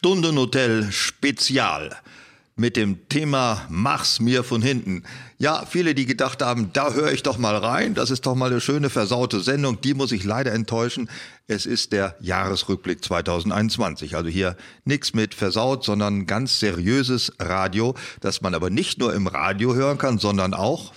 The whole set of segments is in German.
Stundenhotel Spezial mit dem Thema Mach's mir von hinten. Ja, viele, die gedacht haben, da höre ich doch mal rein, das ist doch mal eine schöne versaute Sendung, die muss ich leider enttäuschen. Es ist der Jahresrückblick 2021. Also hier nichts mit versaut, sondern ganz seriöses Radio, das man aber nicht nur im Radio hören kann, sondern auch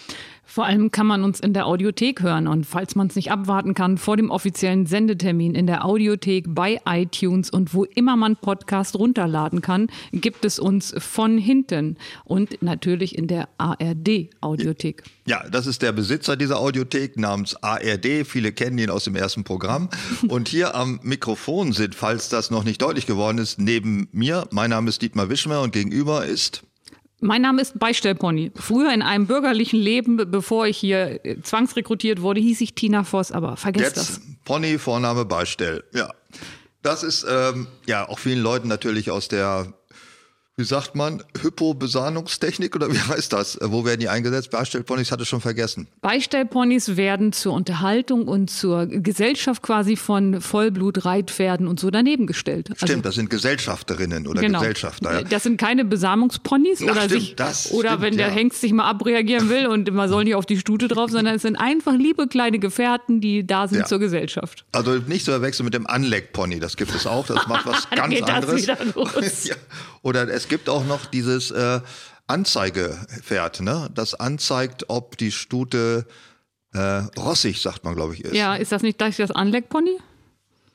vor allem kann man uns in der Audiothek hören und falls man es nicht abwarten kann, vor dem offiziellen Sendetermin in der Audiothek bei iTunes und wo immer man Podcast runterladen kann, gibt es uns von hinten und natürlich in der ARD Audiothek. Ja, das ist der Besitzer dieser Audiothek namens ARD. Viele kennen ihn aus dem ersten Programm. Und hier am Mikrofon sind, falls das noch nicht deutlich geworden ist, neben mir, mein Name ist Dietmar Wischmer und gegenüber ist mein Name ist Beistellpony. Früher in einem bürgerlichen Leben, bevor ich hier äh, zwangsrekrutiert wurde, hieß ich Tina Voss, aber vergesst Jetzt das. Pony, Vorname Beistell. Ja. Das ist ähm, ja auch vielen Leuten natürlich aus der wie sagt man, Hypobesahnungstechnik oder wie heißt das? Äh, wo werden die eingesetzt? Beistellponys hatte ich schon vergessen. Beistellponys werden zur Unterhaltung und zur Gesellschaft quasi von Vollblut-Reitpferden und so daneben gestellt. Also stimmt, also, das sind Gesellschafterinnen oder genau. Gesellschafter. Ja. Das sind keine Besamungsponys Ach, oder, stimmt, sich, das oder stimmt, wenn der ja. Hengst sich mal abreagieren will und man soll nicht auf die Stute drauf, sondern es sind einfach liebe kleine Gefährten, die da sind ja. zur Gesellschaft. Also nicht zu verwechseln mit dem Anleckpony, das gibt es auch, das macht was ganz anderes. Oder es gibt auch noch dieses äh, Anzeigepferd, ne? das anzeigt, ob die Stute äh, rossig, sagt man, glaube ich, ist. Ja, ist das nicht gleich das Anleckpony?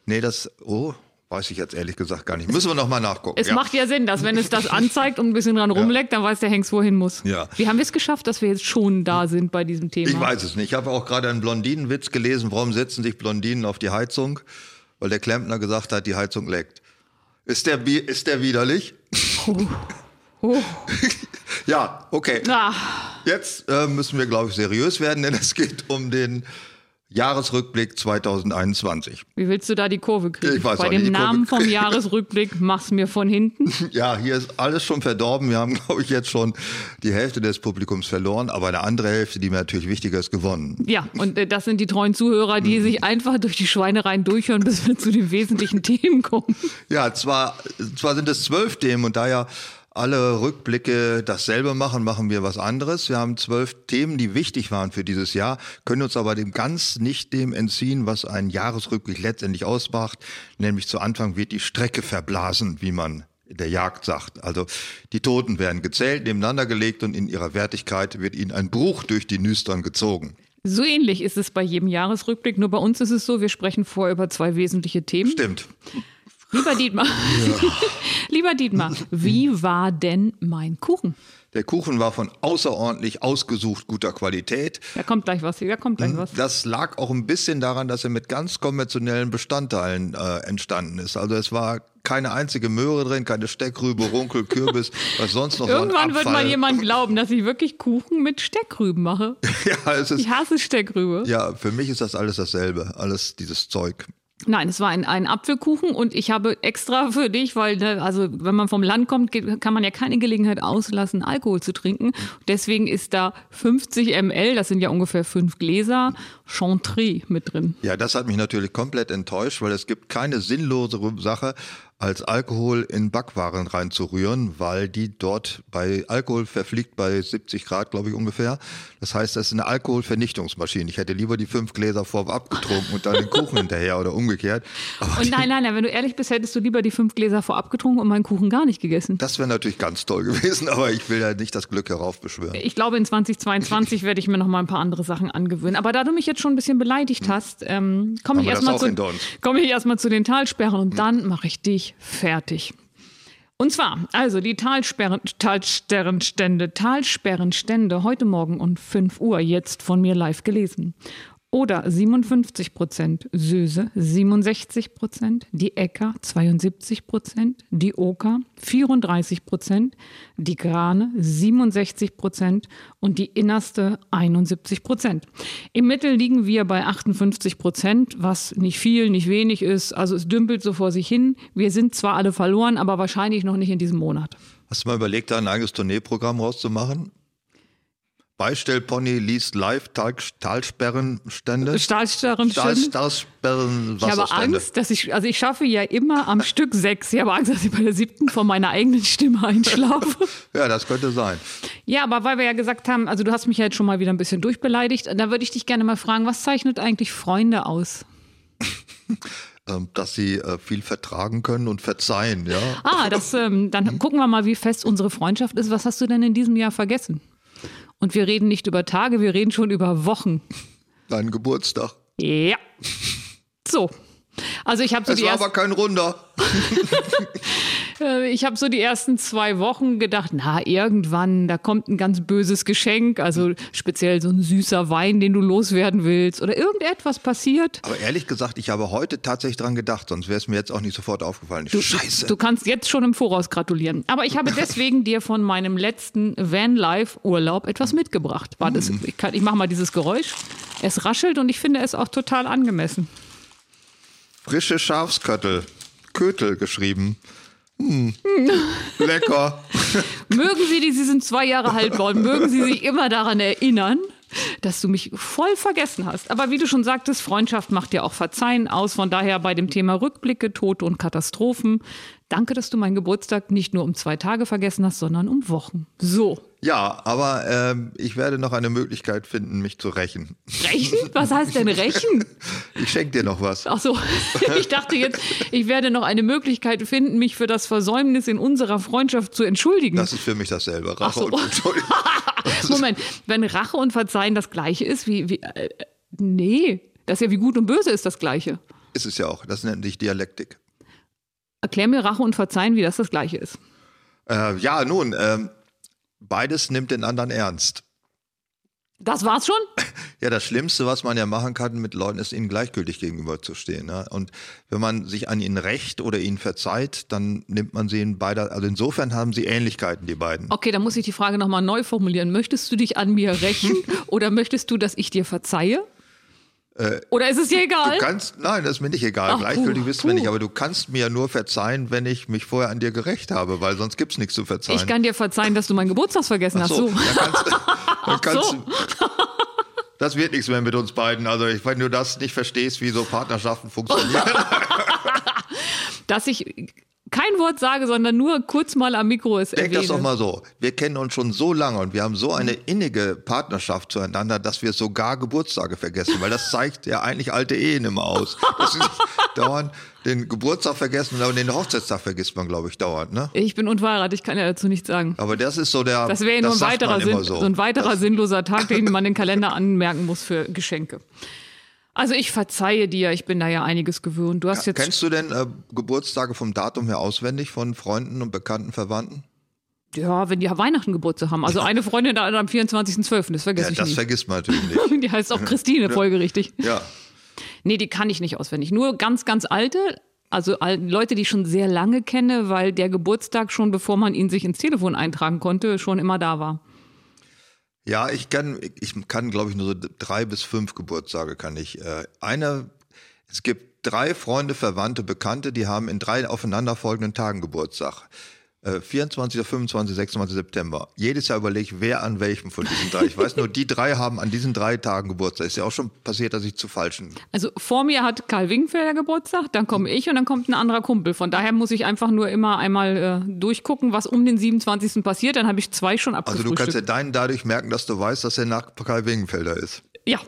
Nee, das, oh, weiß ich jetzt ehrlich gesagt gar nicht. Müssen wir noch mal nachgucken. Es ja. macht ja Sinn, dass wenn es das anzeigt und ein bisschen dran rumleckt, dann weiß der Hengst, wohin muss. Ja. Wie haben wir es geschafft, dass wir jetzt schon da sind bei diesem Thema? Ich weiß es nicht. Ich habe auch gerade einen Blondinenwitz gelesen. Warum setzen sich Blondinen auf die Heizung? Weil der Klempner gesagt hat, die Heizung leckt. Ist der, ist der widerlich? Oh. Ja, okay. Na. Jetzt äh, müssen wir, glaube ich, seriös werden, denn es geht um den Jahresrückblick 2021. Wie willst du da die Kurve kriegen? Ich weiß Bei dem Namen vom Jahresrückblick mach's mir von hinten. Ja, hier ist alles schon verdorben. Wir haben, glaube ich, jetzt schon die Hälfte des Publikums verloren, aber eine andere Hälfte, die mir natürlich wichtiger ist, gewonnen. Ja, und äh, das sind die treuen Zuhörer, die mhm. sich einfach durch die Schweinereien durchhören, bis wir zu den wesentlichen Themen kommen. Ja, zwar, zwar sind es zwölf Themen und daher alle Rückblicke dasselbe machen, machen wir was anderes. Wir haben zwölf Themen, die wichtig waren für dieses Jahr, können uns aber dem ganz nicht dem entziehen, was ein Jahresrückblick letztendlich ausmacht. Nämlich zu Anfang wird die Strecke verblasen, wie man in der Jagd sagt. Also die Toten werden gezählt, nebeneinander gelegt und in ihrer Wertigkeit wird ihnen ein Bruch durch die Nüstern gezogen. So ähnlich ist es bei jedem Jahresrückblick, nur bei uns ist es so, wir sprechen vor über zwei wesentliche Themen. Stimmt. Lieber Dietmar, ja. lieber Dietmar, wie war denn mein Kuchen? Der Kuchen war von außerordentlich ausgesucht guter Qualität. Da kommt gleich was, da kommt gleich hm, was. Das lag auch ein bisschen daran, dass er mit ganz konventionellen Bestandteilen äh, entstanden ist. Also es war keine einzige Möhre drin, keine Steckrübe, Runkel, Kürbis, was sonst noch Irgendwann wird mal jemand glauben, dass ich wirklich Kuchen mit Steckrüben mache. ja, es ist, ich hasse Steckrübe. Ja, für mich ist das alles dasselbe, alles dieses Zeug. Nein, es war ein, ein Apfelkuchen und ich habe extra für dich, weil, ne, also wenn man vom Land kommt, kann man ja keine Gelegenheit auslassen, Alkohol zu trinken. Deswegen ist da 50 ml, das sind ja ungefähr fünf Gläser, Chantre mit drin. Ja, das hat mich natürlich komplett enttäuscht, weil es gibt keine sinnlosere Sache, als Alkohol in Backwaren reinzurühren, weil die dort bei Alkohol verfliegt bei 70 Grad, glaube ich ungefähr. Das heißt, das ist eine Alkoholvernichtungsmaschine. Ich hätte lieber die fünf Gläser vorab getrunken und dann den Kuchen hinterher oder umgekehrt. Aber und nein, nein, nein, wenn du ehrlich bist, hättest du lieber die fünf Gläser vorab getrunken und meinen Kuchen gar nicht gegessen. Das wäre natürlich ganz toll gewesen, aber ich will ja nicht das Glück heraufbeschwören. Ich glaube, in 2022 werde ich mir noch mal ein paar andere Sachen angewöhnen. Aber da du mich jetzt schon ein bisschen beleidigt hast, ähm, komme ich erstmal zu, komm erst zu den Talsperren und dann mache ich dich fertig. Und zwar, also die Talsperren, Talsperrenstände, Talsperrenstände heute Morgen um 5 Uhr, jetzt von mir live gelesen. Oder 57 Prozent Söse, 67 Prozent, die Äcker 72 Prozent, die Oker 34 Prozent, die Grane 67 Prozent und die Innerste 71 Prozent. Im Mittel liegen wir bei 58 Prozent, was nicht viel, nicht wenig ist. Also es dümpelt so vor sich hin. Wir sind zwar alle verloren, aber wahrscheinlich noch nicht in diesem Monat. Hast du mal überlegt, da ein eigenes Tourneeprogramm rauszumachen? Beistellpony liest live Tal Talsperrenstände. Stahlsperrenstände. Stahlsperren ich habe Angst, dass ich, also ich schaffe ja immer am Stück sechs. Ich habe Angst, dass ich bei der siebten von meiner eigenen Stimme einschlafe. ja, das könnte sein. Ja, aber weil wir ja gesagt haben, also du hast mich ja jetzt schon mal wieder ein bisschen durchbeleidigt, da würde ich dich gerne mal fragen, was zeichnet eigentlich Freunde aus? Ähm, dass sie äh, viel vertragen können und verzeihen, ja. Ah, das, ähm, dann gucken wir mal, wie fest unsere Freundschaft ist. Was hast du denn in diesem Jahr vergessen? Und wir reden nicht über Tage, wir reden schon über Wochen. Dein Geburtstag. Ja. So. Also ich habe so es die war aber kein Runder. Äh, ich habe so die ersten zwei Wochen gedacht, na, irgendwann, da kommt ein ganz böses Geschenk, also speziell so ein süßer Wein, den du loswerden willst oder irgendetwas passiert. Aber ehrlich gesagt, ich habe heute tatsächlich dran gedacht, sonst wäre es mir jetzt auch nicht sofort aufgefallen. Du, Scheiße. Du kannst jetzt schon im Voraus gratulieren. Aber ich habe deswegen dir von meinem letzten Vanlife-Urlaub etwas mitgebracht. War das, hm. ich, ich mache mal dieses Geräusch. Es raschelt und ich finde es auch total angemessen. Frische Schafsköttel. Kötel geschrieben. Hm. Lecker. mögen Sie die, Sie sind zwei Jahre alt worden, mögen Sie sich immer daran erinnern, dass du mich voll vergessen hast. Aber wie du schon sagtest, Freundschaft macht ja auch Verzeihen aus. Von daher bei dem Thema Rückblicke, Tote und Katastrophen. Danke, dass du meinen Geburtstag nicht nur um zwei Tage vergessen hast, sondern um Wochen. So. Ja, aber ähm, ich werde noch eine Möglichkeit finden, mich zu rächen. Rächen? Was heißt denn rächen? Ich schenke dir noch was. Ach so, ich dachte jetzt, ich werde noch eine Möglichkeit finden, mich für das Versäumnis in unserer Freundschaft zu entschuldigen. Das ist für mich dasselbe. Rache so. und Entschuldigung. Moment, wenn Rache und Verzeihen das gleiche ist, wie, wie äh, nee, das ist ja wie gut und böse ist das gleiche. Ist es ja auch, das nennt sich Dialektik. Erklär mir Rache und Verzeihen, wie das das gleiche ist. Äh, ja, nun, ähm, beides nimmt den anderen ernst. Das war's schon? Ja, das Schlimmste, was man ja machen kann mit Leuten, ist ihnen gleichgültig gegenüberzustehen. Ne? Und wenn man sich an ihnen rächt oder ihnen verzeiht, dann nimmt man sie in beider. Also insofern haben sie Ähnlichkeiten, die beiden. Okay, dann muss ich die Frage nochmal neu formulieren. Möchtest du dich an mir rächen oder möchtest du, dass ich dir verzeihe? Äh, Oder ist es dir egal? Du kannst, nein, das ist mir nicht egal. Ach, Gleichgültig bist du mir nicht. Aber du kannst mir nur verzeihen, wenn ich mich vorher an dir gerecht habe, weil sonst gibt es nichts zu verzeihen. Ich kann dir verzeihen, dass du meinen Geburtstag vergessen Ach so, hast. So. Ja, kannst, Ach kannst, so. Das wird nichts mehr mit uns beiden. Also, wenn du das nicht verstehst, wie so Partnerschaften funktionieren. dass ich kein Wort sage, sondern nur kurz mal am Mikro ist. Denk das doch mal so. Wir kennen uns schon so lange und wir haben so eine innige Partnerschaft zueinander, dass wir sogar Geburtstage vergessen, weil das zeigt ja eigentlich alte Ehen immer aus. Dass sie dauernd den Geburtstag vergessen und den Hochzeitstag vergisst man, glaube ich, dauernd. Ne? Ich bin unverheiratet, ich kann ja dazu nichts sagen. Aber das ist so der. Das wäre ja nur ein weiterer, Sinn, so. so. ein weiterer das sinnloser Tag, den man den Kalender anmerken muss für Geschenke. Also ich verzeihe dir, ich bin da ja einiges gewöhnt. Du hast jetzt Kennst du denn äh, Geburtstage vom Datum her auswendig von Freunden und bekannten Verwandten? Ja, wenn die Weihnachten Geburtstag haben. Also eine Freundin da am 24.12., das vergesse ja, ich das nicht. Das vergisst man natürlich nicht. die heißt auch Christine, folgerichtig. Ja. Nee, die kann ich nicht auswendig. Nur ganz, ganz alte, also Leute, die ich schon sehr lange kenne, weil der Geburtstag schon, bevor man ihn sich ins Telefon eintragen konnte, schon immer da war. Ja, ich kann, ich kann, glaube ich, nur so drei bis fünf Geburtstage kann ich. Äh, eine, es gibt drei Freunde, Verwandte, Bekannte, die haben in drei aufeinanderfolgenden Tagen Geburtstag. 24., 25., 26. September. Jedes Jahr überlege ich, wer an welchem von diesen drei. Ich weiß nur, die drei haben an diesen drei Tagen Geburtstag. Ist ja auch schon passiert, dass ich zu falschen. Also vor mir hat Karl Wingenfelder Geburtstag, dann komme ich und dann kommt ein anderer Kumpel. Von daher muss ich einfach nur immer einmal äh, durchgucken, was um den 27. passiert. Dann habe ich zwei schon abgefrühstückt. Also du kannst ja deinen dadurch merken, dass du weißt, dass er nach Karl Wingenfelder ist. Ja,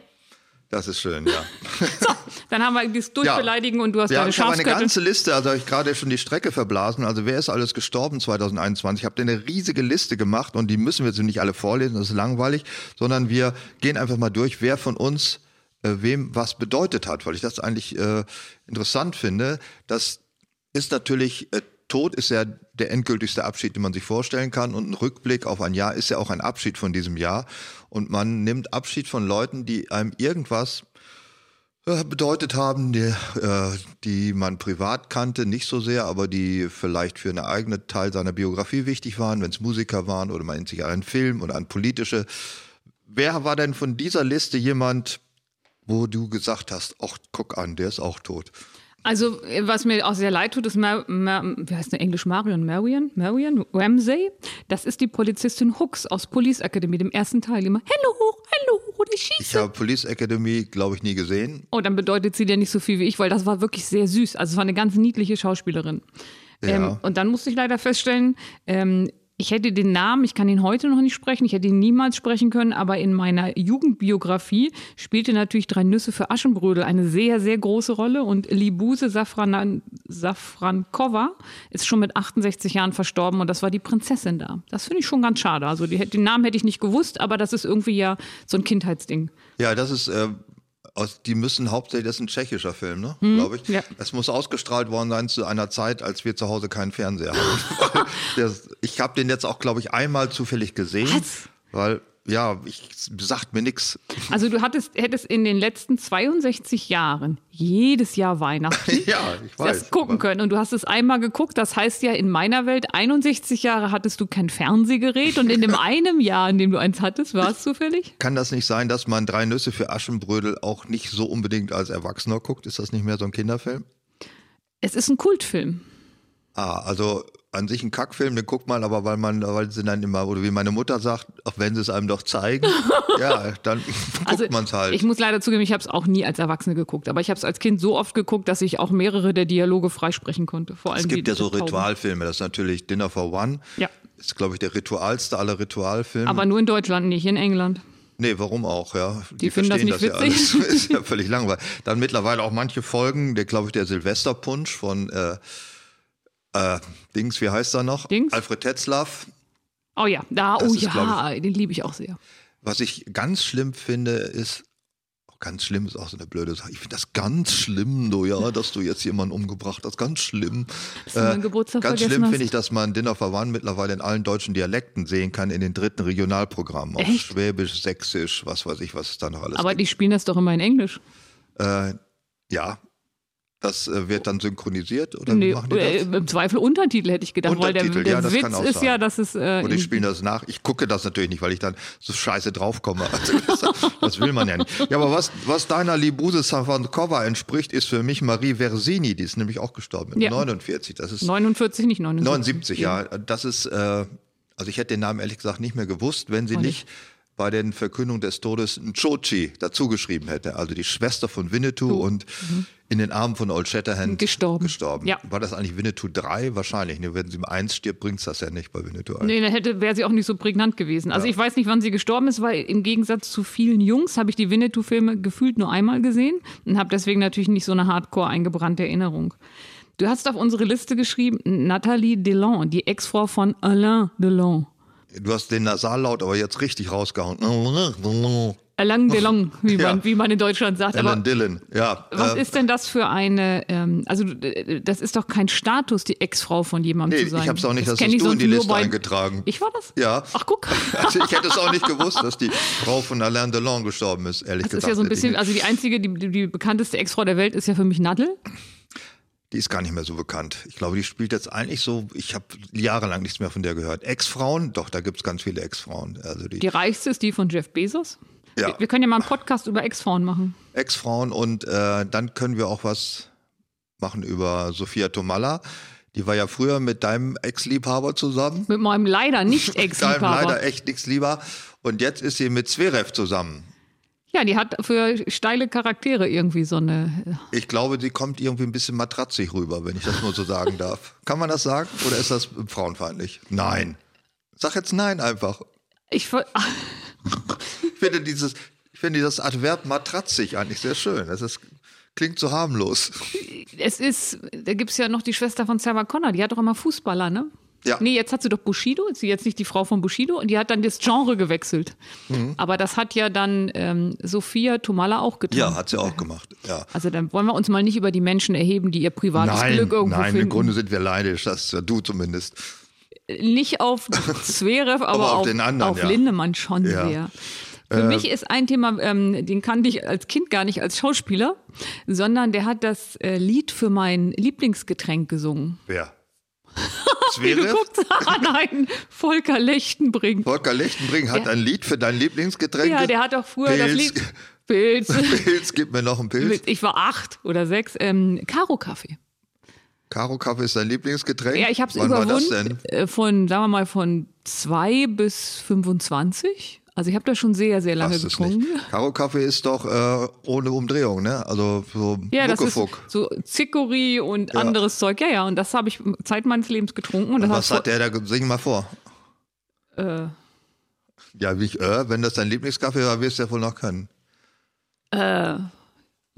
das ist schön, ja. So, dann haben wir das Durchbeleidigen ja. und du hast ja, deine ich habe eine ganze Liste, also habe ich gerade schon die Strecke verblasen. Also wer ist alles gestorben 2021? Ich habe eine riesige Liste gemacht und die müssen wir jetzt nicht alle vorlesen, das ist langweilig, sondern wir gehen einfach mal durch, wer von uns äh, wem was bedeutet hat, weil ich das eigentlich äh, interessant finde. Das ist natürlich äh, Tod ist ja der endgültigste Abschied, den man sich vorstellen kann. Und ein Rückblick auf ein Jahr ist ja auch ein Abschied von diesem Jahr. Und man nimmt Abschied von Leuten, die einem irgendwas äh, bedeutet haben, die, äh, die man privat kannte, nicht so sehr, aber die vielleicht für einen eigenen Teil seiner Biografie wichtig waren, wenn es Musiker waren oder man nennt sich an einen Film oder an politische. Wer war denn von dieser Liste jemand, wo du gesagt hast, ach, guck an, der ist auch tot? Also, was mir auch sehr leid tut, ist, Mar Mar wie heißt der Englisch, Marion, Marion, Marion Ramsey. Das ist die Polizistin Hooks aus Police Academy, dem ersten Teil. Die immer, hello, hello, ich schieße. Ich habe Police Academy, glaube ich, nie gesehen. Oh, dann bedeutet sie dir nicht so viel wie ich, weil das war wirklich sehr süß. Also, es war eine ganz niedliche Schauspielerin. Ja. Ähm, und dann musste ich leider feststellen, ähm, ich hätte den Namen, ich kann ihn heute noch nicht sprechen, ich hätte ihn niemals sprechen können, aber in meiner Jugendbiografie spielte natürlich Drei Nüsse für Aschenbrödel eine sehr, sehr große Rolle und Libuse Safran Safrankova ist schon mit 68 Jahren verstorben und das war die Prinzessin da. Das finde ich schon ganz schade. Also die, den Namen hätte ich nicht gewusst, aber das ist irgendwie ja so ein Kindheitsding. Ja, das ist äh, aus, die müssen hauptsächlich, das ist ein tschechischer Film, ne? Hm, glaube ich. Ja. Es muss ausgestrahlt worden sein zu einer Zeit, als wir zu Hause keinen Fernseher hatten. ich habe den jetzt auch, glaube ich, einmal zufällig gesehen. Was? Weil ja, ich, sagt mir nichts. Also du hattest, hättest in den letzten 62 Jahren jedes Jahr Weihnachten ja, ich weiß, das gucken können. Und du hast es einmal geguckt. Das heißt ja, in meiner Welt 61 Jahre hattest du kein Fernsehgerät und in dem einem Jahr, in dem du eins hattest, war es zufällig? Kann das nicht sein, dass man Drei Nüsse für Aschenbrödel auch nicht so unbedingt als Erwachsener guckt? Ist das nicht mehr so ein Kinderfilm? Es ist ein Kultfilm. Ah, also an sich ein Kackfilm, den guckt man, aber weil man, weil sie dann immer, oder wie meine Mutter sagt, auch wenn sie es einem doch zeigen, ja, dann also, guckt man es halt. Ich muss leider zugeben, ich habe es auch nie als Erwachsene geguckt, aber ich habe es als Kind so oft geguckt, dass ich auch mehrere der Dialoge freisprechen konnte. Vor allem es gibt ja so Ritualfilme, das ist natürlich Dinner for One. Ja. Ist, glaube ich, der ritualste aller Ritualfilme. Aber nur in Deutschland, nicht in England. Nee, warum auch, ja. Die, Die finden das nicht das witzig. Ja ist ja völlig langweilig. Dann mittlerweile auch manche Folgen, der, glaube ich, der Silvesterpunsch von äh, äh, Dings, wie heißt er noch? Dings? Alfred Tetzlaff. Oh ja, da, oh ist, ja, ich, den liebe ich auch sehr. Was ich ganz schlimm finde, ist, oh, ganz schlimm ist auch so eine blöde Sache. Ich finde das ganz schlimm, du, ja, dass du jetzt jemanden umgebracht hast. Ganz schlimm. Äh, ganz schlimm finde ich, dass man Dinner for One mittlerweile in allen deutschen Dialekten sehen kann, in den dritten Regionalprogrammen. Auf Echt? Schwäbisch, Sächsisch, was weiß ich, was es da noch alles Aber gibt. die spielen das doch immer in Englisch. Äh, ja, das äh, wird dann synchronisiert oder nee, machen die das? Im Zweifel Untertitel hätte ich gedacht, weil der, der ja, Witz ist sein. ja, dass es. Äh, und ich spiele das nach. Ich gucke das natürlich nicht, weil ich dann so scheiße draufkomme. Also das, das, will man ja nicht. Ja, aber was, was deiner Libuse Savankova entspricht, ist für mich Marie Versini. Die ist nämlich auch gestorben mit ja. 49. Das ist 49, nicht 79. 79, ja. Das ist, äh, also ich hätte den Namen ehrlich gesagt nicht mehr gewusst, wenn sie nicht, nicht bei den Verkündungen des Todes Chochi dazugeschrieben hätte, also die Schwester von Winnetou du. und mhm. In den Armen von Old Shatterhand gestorben. gestorben. Ja. War das eigentlich Winnetou 3? Wahrscheinlich. Ne? Wenn sie im 1 stirbt, bringt es das ja nicht bei Winnetou 1. Nee, dann hätte, wäre sie auch nicht so prägnant gewesen. Also ja. ich weiß nicht, wann sie gestorben ist, weil im Gegensatz zu vielen Jungs habe ich die Winnetou-Filme gefühlt nur einmal gesehen und habe deswegen natürlich nicht so eine hardcore eingebrannte Erinnerung. Du hast auf unsere Liste geschrieben, Nathalie Delon, die Ex-Frau von Alain Delon. Du hast den Nasallaut aber jetzt richtig rausgehauen. Alain Delon, wie man, ja. wie man in Deutschland sagt. Alan Dillon, ja. Was äh, ist denn das für eine, ähm, also das ist doch kein Status, die Ex-Frau von jemandem nee, zu sein. ich habe es auch nicht, das dass du in die Liste bei... eingetragen. Ich war das? Ja. Ach, guck. Also ich hätte es auch nicht gewusst, dass die Frau von Alain Delon gestorben ist, ehrlich das gesagt. Das ist ja so ein bisschen, also die einzige, die, die bekannteste Ex-Frau der Welt ist ja für mich Nadel. Die ist gar nicht mehr so bekannt. Ich glaube, die spielt jetzt eigentlich so, ich habe jahrelang nichts mehr von der gehört. Ex-Frauen, doch, da gibt es ganz viele Ex-Frauen. Also die, die reichste ist die von Jeff Bezos. Ja. Wir, wir können ja mal einen Podcast über Ex-Frauen machen. Ex-Frauen und äh, dann können wir auch was machen über Sophia Tomalla. Die war ja früher mit deinem Ex-Liebhaber zusammen. Mit meinem leider nicht Ex-Liebhaber. deinem leider echt nichts lieber. Und jetzt ist sie mit Zverev zusammen. Ja, die hat für steile Charaktere irgendwie so eine. Ich glaube, die kommt irgendwie ein bisschen matratzig rüber, wenn ich das nur so sagen darf. Kann man das sagen? Oder ist das frauenfeindlich? Nein. Sag jetzt nein einfach. Ich, ich finde dieses, ich finde dieses Adverb matratzig eigentlich sehr schön. Das ist, klingt so harmlos. Es ist, da gibt es ja noch die Schwester von Sarah Connor, die hat doch immer Fußballer, ne? Ja. Nee, jetzt hat sie doch Bushido, ist sie jetzt nicht die Frau von Bushido und die hat dann das Genre gewechselt. Mhm. Aber das hat ja dann ähm, Sophia Tomala auch getan. Ja, hat sie auch gemacht, ja. Also dann wollen wir uns mal nicht über die Menschen erheben, die ihr privates nein, Glück irgendwo nein, finden. Nein, im Grunde sind wir leidisch, das du zumindest. Nicht auf Zverev, aber, aber, auf, auf, den anderen, auf ja. Lindemann schon ja. sehr. Für äh, mich ist ein Thema, ähm, den kannte ich als Kind gar nicht als Schauspieler, sondern der hat das äh, Lied für mein Lieblingsgetränk gesungen. Wer? Zverev? ah, nein, Volker Lechtenbrink. Volker Lechtenbrink hat der, ein Lied für dein Lieblingsgetränk. Ja, der hat auch früher Pilz, das Lied. Pilz. Pilz, gib mir noch einen Pilz. Ich war acht oder sechs. Ähm, Karo-Kaffee. Karo-Kaffee ist dein Lieblingsgetränk? Ja, ich habe es überwunden. Äh, von, sagen wir mal, von zwei bis 25. Also ich habe das schon sehr, sehr lange getrunken. Karo-Kaffee ist doch äh, ohne Umdrehung, ne? Also so Ja, das ist so Zickory und ja. anderes Zeug. Ja, ja, und das habe ich Zeit meines Lebens getrunken. Und, und was hat der da? Sing mal vor. Äh. Ja, wie ich, äh, wenn das dein Lieblingskaffee war, wirst du ja wohl noch können. Äh,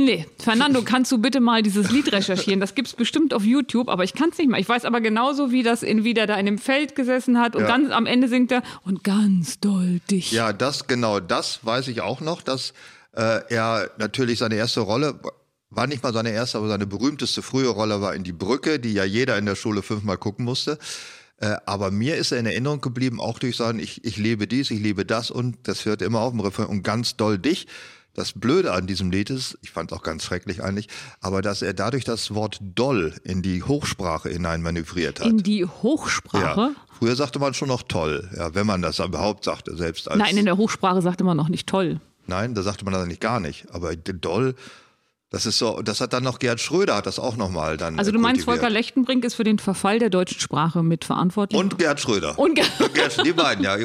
nee. Fernando, kannst du bitte mal dieses Lied recherchieren? Das gibt's bestimmt auf YouTube, aber ich kann es nicht mehr. Ich weiß aber genauso, wie das in wieder da in dem Feld gesessen hat und ja. ganz am Ende singt er und ganz doll dich. Ja, das genau, das weiß ich auch noch, dass äh, er natürlich seine erste Rolle war nicht mal seine erste, aber seine berühmteste frühe Rolle war in Die Brücke, die ja jeder in der Schule fünfmal gucken musste. Äh, aber mir ist er in Erinnerung geblieben, auch durch sein Ich, ich lebe dies, ich lebe das und das hört immer auf dem Refrain und ganz doll dich. Das Blöde an diesem Lied ist, ich fand es auch ganz schrecklich eigentlich, aber dass er dadurch das Wort doll in die Hochsprache hinein manövriert hat. In die Hochsprache? Ja. Früher sagte man schon noch toll, ja, wenn man das überhaupt sagte, selbst als. Nein, in der Hochsprache sagte man noch nicht toll. Nein, da sagte man das nicht gar nicht. Aber doll das ist so, das hat dann noch Gerd Schröder hat das auch nochmal dann. Also du meinst, Volker Lechtenbrink ist für den Verfall der deutschen Sprache mitverantwortlich? Und Gerd Schröder. Und Gerd, Gerd die beiden, ja.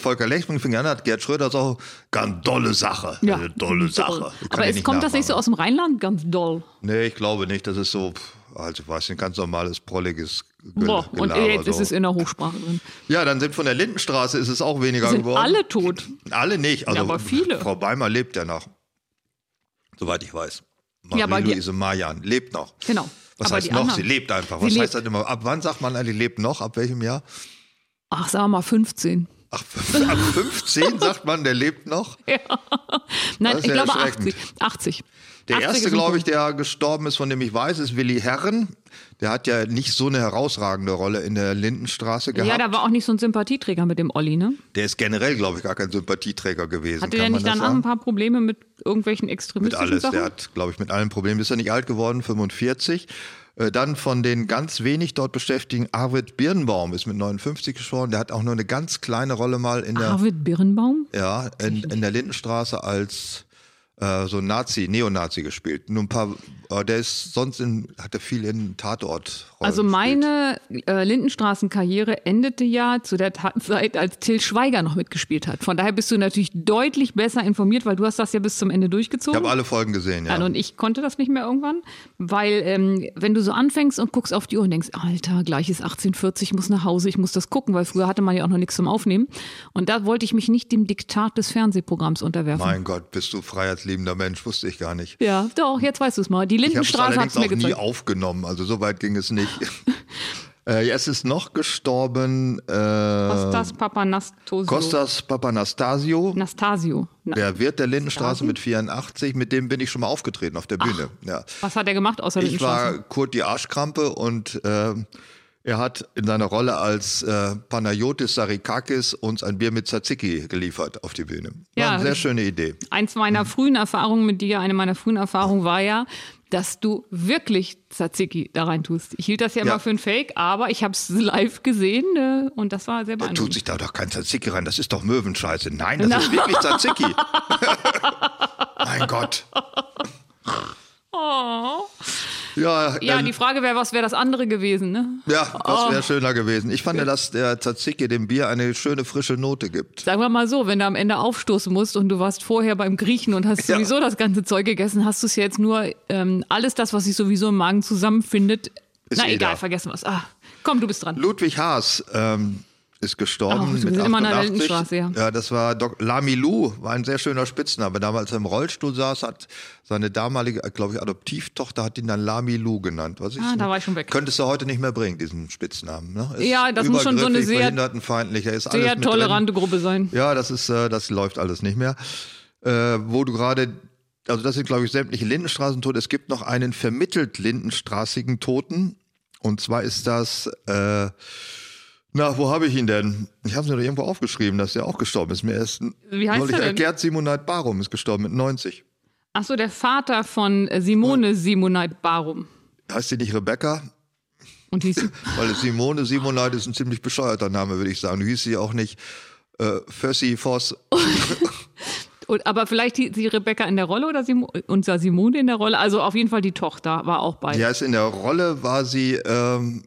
Volker Lechtenbrink fing an, hat Gerd Schröder ist auch ganz dolle Sache. Ja, eine dolle Sache. Aber es kommt das nicht so aus dem Rheinland, ganz doll? Nee, ich glaube nicht. Das ist so, also was ein ganz normales, prolliges Boah, und jetzt so. ist es in der Hochsprache drin. Ja, dann sind von der Lindenstraße ist es auch weniger sind geworden. alle tot? Alle nicht. Also ja, aber viele. Frau Beimer lebt ja noch. Soweit ich weiß. Marie-Louise ja, Mayan lebt noch. Genau. Was aber heißt noch? Anderen. Sie lebt einfach. Was heißt das immer? Ab wann sagt man eigentlich lebt noch? Ab welchem Jahr? Ach, sagen wir mal 15. Ach, ab 15 sagt man, der lebt noch? Ja. Nein, ich glaube 80. 80. Der erste, glaube ich, der gestorben ist, von dem ich weiß, ist Willi Herren. Der hat ja nicht so eine herausragende Rolle in der Lindenstraße gehabt. Ja, da war auch nicht so ein Sympathieträger mit dem Olli, ne? Der ist generell, glaube ich, gar kein Sympathieträger gewesen. Hatte der nicht dann auch ein paar Probleme mit irgendwelchen extremistischen Mit alles. Sachen? Der hat, glaube ich, mit allen Problemen. Ist er nicht alt geworden, 45. Äh, dann von den ganz wenig dort Beschäftigten, Arvid Birnbaum ist mit 59 gestorben. Der hat auch nur eine ganz kleine Rolle mal in der. Arvid Birnbaum? Ja, in, in der Lindenstraße als äh, so Nazi, Neonazi gespielt. Nur ein paar, äh, der ist sonst in, hat er viel in Tatort. Also meine äh, Lindenstraßen-Karriere endete ja zu der Zeit, als Till Schweiger noch mitgespielt hat. Von daher bist du natürlich deutlich besser informiert, weil du hast das ja bis zum Ende durchgezogen. Ich habe alle Folgen gesehen, ja. Und ich konnte das nicht mehr irgendwann, weil ähm, wenn du so anfängst und guckst auf die Uhr und denkst, Alter, gleich ist 1840, ich muss nach Hause, ich muss das gucken, weil früher hatte man ja auch noch nichts zum Aufnehmen. Und da wollte ich mich nicht dem Diktat des Fernsehprogramms unterwerfen. Mein Gott, bist du freiheitsliebender Mensch, wusste ich gar nicht. Ja, doch, jetzt weißt du es mal. Die Lindenstraße hat es mir gezeigt. nie aufgenommen, also so weit ging es nicht. Äh, es ist noch gestorben. Äh, Kostas Papanastasio. Kostas Papanastasio. Nastasio. Der Wirt der Lindenstraße mit 84, mit dem bin ich schon mal aufgetreten auf der Bühne. Ach, ja. Was hat er gemacht außer Ich war Kurt die Arschkrampe und äh, er hat in seiner Rolle als äh, Panayotis Sarikakis uns ein Bier mit Tzatziki geliefert auf die Bühne. War ja, eine sehr schöne Idee. Eins meiner frühen Erfahrungen mit dir, eine meiner frühen Erfahrungen war ja, dass du wirklich Tzatziki da rein tust. Ich hielt das ja, ja. immer für ein Fake, aber ich habe es live gesehen äh, und das war sehr beeindruckend. Da tut sich da doch kein Tzatziki rein, das ist doch Möwenscheiße. Nein, das Na. ist wirklich Tzatziki. mein Gott. Oh. Ja, ja ähm, die Frage wäre, was wäre das andere gewesen, ne? Ja, was wäre oh. schöner gewesen. Ich fand ja, dass der Tzatziki dem Bier eine schöne frische Note gibt. Sagen wir mal so, wenn du am Ende aufstoßen musst und du warst vorher beim Griechen und hast ja. sowieso das ganze Zeug gegessen, hast du es jetzt nur ähm, alles das, was sich sowieso im Magen zusammenfindet. Ist Na eh egal, vergessen was. Ah, komm, du bist dran. Ludwig Haas, ähm, ist gestorben. Oh, mit immer 88. ja. ja, das war Doc Lamilou, war ein sehr schöner Spitzname. Damals er im Rollstuhl saß, hat seine damalige, glaube ich, Adoptivtochter hat ihn dann Lamilou genannt. Was ich ah, da war ich schon weg. Könntest du heute nicht mehr bringen, diesen Spitznamen. Ne? ja, das muss schon so eine sehr, sehr tolerante Gruppe sein. Ja, das ist, äh, das läuft alles nicht mehr. Äh, wo du gerade also das sind, glaube ich, sämtliche Lindenstraßentote. Es gibt noch einen vermittelt lindenstraßigen Toten. Und zwar ist das äh, na, wo habe ich ihn denn? Ich habe es mir doch irgendwo aufgeschrieben, dass er auch gestorben ist. Mir erst Wie heißt er denn? Gerd Simonite Barum ist gestorben mit 90. Ach so, der Vater von Simone ja. Simonite Barum. Heißt sie nicht Rebecca? Und hieß sie? Weil Simone Simonite ist ein ziemlich bescheuerter Name, würde ich sagen. Du hieß sie auch nicht äh, Fössi Voss. Und, aber vielleicht die, die, Rebecca in der Rolle oder Sim unser Simone in der Rolle? Also auf jeden Fall die Tochter war auch bei. Ja, ist in der Rolle war sie ähm,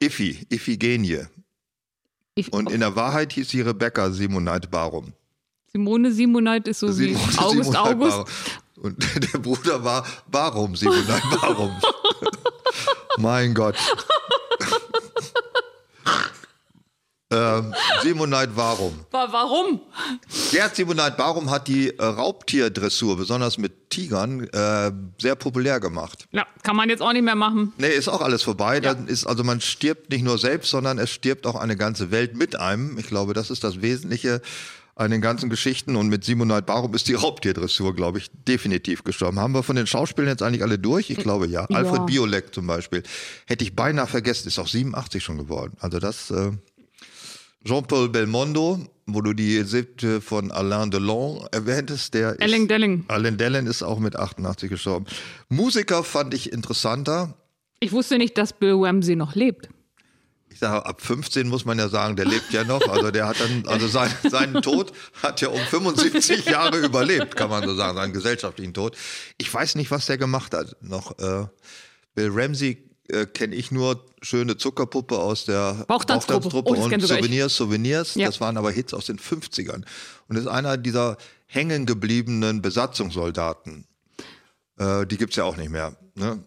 Iffy, Iphigenie. Ich, und in der Wahrheit hieß sie Rebecca Simonite Barum. Simone Simonite ist so Simone, wie August Simonite August. Barum. Und der Bruder war Barum Simonite Barum. mein Gott. Ähm, Simonite Warum. Warum? Gerd Simonite Warum hat die äh, Raubtierdressur, besonders mit Tigern, äh, sehr populär gemacht. Ja, kann man jetzt auch nicht mehr machen. Nee, ist auch alles vorbei. Ja. Dann ist, also man stirbt nicht nur selbst, sondern es stirbt auch eine ganze Welt mit einem. Ich glaube, das ist das Wesentliche an den ganzen Geschichten. Und mit Simonite Barum ist die Raubtierdressur, glaube ich, definitiv gestorben. Haben wir von den Schauspielern jetzt eigentlich alle durch? Ich glaube ja. ja. Alfred Biolek zum Beispiel. Hätte ich beinahe vergessen, ist auch 87 schon geworden. Also das. Äh, Jean-Paul Belmondo, wo du die siebte von Alain Delon erwähntest, der Alain ist, Delling. Alain Delling ist auch mit 88 gestorben. Musiker fand ich interessanter. Ich wusste nicht, dass Bill Ramsey noch lebt. Ich sage, ab 15 muss man ja sagen, der lebt ja noch. Also der hat dann, also sein, seinen Tod hat ja um 75 Jahre überlebt, kann man so sagen, seinen gesellschaftlichen Tod. Ich weiß nicht, was der gemacht hat. Noch äh, Bill Ramsey äh, kenne ich nur schöne Zuckerpuppe aus der Bauchtanztruppe, Bauchtanztruppe oh, und Souvenirs, Souvenirs. Ja. Das waren aber Hits aus den 50ern. Und ist einer dieser hängen gebliebenen Besatzungssoldaten. Äh, die gibt's ja auch nicht mehr. Ne?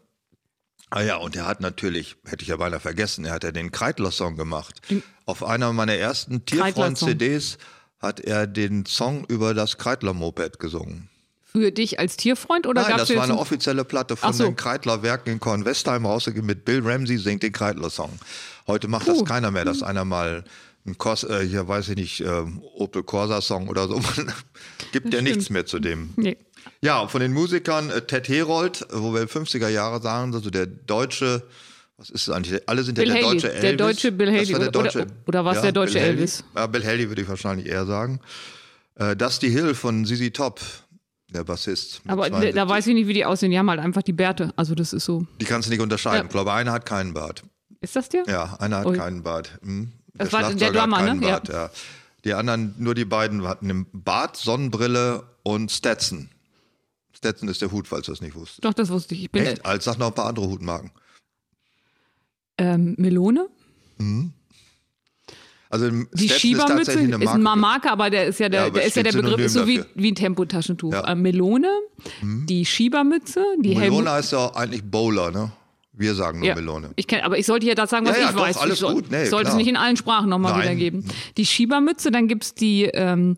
Ah ja, und er hat natürlich, hätte ich ja beinahe vergessen, er hat ja den Kreidler-Song gemacht. Auf einer meiner ersten Tierfreund-CDs hat er den Song über das Kreidler-Moped gesungen. Für dich als Tierfreund oder Nein, das war eine offizielle Platte von so. den Kreidler-Werken in Kornwestheim rausgegeben mit Bill Ramsey singt den Kreidler-Song. Heute macht Puh. das keiner mehr, dass einer mal ein Kos äh, hier weiß ich nicht, äh, Opel Corsa-Song oder so. Gibt ja nichts mehr zu dem. Nee. Ja, von den Musikern äh, Ted Herold, wo wir 50er Jahre sagen, also der deutsche was ist es eigentlich? Alle sind Bill ja der Haley, deutsche Elvis. Der deutsche Bill Haley. Der deutsche, oder, oder was ja, der deutsche Bill Elvis? Haley. Ja, Bill Haley würde ich wahrscheinlich eher sagen. Äh, Dusty Hill von ZZ Top der Bassist. Aber 72. da weiß ich nicht, wie die aussehen. Die haben halt einfach die Bärte. Also das ist so. Die kannst du nicht unterscheiden. Ja. Ich glaube, einer hat keinen Bart. Ist das der? Ja, einer hat oh. keinen Bart. Hm. Der das war der Drummer, ne? Bart, ja. ja. Die anderen, nur die beiden hatten einen Bart, Sonnenbrille und Stetson. Stetson ist der Hut, falls du das nicht wusstest. Doch, das wusste ich. ich bin Echt? Als sag noch ein paar andere Hutmarken. Ähm, Melone? Mhm. Also die Stetson Schiebermütze ist, eine ist eine Marke, aber der ist ja der, ja, der ist ja der Begriff ist so wie, wie ein Tempotaschentuch. Ja. Äh, Melone, mhm. die Schiebermütze, die Melone Helmut heißt ja eigentlich Bowler, ne? Wir sagen nur ja, Melone. Ich kenn, aber ich sollte ja das sagen, was ja, ich doch, weiß. Alles ich soll, gut. Nee, sollte es nicht in allen Sprachen nochmal wiedergeben. Die Schiebermütze, dann gibt es die ähm,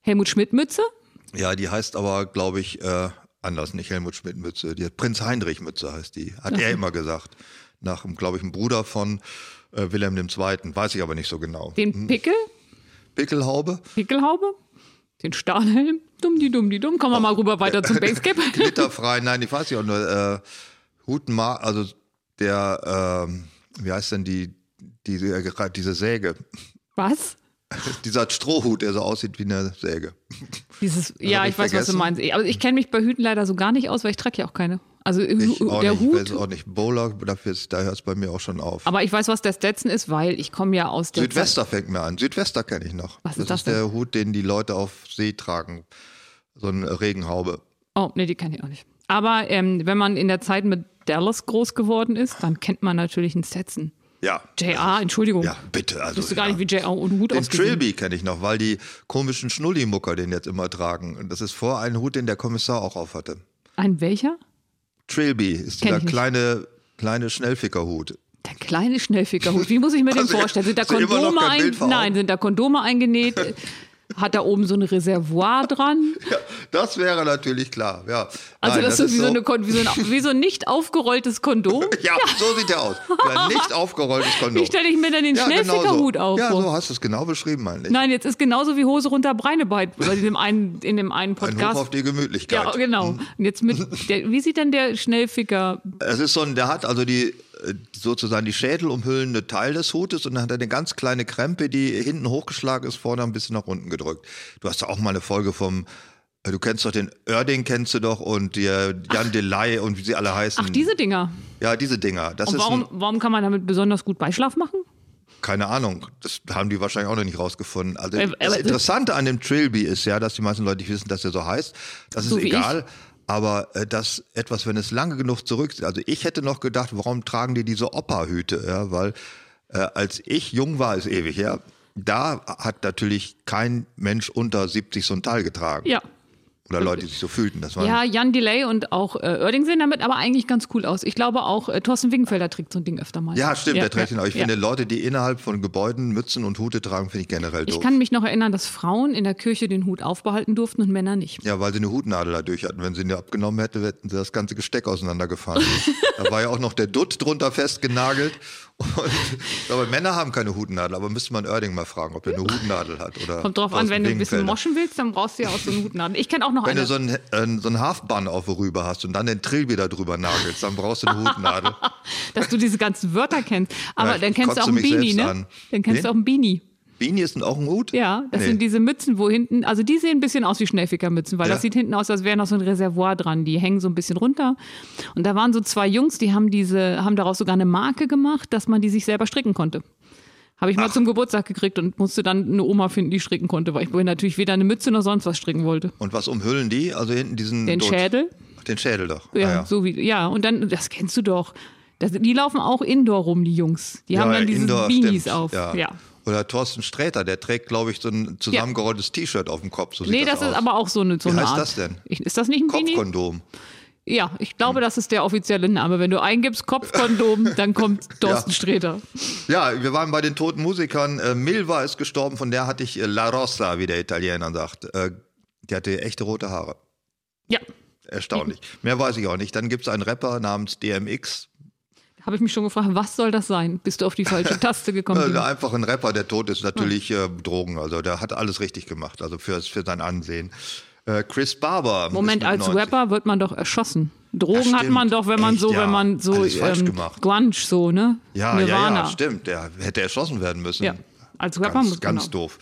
Helmut Schmidt-Mütze. Ja, die heißt aber, glaube ich, äh, anders, nicht Helmut Schmidt-Mütze. Die Prinz Heinrich-Mütze heißt die. Hat Ach. er immer gesagt. Nach, glaube ich, einem Bruder von äh, Wilhelm II. Weiß ich aber nicht so genau. Den hm. Pickel? Pickelhaube? Pickelhaube? Den Stahlhelm? Dumm, die dumm, die dumm. Kommen wir mal rüber weiter zum Basecap. Glitterfrei, nein, ich weiß nicht auch nur. Äh, Hutenmar, also der, äh, wie heißt denn die, diese, äh, diese Säge? Was? Dieser Strohhut, der so aussieht wie eine Säge. Dieses, ja, ich, ich weiß, was du meinst. Aber ich kenne mich bei Hüten leider so gar nicht aus, weil ich trage ja auch keine. Also ich auch der nicht, Hut. Ich weiß auch nicht. Bowler, dafür ist, da hört es bei mir auch schon auf. Aber ich weiß, was der Stetson ist, weil ich komme ja aus der. Südwester fängt mir an. Südwester kenne ich noch. Was das ist das? ist der Hut, den die Leute auf See tragen. So eine Regenhaube. Oh, nee, die kenne ich auch nicht. Aber ähm, wenn man in der Zeit mit Dallas groß geworden ist, dann kennt man natürlich einen Stetson. Ja. JR, Entschuldigung. Ja, bitte. Also, ich wusste gar ja. nicht, wie JR und Hut Den Trilby kenne ich noch, weil die komischen Schnullimucker den jetzt immer tragen. Und das ist vor ein Hut, den der Kommissar auch auf hatte. Ein welcher? Trilby ist dieser kleine, kleine Schnellfickerhut. Der kleine Schnellfickerhut, wie muss ich mir den also, vorstellen? Sind da Kondome, ein, nein, sind da Kondome eingenäht? Hat da oben so ein Reservoir dran? Ja, das wäre natürlich klar, ja. Also Nein, das, das ist, wie, so eine, wie, so ein, wie so ein nicht aufgerolltes Kondom? ja, ja, so sieht der aus. Ein nicht aufgerolltes Kondom. Wie stelle ich mir denn den ja, Schnellfickerhut genau so. auf? Ja, so hast du es genau beschrieben, meine ich. Nein, jetzt ist genauso wie Hose runter Breinebein in dem einen, in dem einen Podcast. Ein Hoch auf die Gemütlichkeit. Ja, genau. Und jetzt mit, der, wie sieht denn der Schnellficker? Es ist so ein, der hat also die sozusagen die schädelumhüllende Teil des Hutes und dann hat er eine ganz kleine Krempe, die hinten hochgeschlagen ist, vorne ein bisschen nach unten gedrückt. Du hast ja auch mal eine Folge vom äh, Du kennst doch den Oerding, kennst du doch, und der Jan Delay und wie sie alle heißen. Ach, diese Dinger. Ja, diese Dinger. Das und warum, warum kann man damit besonders gut Beischlaf machen? Keine Ahnung, das haben die wahrscheinlich auch noch nicht rausgefunden. Also äh, das Interessante an dem Trilby ist ja, dass die meisten Leute nicht wissen, dass er so heißt. Das ist so egal. Aber äh, das etwas, wenn es lange genug zurück ist, also ich hätte noch gedacht, warum tragen die diese Opa-Hüte? Ja, weil äh, als ich jung war, ist ewig her, ja, da hat natürlich kein Mensch unter 70 so ein Teil getragen. Ja, oder Leute, die sich so fühlten. Das ja, Jan Delay und auch äh, Oerding sehen damit aber eigentlich ganz cool aus. Ich glaube auch, äh, Thorsten Wingenfelder trägt so ein Ding öfter mal. Ja, stimmt, ja, der trägt ja, ihn auch. Ich ja. finde, Leute, die innerhalb von Gebäuden Mützen und Hute tragen, finde ich generell doof. Ich kann mich noch erinnern, dass Frauen in der Kirche den Hut aufbehalten durften und Männer nicht. Ja, weil sie eine Hutnadel da durch hatten. Wenn sie ihn abgenommen hätte, hätten sie das ganze Gesteck auseinandergefahren. da war ja auch noch der Dutt drunter festgenagelt und, aber Männer haben keine Hutnadel, aber müsste man Oerding mal fragen, ob er eine Hutnadel hat. Oder Kommt drauf an, wenn du ein bisschen moschen willst, dann brauchst du ja auch so eine Hutnadel. Ich kenne auch noch wenn eine. Du so einen, äh, so einen Halfbun auf rüber hast und dann den Trill wieder drüber nagelst, dann brauchst du eine Hutnadel. Dass du diese ganzen Wörter kennst. Aber ja, dann kennst du auch einen Beanie, ne? An. Dann kennst nee? du auch einen Beanie. Beanie ist auch ein Hut? Ja, das nee. sind diese Mützen, wo hinten, also die sehen ein bisschen aus wie Schnellfickermützen, weil ja. das sieht hinten aus, als wäre noch so ein Reservoir dran. Die hängen so ein bisschen runter. Und da waren so zwei Jungs, die haben diese, haben daraus sogar eine Marke gemacht, dass man die sich selber stricken konnte. Habe ich mal Ach. zum Geburtstag gekriegt und musste dann eine Oma finden, die stricken konnte, weil ich natürlich weder eine Mütze noch sonst was stricken wollte. Und was umhüllen die? Also hinten diesen. Den Dot. Schädel. Den Schädel doch. Ja, ah, ja, so wie, ja, und dann, das kennst du doch. Das, die laufen auch indoor rum, die Jungs. Die ja, haben dann diese Beanies auf. Ja. ja. Oder Thorsten Sträter, der trägt, glaube ich, so ein zusammengerolltes. T-Shirt auf dem Kopf. So nee, das, das ist aber auch so eine, so Wie eine heißt Art. das denn? Ich, ist das nicht ein Kopfkondom. Ja, ich glaube, das ist der offizielle Name. Wenn du eingibst Kopfkondom, dann kommt Thorsten ja. Sträter. Ja, wir waren bei den toten Musikern. Äh, Milva ist gestorben, von der hatte ich äh, La Rossa, wie der Italiener sagt. Äh, die hatte echte rote Haare. Ja. Erstaunlich. Mehr weiß ich auch nicht. Dann gibt es einen Rapper namens DMX, habe ich mich schon gefragt, was soll das sein? Bist du auf die falsche Taste gekommen? Einfach ein Rapper, der tot ist, natürlich ja. Drogen. Also der hat alles richtig gemacht, also für, für sein Ansehen. Äh, Chris Barber. Moment, als 90. Rapper wird man doch erschossen. Drogen hat man doch, wenn man Echt, so, ja. wenn man so ähm, Grunge so, ne? Ja, Nirvana. ja, ja, stimmt. Der hätte erschossen werden müssen. Ja, als Rapper ganz, muss ganz genau. doof.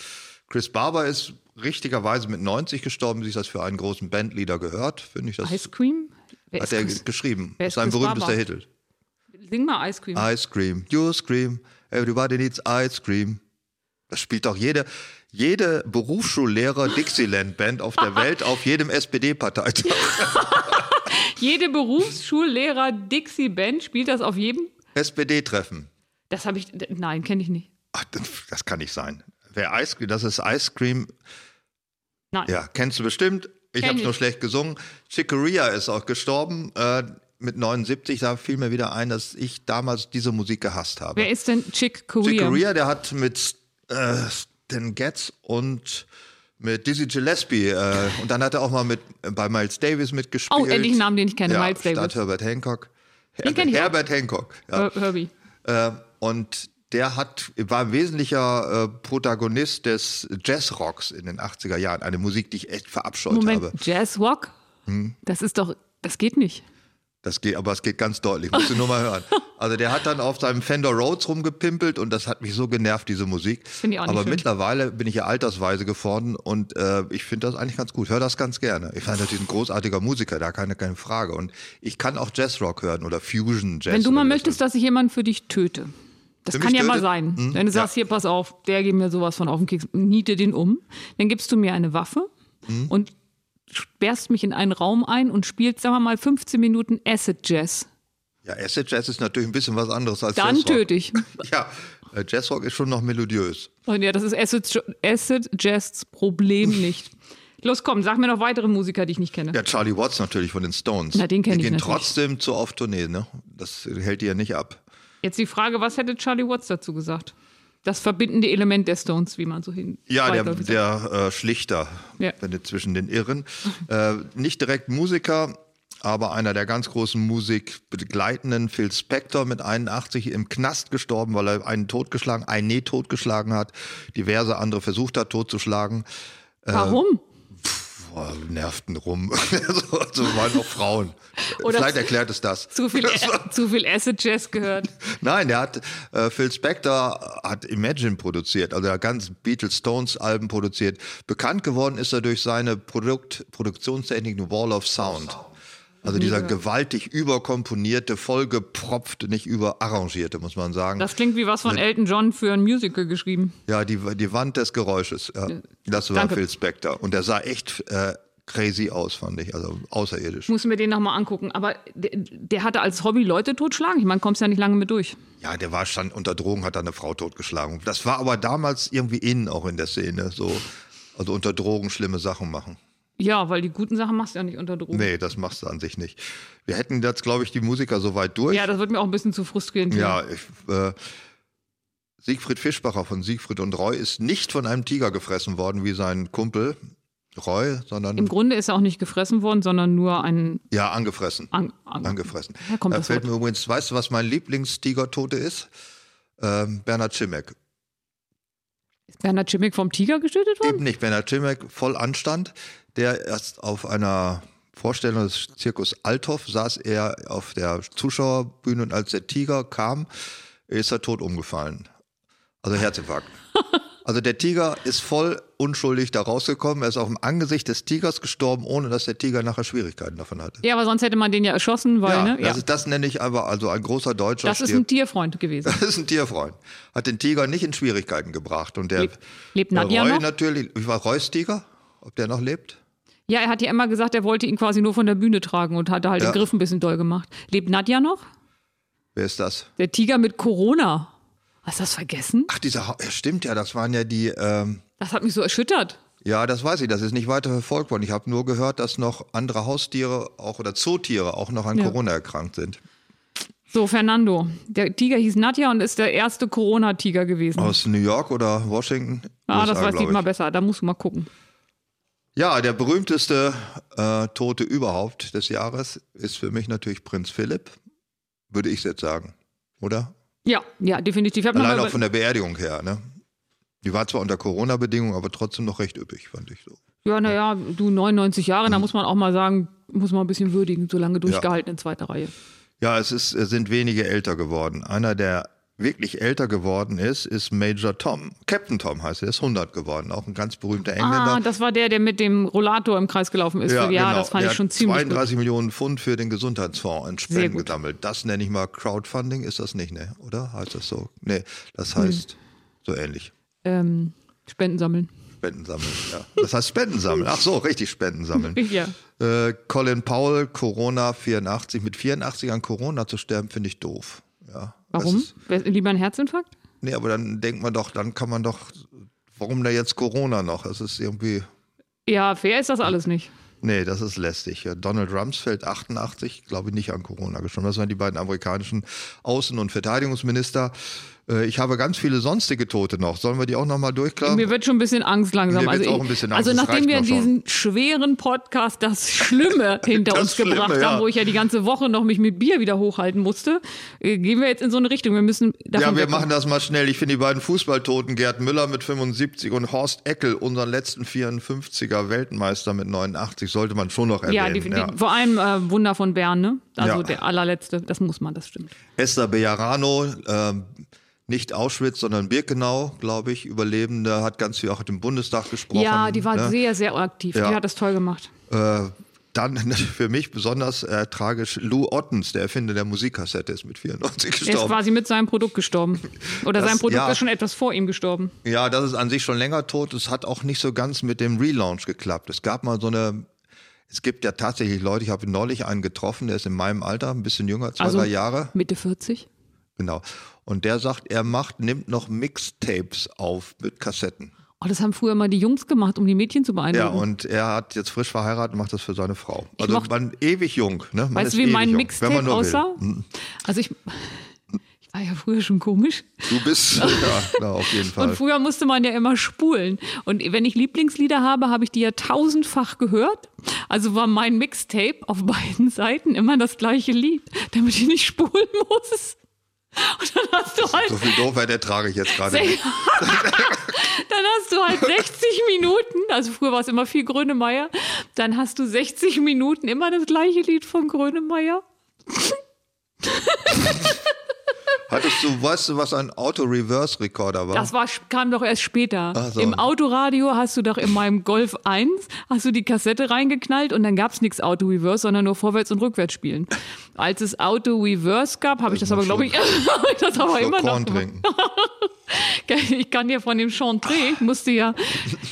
Chris Barber ist richtigerweise mit 90 gestorben, wie sich das für einen großen Bandleader gehört, finde ich das. Ice Cream? Wer hat er geschrieben. Wer ist sein berühmtester Hit. Sing mal Ice Cream. Ice Cream, you scream, everybody needs ice cream. Das spielt doch jede, jede Berufsschullehrer Dixieland Band auf der Welt auf jedem SPD-Parteitag. jede Berufsschullehrer Dixie Band spielt das auf jedem SPD-Treffen. Das habe ich, nein, kenne ich nicht. Ach, das kann nicht sein. Wer Ice Cream, das ist Ice Cream. Nein. Ja, kennst du bestimmt. Ich habe es nur schlecht gesungen. Chicoria ist auch gestorben. Äh, mit 79, da fiel mir wieder ein, dass ich damals diese Musik gehasst habe. Wer ist denn Chick Corea? Chick Corea, der hat mit äh, Stan Getz und mit Dizzy Gillespie äh, und dann hat er auch mal mit bei Miles Davis mitgespielt. Oh, endlich einen Namen, den ich kenne, ja, Miles Davis. Statt Herbert Hancock. Den Her ich Herbert auch. Hancock. Ja. Herbie. Äh, und der hat, war ein wesentlicher äh, Protagonist des Jazzrocks in den 80er Jahren. Eine Musik, die ich echt verabscheut Moment, habe. Jazzrock? Hm? Das ist doch, das geht nicht. Das geht, aber es geht ganz deutlich, musst du nur mal hören. Also der hat dann auf seinem Fender Rhodes rumgepimpelt und das hat mich so genervt, diese Musik. Finde ich auch nicht aber schön. mittlerweile bin ich ja altersweise geworden und äh, ich finde das eigentlich ganz gut. Hör das ganz gerne. Ich fand natürlich ein großartiger Musiker, da keine, keine Frage. Und ich kann auch Jazzrock hören oder Fusion Jazz. Wenn du mal möchtest, dass ich jemanden für dich töte. Das kann ja töte? mal sein. Hm? Wenn du sagst, ja. hier, pass auf, der geht mir sowas von auf den Keks, niete den um. Dann gibst du mir eine Waffe hm? und sperrst mich in einen Raum ein und spielst, sagen wir mal, 15 Minuten Acid Jazz. Ja, Acid Jazz ist natürlich ein bisschen was anderes als Dann Jazzrock. töte ich. Ja, äh, Jazzrock ist schon noch melodiös. Und ja, das ist Acid, Acid Jazz Problem nicht. Los, komm, sag mir noch weitere Musiker, die ich nicht kenne. Ja, Charlie Watts natürlich von den Stones. Na, den kenne ich Die gehen natürlich. trotzdem zu oft Tournee, ne? Das hält die ja nicht ab. Jetzt die Frage, was hätte Charlie Watts dazu gesagt? das verbindende Element der Stones, wie man so hin. Ja, der, der äh, Schlichter ja. zwischen den Irren. äh, nicht direkt Musiker, aber einer der ganz großen Musikbegleitenden, Phil Spector mit 81 im Knast gestorben, weil er einen totgeschlagen, einen totgeschlagen hat, diverse andere versucht hat totzuschlagen. Äh, Warum? boah, nervten rum. so, so waren auch Frauen. Oder Vielleicht erklärt es das. Zu viel, zu viel Acid Jazz gehört. Nein, der hat, äh, Phil Spector hat Imagine produziert, also er ganz Beatles Stones Alben produziert. Bekannt geworden ist er durch seine Produkt, Produktionstechnik Wall of Sound. Also dieser gewaltig überkomponierte, vollgepropfte, nicht überarrangierte, muss man sagen. Das klingt wie was von Elton John für ein Musical geschrieben. Ja, die, die Wand des Geräusches. Ja. Das war Danke. Phil Spector. Und der sah echt äh, crazy aus, fand ich. Also außerirdisch. Muss mir den nochmal angucken. Aber der, der, hatte als Hobby Leute totschlagen. Ich meine, kommst ja nicht lange mit durch. Ja, der war stand unter Drogen, hat da eine Frau totgeschlagen. Das war aber damals irgendwie innen auch in der Szene. So, also unter Drogen schlimme Sachen machen. Ja, weil die guten Sachen machst du ja nicht unter Drogen. Nee, das machst du an sich nicht. Wir hätten jetzt, glaube ich, die Musiker soweit durch. Ja, das wird mir auch ein bisschen zu frustrierend. Ja, ich, äh, Siegfried Fischbacher von Siegfried und Roy ist nicht von einem Tiger gefressen worden wie sein Kumpel Roy, sondern. Im Grunde ist er auch nicht gefressen worden, sondern nur ein. Ja, angefressen. An, an, angefressen. Da kommt da das fällt Wort. mir übrigens, weißt du, was mein Lieblingstigertote ist? Ähm, Bernhard Schimek. Ist Bernhard Schimek vom Tiger getötet worden? Eben nicht. Bernhard Schimek, voll Anstand der erst auf einer Vorstellung des Zirkus Althoff saß er auf der Zuschauerbühne und als der Tiger kam, ist er tot umgefallen. Also Herzinfarkt. Also der Tiger ist voll unschuldig da rausgekommen. Er ist auf dem Angesicht des Tigers gestorben, ohne dass der Tiger nachher Schwierigkeiten davon hatte. Ja, aber sonst hätte man den ja erschossen, weil, ja, ne? Ja. Das, ist, das nenne ich aber also ein großer Deutscher. Das ist ein Tierfreund gewesen. Das ist ein Tierfreund. Hat den Tiger nicht in Schwierigkeiten gebracht. Und der lebt, lebt Nadja Roy noch? natürlich, wie war Reus Tiger? Ob der noch lebt? Ja, er hat ja immer gesagt, er wollte ihn quasi nur von der Bühne tragen und hatte halt ja. den Griff ein bisschen doll gemacht. Lebt Nadja noch? Wer ist das? Der Tiger mit Corona. Hast du das vergessen? Ach, dieser, ja, stimmt ja, das waren ja die. Ähm das hat mich so erschüttert. Ja, das weiß ich. Das ist nicht weiter verfolgt worden. Ich habe nur gehört, dass noch andere Haustiere auch oder Zootiere auch noch an ja. Corona erkrankt sind. So, Fernando. Der Tiger hieß Nadja und ist der erste Corona-Tiger gewesen. Aus New York oder Washington? Ah, USA, das weiß ich mal besser. Da musst du mal gucken. Ja, der berühmteste äh, Tote überhaupt des Jahres ist für mich natürlich Prinz Philipp, würde ich jetzt sagen, oder? Ja, ja, definitiv. Allein auch von der Beerdigung her, ne? Die war zwar unter Corona-Bedingungen, aber trotzdem noch recht üppig, fand ich so. Ja, naja, du 99 Jahre, mhm. da muss man auch mal sagen, muss man ein bisschen würdigen, so lange durchgehalten ja. in zweiter Reihe. Ja, es, ist, es sind wenige älter geworden. Einer der wirklich älter geworden ist, ist Major Tom. Captain Tom heißt er, ist 100 geworden, auch ein ganz berühmter Engländer. Ah, das war der, der mit dem Rollator im Kreis gelaufen ist. Ja, ja genau. das fand er ich schon ziemlich 32 gut. Millionen Pfund für den Gesundheitsfonds in Spenden gesammelt. Das nenne ich mal Crowdfunding, ist das nicht, ne? Oder heißt das so? Nee, das heißt hm. so ähnlich. Ähm, Spenden sammeln. Spenden sammeln, ja. Das heißt Spenden sammeln. Ach so, richtig Spenden sammeln. ja. Äh, Colin Powell, Corona 84. Mit 84 an Corona zu sterben, finde ich doof. Ja. Warum? Lieber ein Herzinfarkt? Nee, aber dann denkt man doch, dann kann man doch, warum da jetzt Corona noch? Das ist irgendwie. Ja, fair ist das alles nicht. Nee, das ist lästig. Donald Rumsfeld, 88, glaube ich, nicht an Corona gestorben. Das waren die beiden amerikanischen Außen- und Verteidigungsminister. Äh, ich habe ganz viele sonstige Tote noch. Sollen wir die auch nochmal durchklappen? Mir wird schon ein bisschen Angst langsam. Mir also, auch ein bisschen Angst. also nachdem wir diesen schweren Podcast das Schlimme hinter das uns Schlimme, gebracht ja. haben, wo ich ja die ganze Woche noch mich mit Bier wieder hochhalten musste, äh, gehen wir jetzt in so eine Richtung. Wir müssen Ja, wir machen das mal schnell. Ich finde die beiden Fußballtoten, Gerd Müller mit 75 und Horst Eckel, unseren letzten 54er Weltmeister mit 89, sollte man schon noch erwähnen. Ja, die, ja. vor allem äh, Wunder von Bern, ne? Also ja. der allerletzte, das muss man, das stimmt. Esther Bejarano, äh, nicht Auschwitz, sondern Birkenau, glaube ich, Überlebende, hat ganz viel auch im Bundestag gesprochen. Ja, die war ne? sehr, sehr aktiv. Ja. Die hat das toll gemacht. Äh, dann für mich besonders äh, tragisch, Lou Ottens, der Erfinder der Musikkassette, ist mit 94 gestorben. Er ist quasi mit seinem Produkt gestorben. Oder das, sein Produkt ja, ist schon etwas vor ihm gestorben. Ja, das ist an sich schon länger tot. Es hat auch nicht so ganz mit dem Relaunch geklappt. Es gab mal so eine es gibt ja tatsächlich Leute, ich habe neulich einen getroffen, der ist in meinem Alter, ein bisschen jünger, zwei, also drei Jahre. Mitte 40? Genau. Und der sagt, er macht, nimmt noch Mixtapes auf mit Kassetten. Oh, das haben früher mal die Jungs gemacht, um die Mädchen zu beeindrucken. Ja, und er hat jetzt frisch verheiratet und macht das für seine Frau. Also mochte, man ewig jung. Ne? Man weißt du, wie mein Mixtape aussah? Will. Also ich, ich war ja früher schon komisch. Du bist, ja, na, auf jeden Fall. Und früher musste man ja immer spulen. Und wenn ich Lieblingslieder habe, habe ich die ja tausendfach gehört. Also war mein Mixtape auf beiden Seiten immer das gleiche Lied, damit ich nicht spulen muss. Und dann hast du halt. So viel Doofheit ertrage ich jetzt gerade dann hast du halt 60 Minuten, also früher war es immer viel Grönemeyer, dann hast du 60 Minuten immer das gleiche Lied von Grönemeyer. Hattest du, weißt du, was ein Auto-Reverse-Recorder war? Das war, kam doch erst später. So. Im Autoradio hast du doch in meinem Golf 1 hast du die Kassette reingeknallt und dann gab es nichts Auto-Reverse, sondern nur Vorwärts- und Rückwärts spielen. Als es Auto-Reverse gab, habe ich das aber, glaube ich, das aber immer noch. Trinken. Ich kann dir von dem Chantre, ich musste ja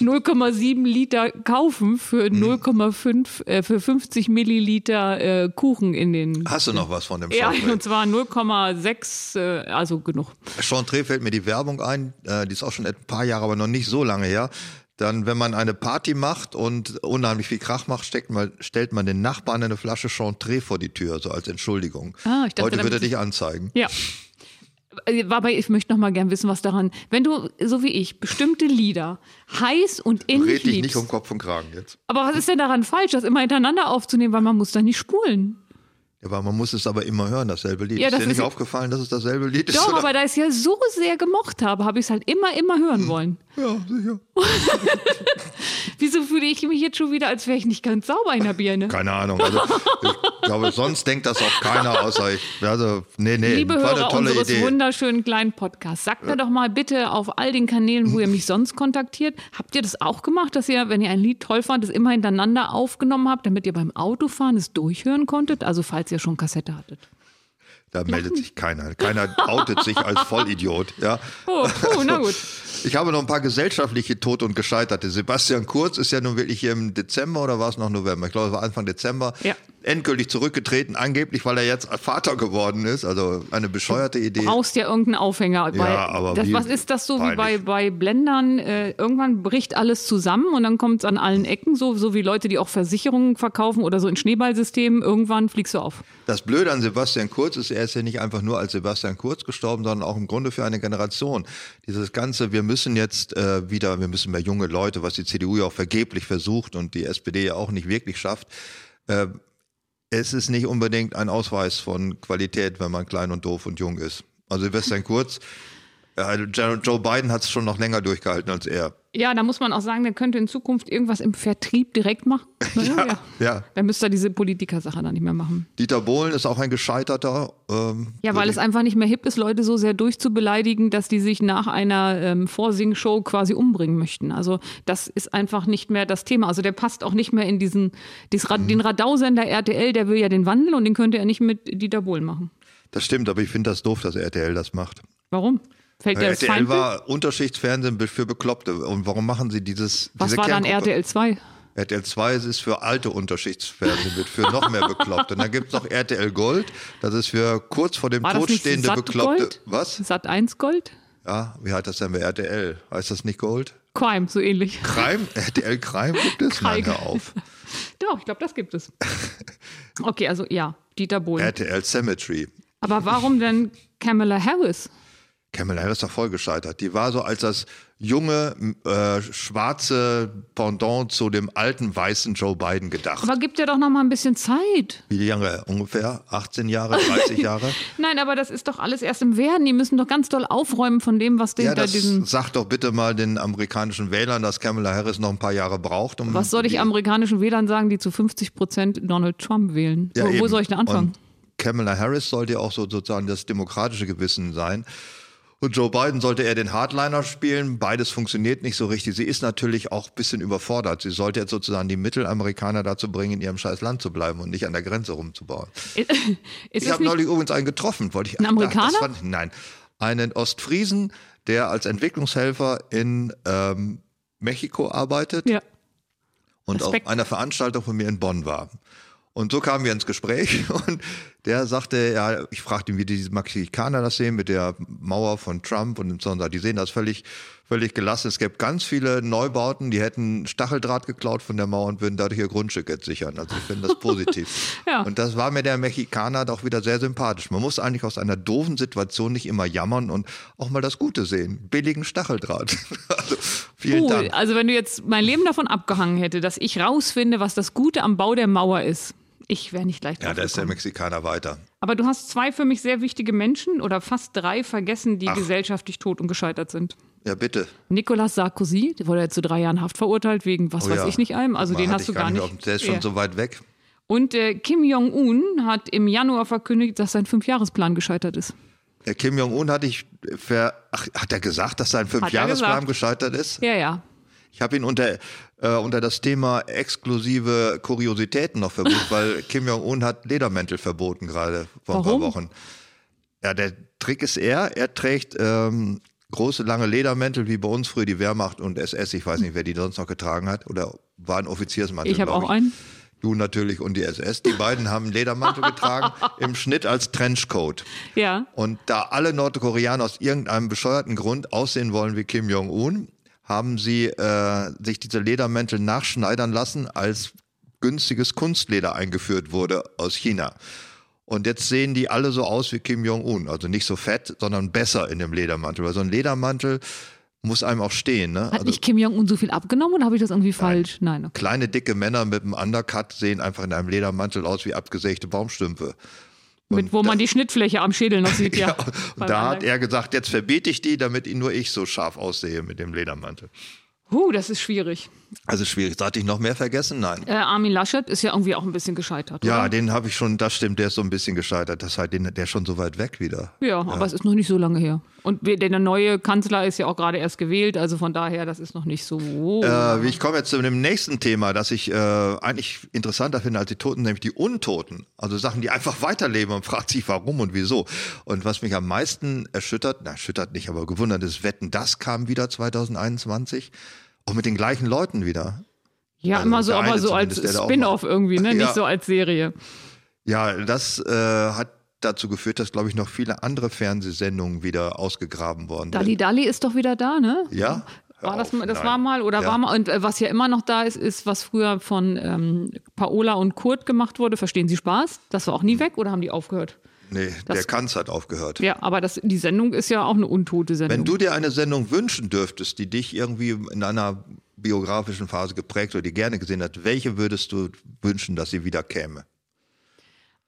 0,7 Liter kaufen für 0,5, äh, für 50 Milliliter äh, Kuchen in den. Hast du noch was von dem Chantre? Ja, und zwar 0,6, äh, also genug. Chantre fällt mir die Werbung ein, äh, die ist auch schon ein paar Jahre, aber noch nicht so lange her. Dann, wenn man eine Party macht und unheimlich viel Krach macht, steckt man, stellt man den Nachbarn eine Flasche Chantre vor die Tür, so als Entschuldigung. Ah, ich dachte, Heute würde er dich anzeigen. Ja. Aber ich möchte noch mal gern wissen, was daran, wenn du, so wie ich, bestimmte Lieder heiß und innig Red dich liebst, nicht um Kopf und Kragen jetzt. Aber was ist denn daran falsch, das immer hintereinander aufzunehmen, weil man muss da nicht spulen? Ja, aber man muss es aber immer hören, dasselbe Lied. Ja, das ist dir nicht aufgefallen, dass es dasselbe Lied ist? Doch, oder? aber da ich es ja so sehr gemocht habe, habe ich es halt immer, immer hören hm. wollen. Ja, sicher. Wieso fühle ich mich jetzt schon wieder, als wäre ich nicht ganz sauber in der Birne? Keine Ahnung. Also, ich glaube, sonst denkt das auch keiner außer ich. Also, nee, nee, Liebe war Hörer eine unseres Idee. wunderschönen kleinen Podcasts, sagt mir doch mal bitte auf all den Kanälen, wo ihr mich sonst kontaktiert, habt ihr das auch gemacht, dass ihr, wenn ihr ein Lied toll fandet, es immer hintereinander aufgenommen habt, damit ihr beim Autofahren es durchhören konntet? Also, falls ihr schon Kassette hattet. Da meldet sich keiner. Keiner outet sich als Vollidiot. Ja. Oh, oh, na gut. Ich habe noch ein paar gesellschaftliche Tote und Gescheiterte. Sebastian Kurz ist ja nun wirklich im Dezember oder war es noch November? Ich glaube, es war Anfang Dezember. Ja. Endgültig zurückgetreten, angeblich, weil er jetzt Vater geworden ist. Also eine bescheuerte Idee. Du brauchst ja irgendeinen Aufhänger. Ja, aber das, was ist das so wie bei, bei Blendern? Äh, irgendwann bricht alles zusammen und dann kommt es an allen Ecken, so, so wie Leute, die auch Versicherungen verkaufen oder so in Schneeballsystemen. Irgendwann fliegst du auf. Das Blöde an Sebastian Kurz ist, er ist ja nicht einfach nur als Sebastian Kurz gestorben, sondern auch im Grunde für eine Generation. Dieses ganze, wir müssen jetzt äh, wieder, wir müssen mehr junge Leute, was die CDU ja auch vergeblich versucht und die SPD ja auch nicht wirklich schafft. Äh, es ist nicht unbedingt ein Ausweis von Qualität, wenn man klein und doof und jung ist. Also Sebastian Kurz, Joe Biden hat es schon noch länger durchgehalten als er. Ja, da muss man auch sagen, der könnte in Zukunft irgendwas im Vertrieb direkt machen. ja, ja. ja. Dann müsste er diese Politikersache dann nicht mehr machen. Dieter Bohlen ist auch ein gescheiterter. Ähm, ja, weil es einfach nicht mehr hip ist, Leute so sehr durchzubeleidigen, dass die sich nach einer ähm, Vorsingshow quasi umbringen möchten. Also das ist einfach nicht mehr das Thema. Also der passt auch nicht mehr in diesen, dies, mhm. den Radausender RTL, der will ja den Wandel und den könnte er nicht mit Dieter Bohlen machen. Das stimmt, aber ich finde das doof, dass RTL das macht. Warum? Fällt dir RTL war Unterschichtsfernsehen für Bekloppte. Und warum machen sie dieses? Was diese war dann RTL 2? RTL 2 ist für alte Unterschichtsfernsehen, für noch mehr Bekloppte. Und dann gibt es noch RTL Gold, das ist für kurz vor dem war Tod stehende Bekloppte. Gold? Was? Sat 1 Gold? Ja, wie heißt das denn bei RTL? Heißt das nicht Gold? Crime, so ähnlich. Crime? RTL Crime gibt es? Nein, hör auf. Doch, ich glaube, das gibt es. Okay, also ja, Dieter Bohlen. RTL Cemetery. Aber warum denn Kamala Harris? Kamala Harris ist doch voll gescheitert. Die war so als das junge, äh, schwarze Pendant zu dem alten, weißen Joe Biden gedacht. Aber gibt ja doch noch mal ein bisschen Zeit. Wie lange? Ungefähr 18 Jahre, 30 Jahre? Nein, aber das ist doch alles erst im Werden. Die müssen doch ganz doll aufräumen von dem, was ja, hinter diesen... Sag doch bitte mal den amerikanischen Wählern, dass Kamala Harris noch ein paar Jahre braucht. Um was soll ich amerikanischen Wählern sagen, die zu 50 Prozent Donald Trump wählen? Ja, wo, wo soll ich denn anfangen? Und Kamala Harris sollte ja auch so sozusagen das demokratische Gewissen sein. Und Joe Biden sollte er den Hardliner spielen. Beides funktioniert nicht so richtig. Sie ist natürlich auch ein bisschen überfordert. Sie sollte jetzt sozusagen die Mittelamerikaner dazu bringen, in ihrem scheiß Land zu bleiben und nicht an der Grenze rumzubauen. Ist ich habe neulich übrigens einen getroffen. Wollte ich, ein Amerikaner? Ach, fand, nein, einen Ostfriesen, der als Entwicklungshelfer in ähm, Mexiko arbeitet ja. und Respekt. auf einer Veranstaltung von mir in Bonn war. Und so kamen wir ins Gespräch und der sagte, ja, ich fragte ihn, wie die Mexikaner das sehen mit der Mauer von Trump und so. Die sehen das völlig, völlig gelassen. Es gäbe ganz viele Neubauten, die hätten Stacheldraht geklaut von der Mauer und würden dadurch ihr Grundstück jetzt sichern. Also ich finde das positiv. ja. Und das war mir der Mexikaner doch wieder sehr sympathisch. Man muss eigentlich aus einer doofen Situation nicht immer jammern und auch mal das Gute sehen. Billigen Stacheldraht. also, vielen Puh, Dank. Also wenn du jetzt mein Leben davon abgehangen hätte, dass ich rausfinde, was das Gute am Bau der Mauer ist, ich wäre nicht leicht Ja, da ist der Mexikaner weiter. Aber du hast zwei für mich sehr wichtige Menschen oder fast drei vergessen, die Ach. gesellschaftlich tot und gescheitert sind. Ja, bitte. Nicolas Sarkozy, der wurde ja zu drei Jahren Haft verurteilt, wegen was oh, weiß ja. ich nicht einem. Also den hast du gar nicht. nicht. Der ist schon ja. so weit weg. Und äh, Kim Jong-un hat im Januar verkündigt, dass sein Fünfjahresplan gescheitert ist. Kim Jong-un hatte ich, ver, ach, hat er gesagt, dass sein Fünfjahresplan gescheitert ist? Ja, ja. Ich habe ihn unter, äh, unter das Thema exklusive Kuriositäten noch verbucht, weil Kim Jong-un hat Ledermäntel verboten gerade vor Warum? ein paar Wochen. Ja, der Trick ist er, er trägt ähm, große, lange Ledermäntel, wie bei uns früher die Wehrmacht und SS. Ich weiß nicht, wer die sonst noch getragen hat. Oder war ein Offiziersmantel. Ich habe auch einen. Du natürlich und die SS. Die beiden haben Ledermantel getragen, im Schnitt als Trenchcoat. Ja. Und da alle Nordkoreaner aus irgendeinem bescheuerten Grund aussehen wollen wie Kim Jong-un, haben sie äh, sich diese Ledermäntel nachschneidern lassen, als günstiges Kunstleder eingeführt wurde aus China. Und jetzt sehen die alle so aus wie Kim Jong-un. Also nicht so fett, sondern besser in dem Ledermantel. Weil so ein Ledermantel muss einem auch stehen. Ne? Hat also, nicht Kim Jong-un so viel abgenommen oder habe ich das irgendwie falsch? Nein. nein okay. Kleine, dicke Männer mit einem Undercut sehen einfach in einem Ledermantel aus wie abgesägte Baumstümpfe. Mit, wo das, man die Schnittfläche am Schädel noch sieht, ja. ja und da hat er gesagt, jetzt verbiete ich die, damit ihn nur ich so scharf aussehe mit dem Ledermantel. Huh, das ist schwierig. Also schwierig. Sollte ich noch mehr vergessen? Nein. Äh, Armin Laschet ist ja irgendwie auch ein bisschen gescheitert. Ja, oder? den habe ich schon, das stimmt, der ist so ein bisschen gescheitert. Das heißt, der ist schon so weit weg wieder. Ja, ja, aber es ist noch nicht so lange her. Und der neue Kanzler ist ja auch gerade erst gewählt, also von daher, das ist noch nicht so. Äh, ich komme jetzt zu dem nächsten Thema, das ich äh, eigentlich interessanter finde als die Toten, nämlich die Untoten. Also Sachen, die einfach weiterleben und fragt sich, warum und wieso. Und was mich am meisten erschüttert, na, erschüttert nicht, aber gewundert ist, Wetten, das kam wieder 2021. Auch mit den gleichen Leuten wieder. Ja, also immer so, aber so als Spin-off irgendwie, ne? Ja. Nicht so als Serie. Ja, das äh, hat dazu geführt, dass, glaube ich, noch viele andere Fernsehsendungen wieder ausgegraben worden sind. Dali Dali ist doch wieder da, ne? Ja. War das, das war mal oder ja. war mal und äh, was ja immer noch da ist, ist was früher von ähm, Paola und Kurt gemacht wurde. Verstehen Sie Spaß? Das war auch nie weg oder haben die aufgehört? Nee, das, der Kanz hat aufgehört. Ja, aber das, die Sendung ist ja auch eine untote Sendung. Wenn du dir eine Sendung wünschen dürftest, die dich irgendwie in einer biografischen Phase geprägt oder die gerne gesehen hat, welche würdest du wünschen, dass sie wieder käme?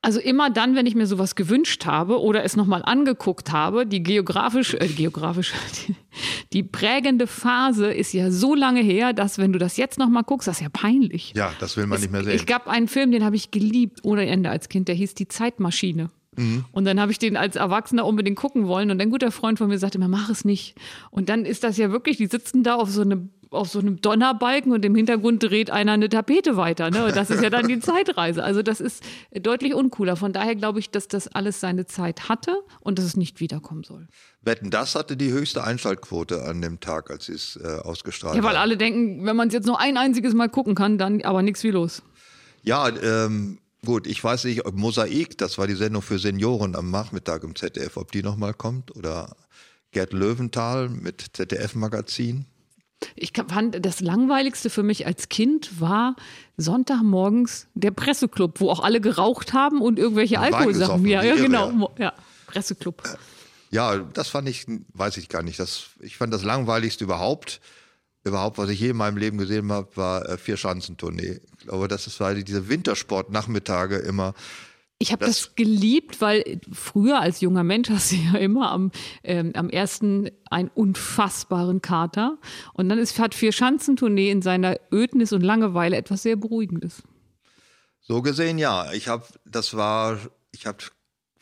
Also immer dann, wenn ich mir sowas gewünscht habe oder es nochmal angeguckt habe, die geografisch, äh, geografisch, die, die, prägende Phase ist ja so lange her, dass wenn du das jetzt nochmal guckst, das ist ja peinlich. Ja, das will man es, nicht mehr sehen. Ich gab einen Film, den habe ich geliebt ohne Ende als Kind, der hieß Die Zeitmaschine. Mhm. Und dann habe ich den als Erwachsener unbedingt gucken wollen. Und ein guter Freund von mir sagte immer, mach es nicht. Und dann ist das ja wirklich, die sitzen da auf so einem auf so einem Donnerbalken und im Hintergrund dreht einer eine Tapete weiter. Ne? Und das ist ja dann die Zeitreise. Also das ist deutlich uncooler. Von daher glaube ich, dass das alles seine Zeit hatte und dass es nicht wiederkommen soll. Wetten, das hatte die höchste Einschaltquote an dem Tag, als sie es äh, ausgestrahlt haben. Ja, weil alle denken, wenn man es jetzt nur ein einziges Mal gucken kann, dann aber nichts wie los. Ja, ähm, Gut, ich weiß nicht, ob Mosaik, das war die Sendung für Senioren am Nachmittag im ZDF, ob die nochmal kommt oder Gerd Löwenthal mit ZDF-Magazin. Ich fand, das Langweiligste für mich als Kind war Sonntagmorgens der Presseclub, wo auch alle geraucht haben und irgendwelche Alkoholsachen. Ja, ja, genau. Ja, Presseclub. Ja, das fand ich, weiß ich gar nicht. Das, ich fand das Langweiligste überhaupt überhaupt, was ich je in meinem Leben gesehen habe, war äh, Vier-Schanzentournee. Ich glaube, das ist, weil diese Wintersport-Nachmittage immer ich habe das, das, geliebt, weil früher als junger Mensch hast du ja immer am, ähm, am ersten einen unfassbaren Kater. Und dann ist, hat Vier Schanzentournee in seiner Ödnis und Langeweile etwas sehr Beruhigendes. So gesehen, ja. Ich habe, das war, ich habe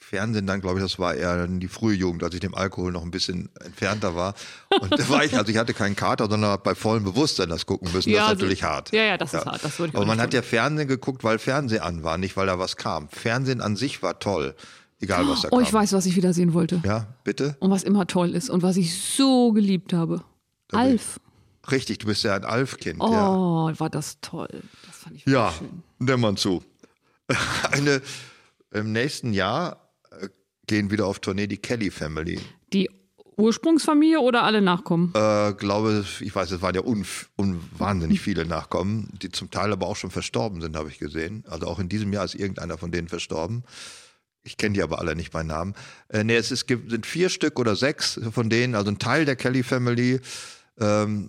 Fernsehen dann, glaube ich, das war eher die frühe Jugend, als ich dem Alkohol noch ein bisschen entfernter war. Und da war ich, also ich hatte keinen Kater, sondern bei vollem Bewusstsein das gucken müssen. Ja, das ist also, natürlich hart. Ja, ja, das ja. ist hart. Das würde ich Aber man hat ja Fernsehen geguckt, weil Fernsehen an war, nicht weil da was kam. Fernsehen an sich war toll. Egal, was da oh, kam. Oh, ich weiß, was ich wieder sehen wollte. Ja, bitte? Und was immer toll ist und was ich so geliebt habe. Da Alf. Richtig, du bist ja ein Alf-Kind. Oh, ja. war das toll. Das fand ich ja, schön. Ja, nimm mal zu. Eine, Im nächsten Jahr gehen wieder auf Tournee die Kelly Family. Die Ursprungsfamilie oder alle Nachkommen? Äh, glaube, ich weiß, es waren ja un, un, wahnsinnig viele Nachkommen, die zum Teil aber auch schon verstorben sind, habe ich gesehen. Also auch in diesem Jahr ist irgendeiner von denen verstorben. Ich kenne die aber alle nicht bei Namen. Äh, nee, es ist, sind vier Stück oder sechs von denen, also ein Teil der Kelly Family. Ähm,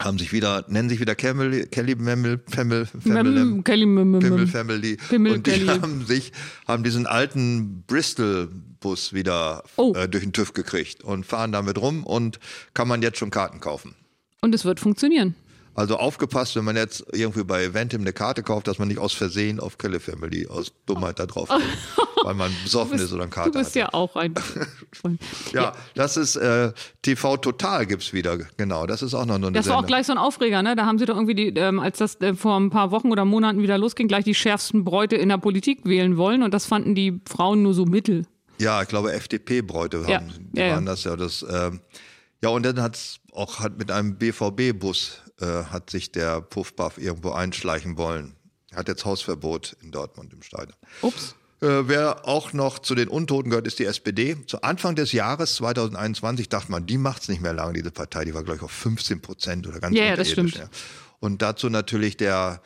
haben sich wieder, nennen sich wieder Kelly, Kelly Memmel, Femmel, Femmel, Kelly Memmel, Family. und die Kelly. haben sich, haben diesen alten Bristol-Bus wieder oh. äh, durch den TÜV gekriegt und fahren damit rum und kann man jetzt schon Karten kaufen. Und es wird funktionieren. Also aufgepasst, wenn man jetzt irgendwie bei Eventim eine Karte kauft, dass man nicht aus Versehen auf Kelly Family aus Dummheit da drauf geht. weil man besoffen bist, ist oder ein Kater Du bist hat. ja auch ein. ja, ja, das ist äh, TV Total gibt es wieder. Genau, das ist auch noch eine Das war auch gleich so ein Aufreger, ne? Da haben sie doch irgendwie, die, ähm, als das äh, vor ein paar Wochen oder Monaten wieder losging, gleich die schärfsten Bräute in der Politik wählen wollen und das fanden die Frauen nur so mittel. Ja, ich glaube FDP-Bräute Ja. die Ja, waren das ja. Das, ähm, ja, und dann hat's auch hat mit einem BVB-Bus äh, hat sich der Puffbuff irgendwo einschleichen wollen. Hat jetzt Hausverbot in Dortmund im Stadion. Ups. Äh, wer auch noch zu den Untoten gehört, ist die SPD. Zu Anfang des Jahres 2021 dachte man, die macht's nicht mehr lange, diese Partei. Die war, glaube ich, auf 15 Prozent oder ganz ja, das stimmt. Und dazu natürlich der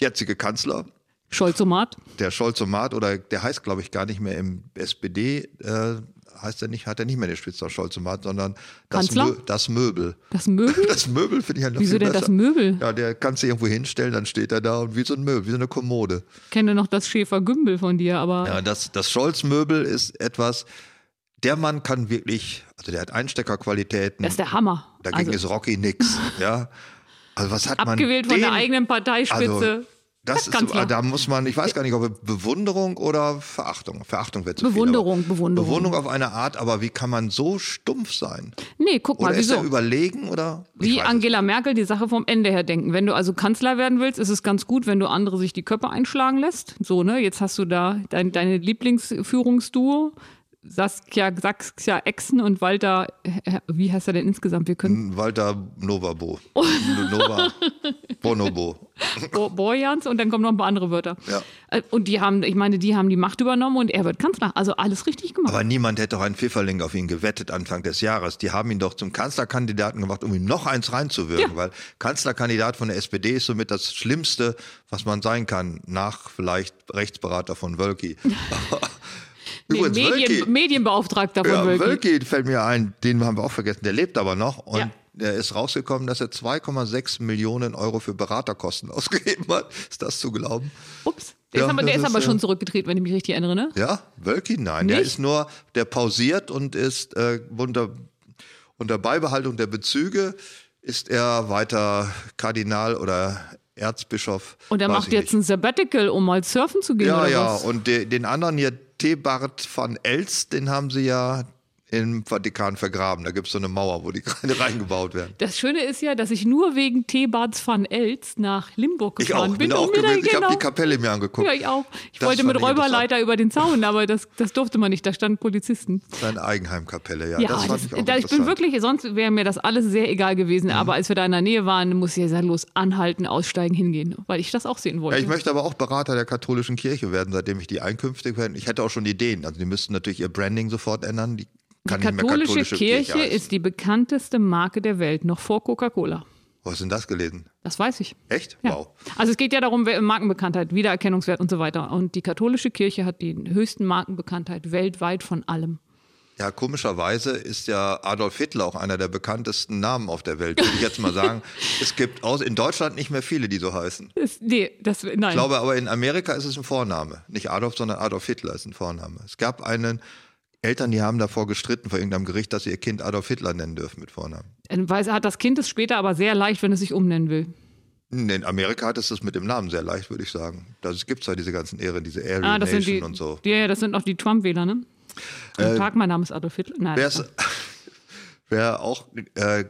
jetzige Kanzler, Scholzomat. der Scholzomat, oder der heißt, glaube ich, gar nicht mehr im SPD, äh, heißt er nicht, hat er nicht mehr den Spitznamen Scholzomat, sondern das? Mö das Möbel. Das Möbel? Das Möbel finde ich ja noch Wieso denn besser. das Möbel? Ja, der kannst du irgendwo hinstellen, dann steht er da und wie so ein Möbel, wie so eine Kommode. Ich kenne noch das Schäfer-Gümbel von dir, aber Ja, das, das Scholz-Möbel ist etwas, der Mann kann wirklich, also der hat Einsteckerqualitäten. das ist der Hammer. Dagegen Also, ist Rocky nix. ja. Also was hat man abgewählt von der den- eigenen Parteispitze. Also, das ist, Kanzler. da muss man, ich weiß gar nicht, ob Bewunderung oder Verachtung. Verachtung wäre zu viel, Bewunderung, aber Bewunderung. Bewunderung auf eine Art, aber wie kann man so stumpf sein? nee, guck Oder mal, ist er wieso? überlegen oder? Wie Angela Merkel die Sache vom Ende her denken. Wenn du also Kanzler werden willst, ist es ganz gut, wenn du andere sich die Köpfe einschlagen lässt. So, ne? Jetzt hast du da dein, deine Lieblingsführungsduo. Saskia, Saskia Exen und Walter, wie heißt er denn insgesamt? Wir können Walter Novabo. Nova Bonobo. Bo Borjans und dann kommen noch ein paar andere Wörter. Ja. Äh, Und die haben, ich meine, die haben die Macht übernommen und er wird Kanzler. Also alles richtig gemacht. Aber niemand hätte doch einen Pfifferling auf ihn gewettet Anfang des Jahres. Die haben ihn doch zum Kanzlerkandidaten gemacht, um ihm noch eins reinzuwirken, Ja. weil Kanzlerkandidat von der SPD ist somit das Schlimmste, was man sein kann, nach vielleicht Rechtsberater von Wölki. nee, Übrigens, Medien, Wölki, Medienbeauftragter von ja, Wölki. Wölki fällt mir ein, den haben wir auch vergessen, der lebt aber noch und Ja. der ist rausgekommen, dass er 2,6 Millionen Euro für Beraterkosten ausgegeben hat. Ist das zu glauben? Ups. Der Ja, ist aber, der ist ist, aber schon zurückgetreten, wenn ich mich richtig erinnere. Ne? Ja, Wölki? Nein, der Nicht? ist nur, der pausiert und ist äh, unter, unter Beibehaltung der Bezüge ist er weiter Kardinal oder Erzbischof. Und er macht jetzt nicht. ein Sabbatical, um mal surfen zu gehen Ja, oder ja, was? und de, den anderen hier, Thebart van Elst, den haben sie ja im Vatikan vergraben. Da gibt es so eine Mauer, wo die gerade reingebaut werden. Das Schöne ist ja, dass ich nur wegen Thebarts van Elst nach Limburg Ich gefahren auch, bin. bin auch dann- gewesen. Ich habe genau. die Kapelle mir angeguckt. Ja, ich auch. Ich Das wollte mit ich. Räuberleiter über den Zaun, aber das, das durfte man nicht. Da standen Polizisten. Seine Eigenheimkapelle, ja. Ja, das fand das, ich auch da, ich bin. Mhm. wirklich, sonst wäre mir das alles sehr egal gewesen. Aber als wir da in der Nähe waren, muss ich ja los anhalten, aussteigen, hingehen, weil ich das auch sehen Ja, wollte. ich möchte aber auch Berater der katholischen Kirche werden, seitdem ich die Einkünfte Ich hätte auch schon Ideen. Also die müssten natürlich ihr Branding sofort ändern. Die kann die katholische, katholische Kirche, heißen. ist die bekannteste Marke der Welt, noch vor Coca-Cola. Wo hast du denn das gelesen? Das weiß ich. Echt? Ja. Wow. Also es geht ja darum, Markenbekanntheit, Wiedererkennungswert und so weiter. Und die katholische Kirche hat die höchsten Markenbekanntheit weltweit von allem. Ja, komischerweise ist ja Adolf Hitler auch einer der bekanntesten Namen auf der Welt, würde ich jetzt mal sagen. es gibt aus, in Deutschland nicht mehr viele, die so heißen. Das, nee, das, nein. Ich glaube aber in Amerika ist es ein Vorname. Nicht Adolf, sondern Adolf Hitler ist ein Vorname. Es gab einen, Eltern, die haben davor gestritten vor irgendeinem Gericht, dass sie ihr Kind Adolf Hitler nennen dürfen mit Vornamen. Weil hat das Kind es später aber sehr leicht, wenn es sich umnennen will. In Amerika hat es das mit dem Namen sehr leicht, würde ich sagen. Da gibt es ja diese ganzen Ehren, diese Aryan Ah, das Nation sind die, und so. Ja, ja, das sind auch die Trump-Wähler, ne? Guten Tag, mein Name ist Adolf Hitler. Nein, wer auch äh,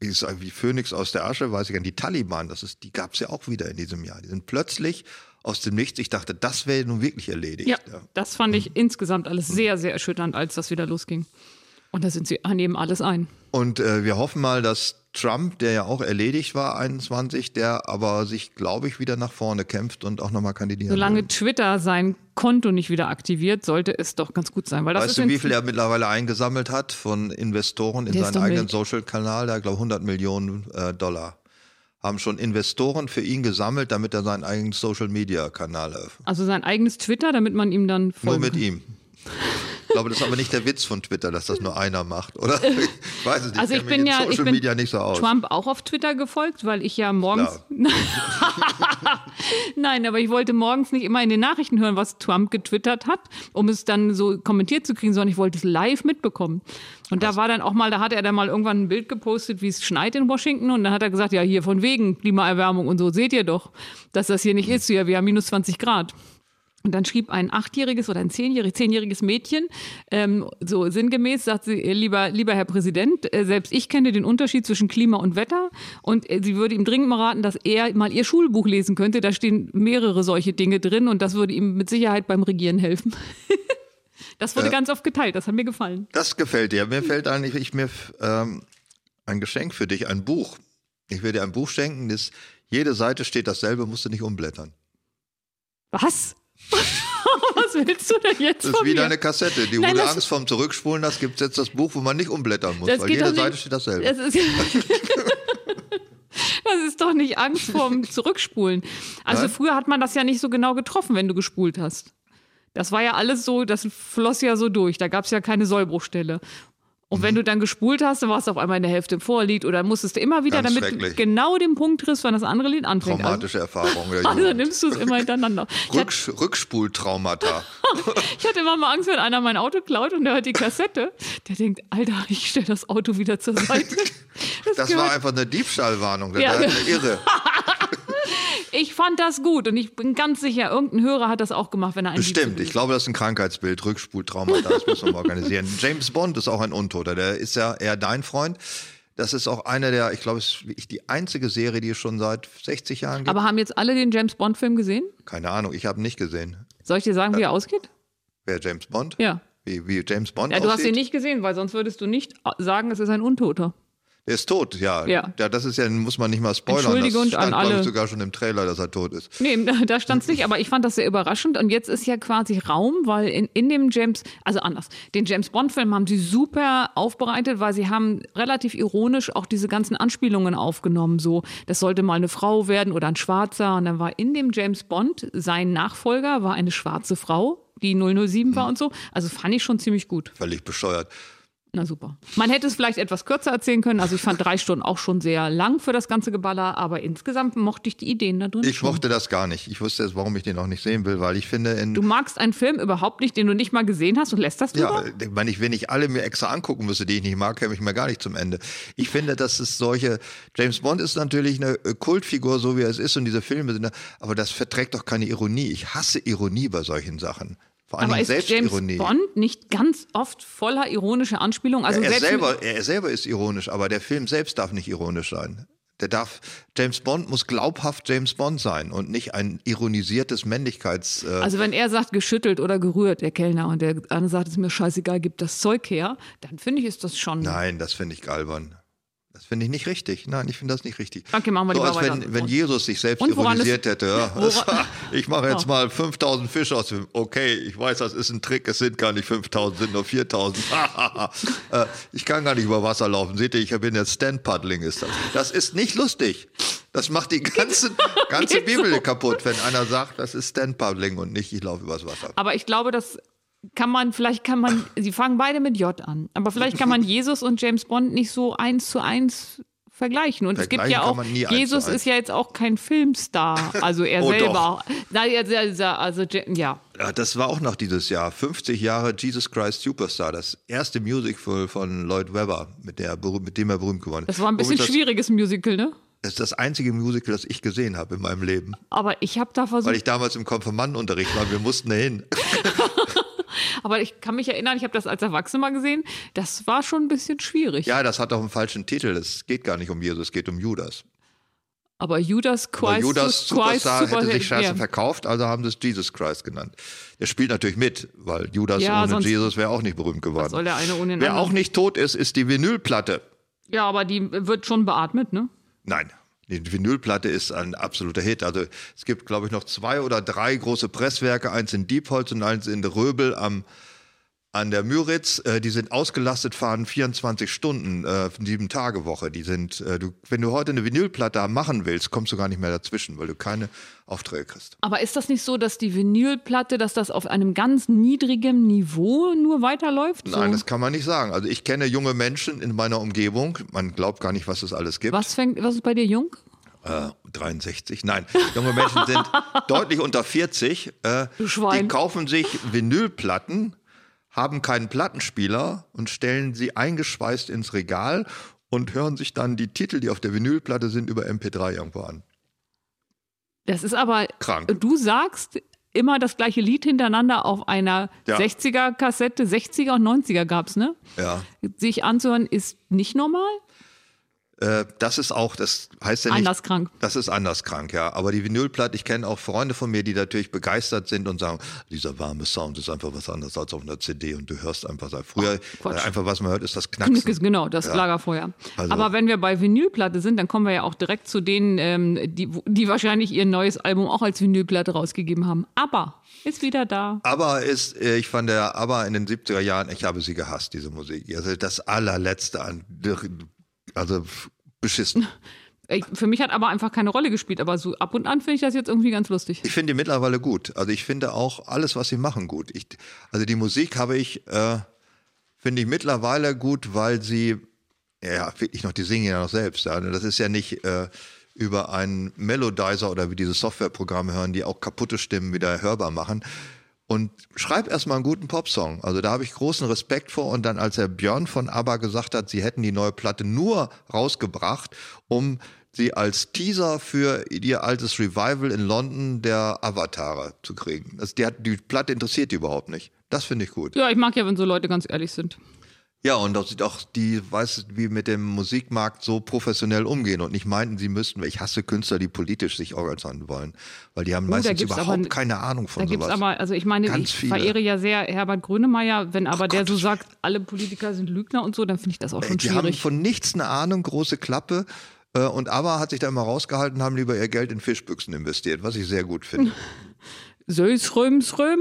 ich sag, wie Phönix aus der Asche, weiß ich gar nicht, die Taliban, das ist, die gab es ja auch wieder in diesem Jahr. Die sind plötzlich aus dem Nichts. Ich dachte, das wäre nun wirklich erledigt. ja, das fand ich insgesamt alles sehr, sehr erschütternd, als das wieder losging. Und da sind sie, nehmen alles ein. Und äh, wir hoffen mal, dass Trump, der ja auch erledigt war, 21, der aber sich, glaube ich, wieder nach vorne kämpft und auch nochmal kandidieren Solange will. Twitter sein Konto nicht wieder aktiviert, sollte es doch ganz gut sein. Weil das Weißt du, wie viel er mittlerweile eingesammelt hat von Investoren in seinen eigenen. Social-Kanal? Hat, glaube ich, 100 Millionen äh, Dollar. Haben schon Investoren für ihn gesammelt, damit er seinen eigenen Social-Media-Kanal eröffnet. Also sein eigenes Twitter, damit man ihm dann Nur folgen mit kann. ihm. Ich glaube, das ist aber nicht der Witz von Twitter, dass das nur einer macht, oder? Ich weiß es nicht. Also ich bin ja, ich Social bin Media nicht so aus. Trump auch auf Twitter gefolgt, weil ich ja morgens. Nein, aber ich wollte morgens nicht immer in den Nachrichten hören, was Trump getwittert hat, um es dann so kommentiert zu kriegen, sondern ich wollte es live mitbekommen. Und da war dann auch mal, da hat er dann mal irgendwann ein Bild gepostet, wie es schneit in Washington und dann hat er gesagt, ja, hier von wegen Klimaerwärmung und so, seht ihr doch, dass das hier nicht ist, ja, wir haben minus 20 Grad. Und dann schrieb ein achtjähriges oder ein zehnjähriges, zehnjähriges Mädchen, ähm, so sinngemäß, sagt sie, lieber, lieber Herr Präsident, äh, selbst ich kenne den Unterschied zwischen Klima und Wetter und äh, sie würde ihm dringend mal raten, dass er mal ihr Schulbuch lesen könnte. Da stehen mehrere solche Dinge drin und das würde ihm mit Sicherheit beim Regieren helfen. das wurde äh, ganz oft geteilt, das hat mir gefallen. Das gefällt dir. Mir fällt eigentlich ich, mir ähm, ein Geschenk für dich, ein Buch. Ich werde dir ein Buch schenken, das jede Seite steht dasselbe, musst du nicht umblättern. Was? Was willst du denn jetzt? Das ist wie mir? deine Kassette. Die, Nein, du Angst vorm Zurückspulen hast, gibt es jetzt das Buch, wo man nicht umblättern muss, weil jede Seite steht dasselbe. Das ist, das ist doch nicht Angst vorm Zurückspulen. Also Nein? früher hat man das ja nicht so genau getroffen, wenn du gespult hast. Das war ja alles so, das floss ja so durch. Da gab es ja keine Sollbruchstelle. Und wenn mhm. du dann gespult hast, dann warst du auf einmal in der Hälfte im Vorlied oder musstest du immer wieder, Ganz damit du genau den Punkt triffst, wann das andere Lied anfängt. Traumatische also, Erfahrung. also nimmst du es immer hintereinander. Rücks Rückspultraumata. ich hatte immer mal Angst, wenn einer mein Auto klaut und der hört die Kassette. Der denkt, Alter, ich stelle das Auto wieder zur Seite. Das, das war einfach eine Diebstahlwarnung. Das ja. war eine Irre. Ich fand das gut und ich bin ganz sicher, irgendein Hörer hat das auch gemacht, wenn er einen Bestimmt, ich glaube, das ist ein Krankheitsbild, Rückspultrauma, das müssen wir organisieren. James Bond ist auch ein Untoter, der ist ja eher dein Freund. Das ist auch eine der, ich glaube, es ist die einzige Serie, die es schon seit 60 Jahren gibt. Aber haben jetzt alle den James Bond-Film gesehen? Keine Ahnung, ich habe ihn nicht gesehen. Soll ich dir sagen, wie er ausgeht? Wer James Bond? Ja. Wie, wie James Bond Ja, du aussieht? hast ihn nicht gesehen, weil sonst würdest du nicht sagen, es ist ein Untoter. Er ist tot, ja. ja. Ja, das ist ja, muss man nicht mal spoilern. Entschuldigung das stand, an alle. Ich, sogar schon im Trailer, dass er tot ist. Nee, da stand es nicht, aber ich fand das sehr überraschend. Und jetzt ist ja quasi Raum, weil in, in dem James, also anders, den James Bond-Film haben sie super aufbereitet, weil sie haben relativ ironisch auch diese ganzen Anspielungen aufgenommen. So, das sollte mal eine Frau werden oder ein Schwarzer. Und dann war in dem James Bond, sein Nachfolger war eine schwarze Frau, die 007 war hm. und so. Also fand ich schon ziemlich gut. Völlig bescheuert. Na super. Man hätte es vielleicht etwas kürzer erzählen können. Also ich fand drei Stunden auch schon sehr lang für das ganze Geballer, aber insgesamt mochte ich die Ideen da drin. Ich schon. mochte das gar nicht. Ich wusste jetzt, warum ich den auch nicht sehen will, weil ich finde. du magst einen Film überhaupt nicht, den du nicht mal gesehen hast und lässt das Ja, ich meine, wenn ich alle mir extra angucken müsste, die ich nicht mag, käme ich mir gar nicht zum Ende. Ich finde, dass es solche. James Bond ist natürlich eine Kultfigur, so wie er es ist, und diese Filme sind. Aber das verträgt doch keine Ironie. Ich hasse Ironie bei solchen Sachen. Vor allem Selbstironie. James Bond nicht ganz oft voller ironischer Anspielungen? Also ja, er, selber, er selber ist ironisch, aber der Film selbst darf nicht ironisch sein. Der darf, James Bond muss glaubhaft James Bond sein und nicht ein ironisiertes Männlichkeits. Äh also wenn er sagt geschüttelt oder gerührt, der Kellner, und der andere sagt, es ist mir scheißegal, gibt das Zeug her, dann finde ich, ist das schon. Nein, das finde ich galbern. Finde ich nicht richtig. Nein, ich finde das nicht richtig. Okay, machen wir so, als wenn, wenn Jesus sich selbst ironisiert hätte. Ja, war, ich mache jetzt mal 5000 Fische aus dem. Okay, ich weiß, das ist ein Trick. Es sind gar nicht 5000, sind nur 4000. Äh, ich kann gar nicht über Wasser laufen. Seht ihr, ich bin jetzt Stand-Paddling. Ist das. das ist nicht lustig. Das macht die ganze, ganze Bibel so. kaputt, wenn einer sagt, das ist Stand-Paddling und nicht, ich laufe übers Wasser. Aber ich glaube, dass kann man, vielleicht kann man, sie fangen beide mit J an, aber vielleicht kann man Jesus und James Bond nicht so eins zu eins vergleichen. Und es gibt ja auch, Jesus ist ja jetzt auch kein Filmstar, also er oh, selber. Na, also, ja. ja. Das war auch noch dieses Jahr, 50 Jahre Jesus Christ Superstar, das erste Musical von Lloyd Webber, mit, der, mit dem er berühmt geworden ist. Das war ein bisschen das, schwieriges Musical, ne? Das ist das einzige Musical, das ich gesehen habe in meinem Leben. Aber ich habe da versucht. Weil ich damals im Konfirmandenunterricht war, wir mussten dahin. Aber ich kann mich erinnern, ich habe das als Erwachsener mal gesehen. Das war schon ein bisschen schwierig. Ja, das hat auch einen falschen Titel. Es geht gar nicht um Jesus, es geht um Judas. Aber Judas Christ, Aber Judas Superstar Super hätte sich scheiße ja. verkauft, also haben sie es Jesus Christ genannt. Er spielt natürlich mit, weil Judas ja, ohne Jesus wäre auch nicht berühmt geworden. Soll der eine ohne Wer auch nicht tot ist, ist die Vinylplatte. Ja, aber die wird schon beatmet, ne? Nein, die Vinylplatte ist ein absoluter Hit. Also es gibt, glaube ich, noch zwei oder drei große Presswerke, eins in Diepholz und eins in Röbel am an der Müritz, äh, die sind ausgelastet, fahren 24 Stunden, äh, sieben Tage Woche. Die sind, äh, du, wenn du heute eine Vinylplatte machen willst, kommst du gar nicht mehr dazwischen, weil du keine Aufträge kriegst. Aber ist das nicht so, dass die Vinylplatte, dass das auf einem ganz niedrigen Niveau nur weiterläuft? So? Nein, das kann man nicht sagen. Also ich kenne junge Menschen in meiner Umgebung. Man glaubt gar nicht, was es alles gibt. Was fängt, was ist bei dir jung? Äh, 63. Nein, junge Menschen sind deutlich unter 40. Äh, die kaufen sich Vinylplatten haben keinen Plattenspieler und stellen sie eingeschweißt ins Regal und hören sich dann die Titel, die auf der Vinylplatte sind, über MP3 irgendwo an. Das ist aber krank. Du sagst, immer das gleiche Lied hintereinander auf einer ja. 60er-Kassette, 60er und 90er gab es, ne? Ja. Sich anzuhören, ist nicht normal. Äh, das ist auch, das heißt ja nicht. Anders krank. Das ist anders krank, ja. Aber die Vinylplatte, ich kenne auch Freunde von mir, die natürlich begeistert sind und sagen, dieser warme Sound ist einfach was anderes als auf einer CD und du hörst einfach, früher oh, einfach was man hört, ist das Knacken. Knickes, genau, das ja. Lagerfeuer. Also. Aber wenn wir bei Vinylplatte sind, dann kommen wir ja auch direkt zu denen, ähm, die, die wahrscheinlich ihr neues Album auch als Vinylplatte rausgegeben haben. Aber ist wieder da. Aber ist, äh, ich fand der Aber in den 70er Jahren, ich habe sie gehasst, diese Musik. Also das allerletzte an also beschissen. Für mich hat aber einfach keine Rolle gespielt, aber so ab und an finde ich das jetzt irgendwie ganz lustig. Ich finde die mittlerweile gut. Also ich finde auch alles, was sie machen, gut. Ich, also die Musik habe ich, äh, finde ich mittlerweile gut, weil sie, ja, wirklich noch, die singen ja noch selbst. Ja. Das ist ja nicht äh, über einen Melodizer oder wie diese Softwareprogramme hören, die auch kaputte Stimmen wieder hörbar machen und schreib erstmal einen guten Popsong. Also da habe ich großen Respekt vor. Und dann, als der Björn von ABBA gesagt hat, sie hätten die neue Platte nur rausgebracht, um sie als Teaser für ihr altes Revival in London der Avatare zu kriegen. Also die, hat, die Platte interessiert die überhaupt nicht. Das finde ich gut. Ja, ich mag ja, wenn so Leute ganz ehrlich sind. Ja, und auch, auch die, weiß wie mit dem Musikmarkt so professionell umgehen und nicht meinten, sie müssten, ich hasse Künstler, die politisch sich organisieren wollen, weil die haben oh, meistens überhaupt aber, keine Ahnung von da sowas. Gibt's aber, also ich meine, Ganz ich viele. verehre ja sehr Herbert Grönemeyer, wenn aber oh der Gott. so sagt, alle Politiker sind Lügner und so, dann finde ich das auch schon die schwierig. Die haben von nichts eine Ahnung, große Klappe. Äh, und aber hat sich da immer rausgehalten, haben lieber ihr Geld in Fischbüchsen investiert, was ich sehr gut finde. Sösröm, Sröm?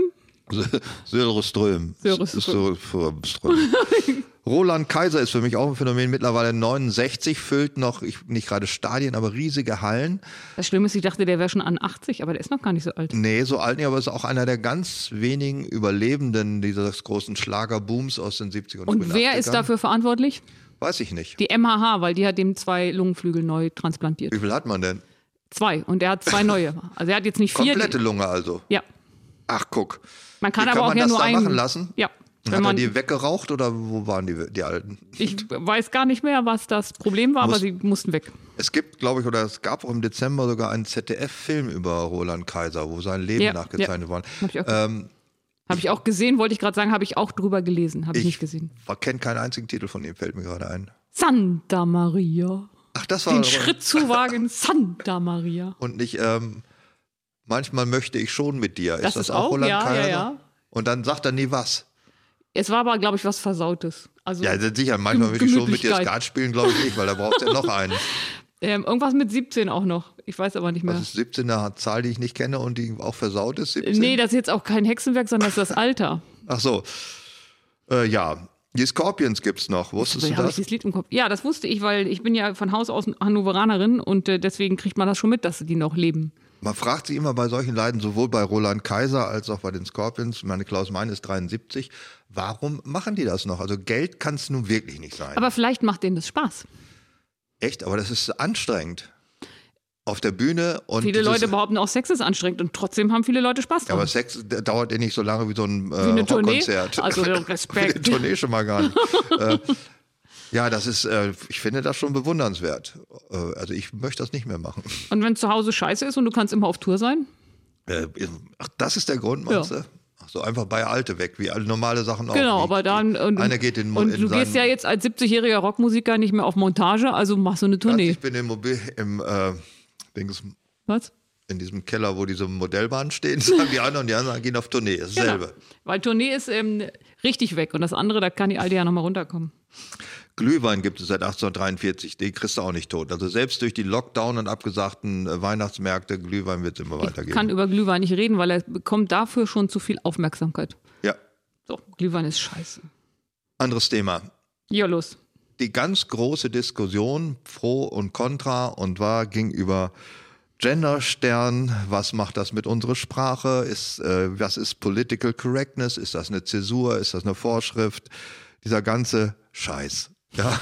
Söderström. Söderström. Roland Kaiser ist für mich auch ein Phänomen. Mittlerweile 69, füllt noch, ich, nicht gerade Stadien, aber riesige Hallen. Das Schlimme ist, ich dachte, der wäre schon an 80, aber der ist noch gar nicht so alt. Nee, so alt nicht, aber ist auch einer der ganz wenigen Überlebenden dieses großen Schlagerbooms aus den 70ern und Und wer ist dafür verantwortlich? Weiß ich nicht. Die MHH, weil die hat dem zwei Lungenflügel neu transplantiert. Wie viel hat man denn? Zwei. Und er hat zwei neue. Also er hat jetzt nicht vier. Komplette Lunge also? Ja. Ach, guck. Man kann Wie aber kann auch man ja das nur da einen. machen lassen? Ja. Hat er die weggeraucht oder wo waren die, die alten? Ich weiß gar nicht mehr, was das Problem war, Muss, aber sie mussten weg. Es gibt, glaube ich, oder es gab auch im Dezember sogar einen ZDF-Film über Roland Kaiser, wo sein Leben ja, nachgezeichnet ja. wurde. Habe ich, ähm, hab ich auch gesehen, wollte ich gerade sagen, habe ich auch drüber gelesen, habe ich, ich nicht gesehen. Ich kenne keinen einzigen Titel von ihm, fällt mir gerade ein. Santa Maria. Ach, das war Den Schritt zu wagen, Santa Maria. Und nicht, ähm, manchmal möchte ich schon mit dir. Das ist das ist auch Roland ja, Kaiser? Ja, ja. Und dann sagt er nie was. Es war aber, glaube ich, was Versautes. Also ja, sicher. Manchmal würde ich schon mit dir Skat spielen, glaube ich nicht, weil da brauchst du ja noch einen. Ähm, irgendwas mit 17 auch noch. Ich weiß aber nicht mehr. Das ist 17 eine Zahl, die ich nicht kenne und die auch versaut ist? 17? Nee, das ist jetzt auch kein Hexenwerk, sondern das ist das Alter. Ach so. Äh, ja. Die Scorpions gibt es noch. Wusstest ja, du das? Ich das Lied im Kopf. Ja, das wusste ich, weil ich bin ja von Haus aus Hannoveranerin und äh, deswegen kriegt man das schon mit, dass die noch leben. Man fragt sich immer bei solchen Leiden, sowohl bei Roland Kaiser als auch bei den Scorpions, meine Klaus Mein ist 73, warum machen die das noch? Also Geld kann es nun wirklich nicht sein. Aber vielleicht macht denen das Spaß. Echt? Aber das ist anstrengend. Auf der Bühne und. Viele Leute behaupten auch, Sex ist anstrengend und trotzdem haben viele Leute Spaß dran. Ja, aber Sex dauert ja nicht so lange wie so ein äh, wie eine Rockkonzert. Also Respekt. wie eine Tournee schon mal gar nicht. äh, ja, das ist, äh, ich finde das schon bewundernswert. Äh, also ich möchte das nicht mehr machen. Und wenn zu Hause scheiße ist und du kannst immer auf Tour sein? Äh, ach, das ist der Grund, meinst ja. du? Ach so, einfach bei Alte weg, wie alle normale Sachen auch. Genau, aber dann. Und, einer geht in, und in du gehst ja jetzt als 70-jähriger Rockmusiker nicht mehr auf Montage, also machst du eine Tournee. Ich bin im, Mobil, im äh, Dings, Was? in diesem Keller, wo diese Modellbahnen stehen, sagen die anderen und die anderen gehen auf Tournee. Dasselbe. Genau. Weil Tournee ist ähm, richtig weg und das andere, da kann die Alte ja nochmal runterkommen. Glühwein gibt es seit 1843, den kriegst du auch nicht tot. Also selbst durch die Lockdown und abgesagten äh, Weihnachtsmärkte, Glühwein wird es immer weitergehen. Ich kann über Glühwein nicht reden, weil er bekommt dafür schon zu viel Aufmerksamkeit. Ja. So, Glühwein ist scheiße. Anderes Thema. Ja, los. Die ganz große Diskussion pro und contra und war ging über Genderstern, was macht das mit unserer Sprache? Ist, äh, was ist Political Correctness? Ist das eine Zäsur? Ist das eine Vorschrift? Dieser ganze Scheiß. Ja.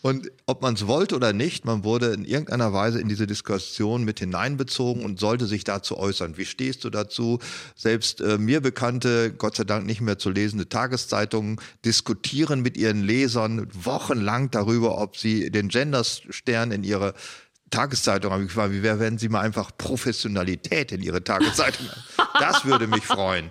Und ob man es wollte oder nicht, man wurde in irgendeiner Weise in diese Diskussion mit hineinbezogen und sollte sich dazu äußern. Wie stehst du dazu? Selbst äh, mir bekannte, Gott sei Dank nicht mehr zu lesende Tageszeitungen diskutieren mit ihren Lesern wochenlang darüber, ob sie den Genderstern in ihre Tageszeitung habe ich gefragt, wie wäre, wenn Sie mal einfach Professionalität in Ihre Tageszeitung haben? Das würde mich freuen.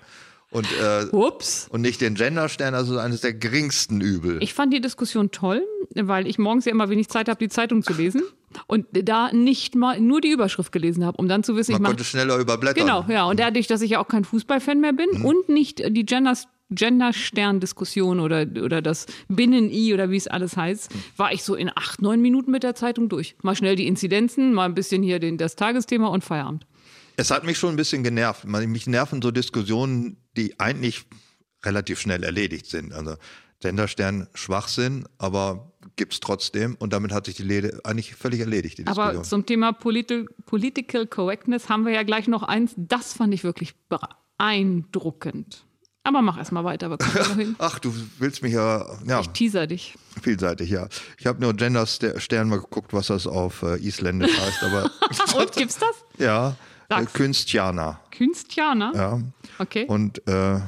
Und, äh, Ups. und nicht den Genderstern, also eines der geringsten Übel. Ich fand die Diskussion toll, weil ich morgens ja immer wenig Zeit habe, die Zeitung zu lesen und da nicht mal nur die Überschrift gelesen habe, um dann zu wissen, Man ich konnte schneller überblättern. Genau, ja. Und dadurch, dass ich ja auch kein Fußballfan mehr bin mhm. und nicht die Genders Genderstern-Diskussion oder, oder das Binnen-I oder wie es alles heißt, war ich so in acht, neun Minuten mit der Zeitung durch. Mal schnell die Inzidenzen, mal ein bisschen hier den, das Tagesthema und Feierabend. Es hat mich schon ein bisschen genervt. Mich nerven so Diskussionen, die eigentlich relativ schnell erledigt sind. Also Genderstern Schwachsinn, aber gibt es trotzdem und damit hat sich die Lede eigentlich völlig erledigt. aber zum Thema Politi Political Correctness haben wir ja gleich noch eins, das fand ich wirklich beeindruckend. Aber mach erst mal weiter. Wir kommen Ach, du willst mich ja, ja. Ich teaser dich. Vielseitig, ja. Ich habe nur Gender Stern mal geguckt, was das auf äh, Isländisch heißt. Aber Und gibt's das? Ja. Äh, Künstjana. Künstjana? Ja. Okay. Und äh,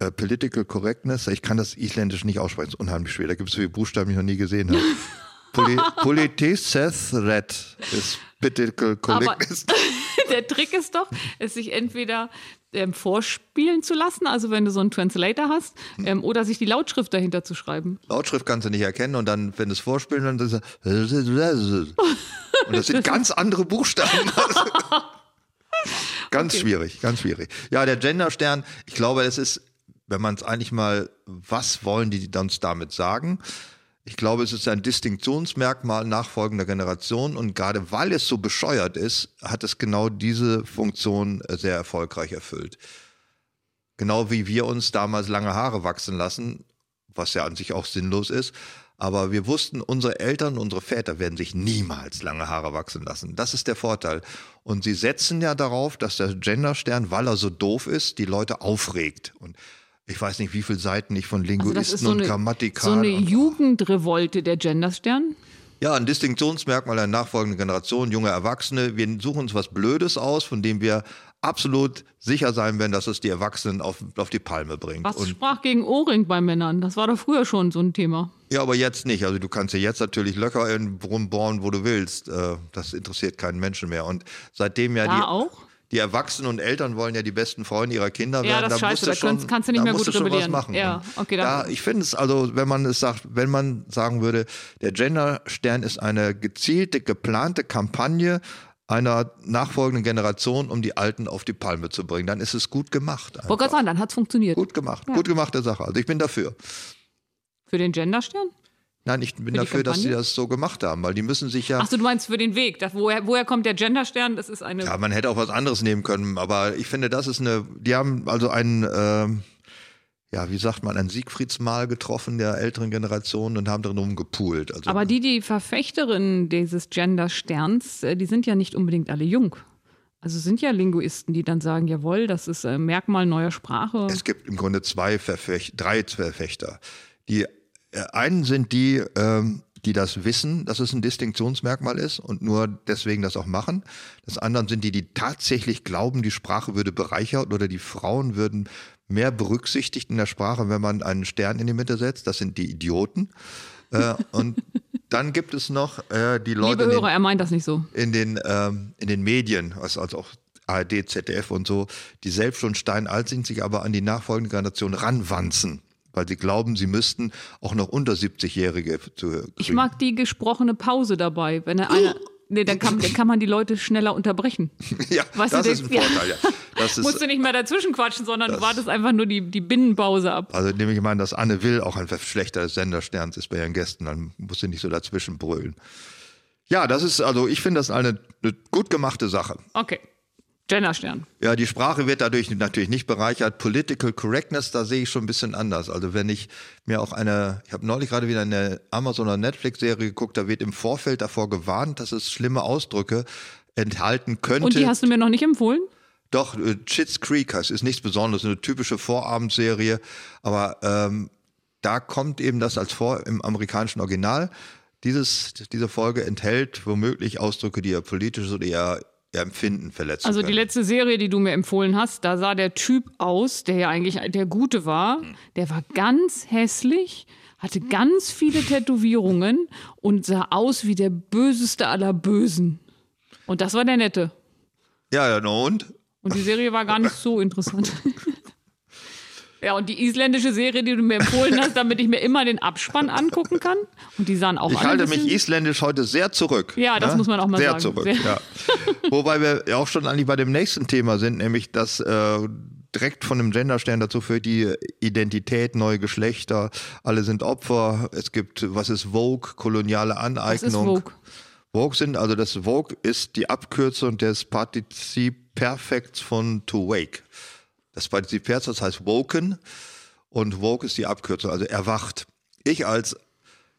äh, Political Correctness, ich kann das Isländisch nicht aussprechen, das ist unheimlich schwer. Da gibt es so viele Buchstaben, die ich noch nie gesehen habe. Poli Politesethret ist Political Correctness. Aber der Trick ist doch, es sich entweder ähm, vorspielen zu lassen, also wenn du so einen Translator hast, ähm, oder sich die Lautschrift dahinter zu schreiben. Lautschrift kannst du nicht erkennen und dann, wenn du es vorspielen, dann ist es und das sind ganz andere Buchstaben. ganz okay. schwierig, ganz schwierig. Ja, der Genderstern, ich glaube, es ist, wenn man es eigentlich mal, was wollen die uns damit sagen? Ich glaube, es ist ein Distinktionsmerkmal nachfolgender Generationen und gerade weil es so bescheuert ist, hat es genau diese Funktion äh, sehr erfolgreich erfüllt. Genau wie wir uns damals lange Haare wachsen lassen, was ja an sich auch sinnlos ist. Aber wir wussten, unsere Eltern, unsere Väter werden sich niemals lange Haare wachsen lassen. Das ist der Vorteil. Und sie setzen ja darauf, dass der Genderstern, weil er so doof ist, die Leute aufregt. Und ich weiß nicht, wie viele Seiten ich von Linguisten also so und Grammatikern. So eine Jugendrevolte der Genderstern? Ja, ein Distinktionsmerkmal der nachfolgenden Generation, junge Erwachsene. Wir suchen uns was Blödes aus, von dem wir absolut sicher sein werden, dass es die Erwachsenen auf, auf die Palme bringt. Was und sprach gegen Ohrring bei Männern? Das war doch früher schon so ein Thema. Ja, aber jetzt nicht. Also du kannst ja jetzt natürlich Löcher in rumbohren, wo du willst. Äh, das interessiert keinen Menschen mehr. Und seitdem ja da die auch? Die Erwachsenen und Eltern wollen ja die besten Freunde ihrer Kinder werden. Ja, das da scheiße, da schon, kannst du nicht mehr gut rebellieren. machen. Ja, okay, da, ich finde es also, wenn man es sagt, wenn man sagen würde, der Genderstern ist eine gezielte, geplante Kampagne einer nachfolgenden Generation, um die Alten auf die Palme zu bringen, dann ist es gut gemacht. Wollte gerade sagen, dann hat es funktioniert. Gut gemacht, ja. gut gemachte Sache. Also ich bin dafür. Für den Genderstern? Nein, ich bin dafür, dass sie das so gemacht haben, weil die müssen sich ja. Achso, du meinst für den Weg. Das, woher, woher kommt der Genderstern? Das ist eine. Ja, man hätte auch was anderes nehmen können, aber ich finde, das ist eine. Die haben also einen, äh, ja, wie sagt man, ein Siegfriedsmahl getroffen der älteren Generation und haben darum gepoolt. Also, aber die, die Verfechterinnen dieses Gendersterns, äh, die sind ja nicht unbedingt alle jung. Also sind ja Linguisten, die dann sagen, jawohl, das ist ein Merkmal neuer Sprache. Es gibt im Grunde zwei Verfechter, drei Verfechter. Die äh, einen sind die, ähm, die das wissen, dass es ein Distinktionsmerkmal ist und nur deswegen das auch machen. Das anderen sind die, die tatsächlich glauben, die Sprache würde bereichert oder die Frauen würden mehr berücksichtigt in der Sprache, wenn man einen Stern in die Mitte setzt. Das sind die Idioten. äh, und dann gibt es noch äh, die Leute. Liebe Hörer, den, er meint das nicht so. In den, ähm, in den Medien, also, also auch ARD, ZDF und so, die selbst schon steinalt sind, sich aber an die nachfolgende Generation ranwanzen weil sie glauben, sie müssten auch noch unter 70-Jährige zu. Ich mag die gesprochene Pause dabei, wenn er einer. Nee, dann kann, dann kann man die Leute schneller unterbrechen. ja, weißt das du, ist ein Vorteil, ja. Das ist, Musst du nicht mehr dazwischen quatschen, sondern das, du wartest einfach nur die, die Binnenpause ab. Also nehme ich mal an, dass Anne Will auch ein Verschlechter des Sendersterns ist bei ihren Gästen, dann muss sie nicht so dazwischen brüllen. Ja, das ist, also ich finde das eine, eine gut gemachte Sache. Okay. Genderstern. Ja, die Sprache wird dadurch natürlich nicht bereichert. Political Correctness, da sehe ich schon ein bisschen anders. Also wenn ich mir auch eine, ich habe neulich gerade wieder eine Amazon- oder Netflix-Serie geguckt, da wird im Vorfeld davor gewarnt, dass es schlimme Ausdrücke enthalten könnte. Und die hast du mir noch nicht empfohlen? Doch, äh, Chits Creek heißt, ist nichts Besonderes, eine typische Vorabendserie, aber ähm, da kommt eben das als vor im amerikanischen Original. Dieses, diese Folge enthält womöglich Ausdrücke, die eher politisch oder eher Empfinden verletzt. Also die letzte Serie, die du mir empfohlen hast, da sah der Typ aus, der ja eigentlich der Gute war, hm. der war ganz hässlich, hatte ganz viele Tätowierungen und sah aus wie der böseste aller Bösen. Und das war der Nette. Ja, ja, und? Und die Serie war gar nicht so interessant. Ja, und die isländische Serie, die du mir empfohlen hast, damit ich mir immer den Abspann angucken kann. Und die sahen auch Ich halte mich isländisch heute sehr zurück. Ja, das ne? muss man auch mal sehr sagen. Zurück, sehr zurück, ja. Wobei wir auch schon eigentlich bei dem nächsten Thema sind, nämlich dass äh, direkt von dem Genderstern dazu führt, die Identität, neue Geschlechter, alle sind Opfer. Es gibt, was ist Vogue, koloniale Aneignung. Was ist Vogue? Vogue sind, also das Vogue ist die Abkürzung des Partizip Perfekts von to wake. Das Partizip Perfekt heißt woken und woke ist die Abkürzung, also erwacht. Ich als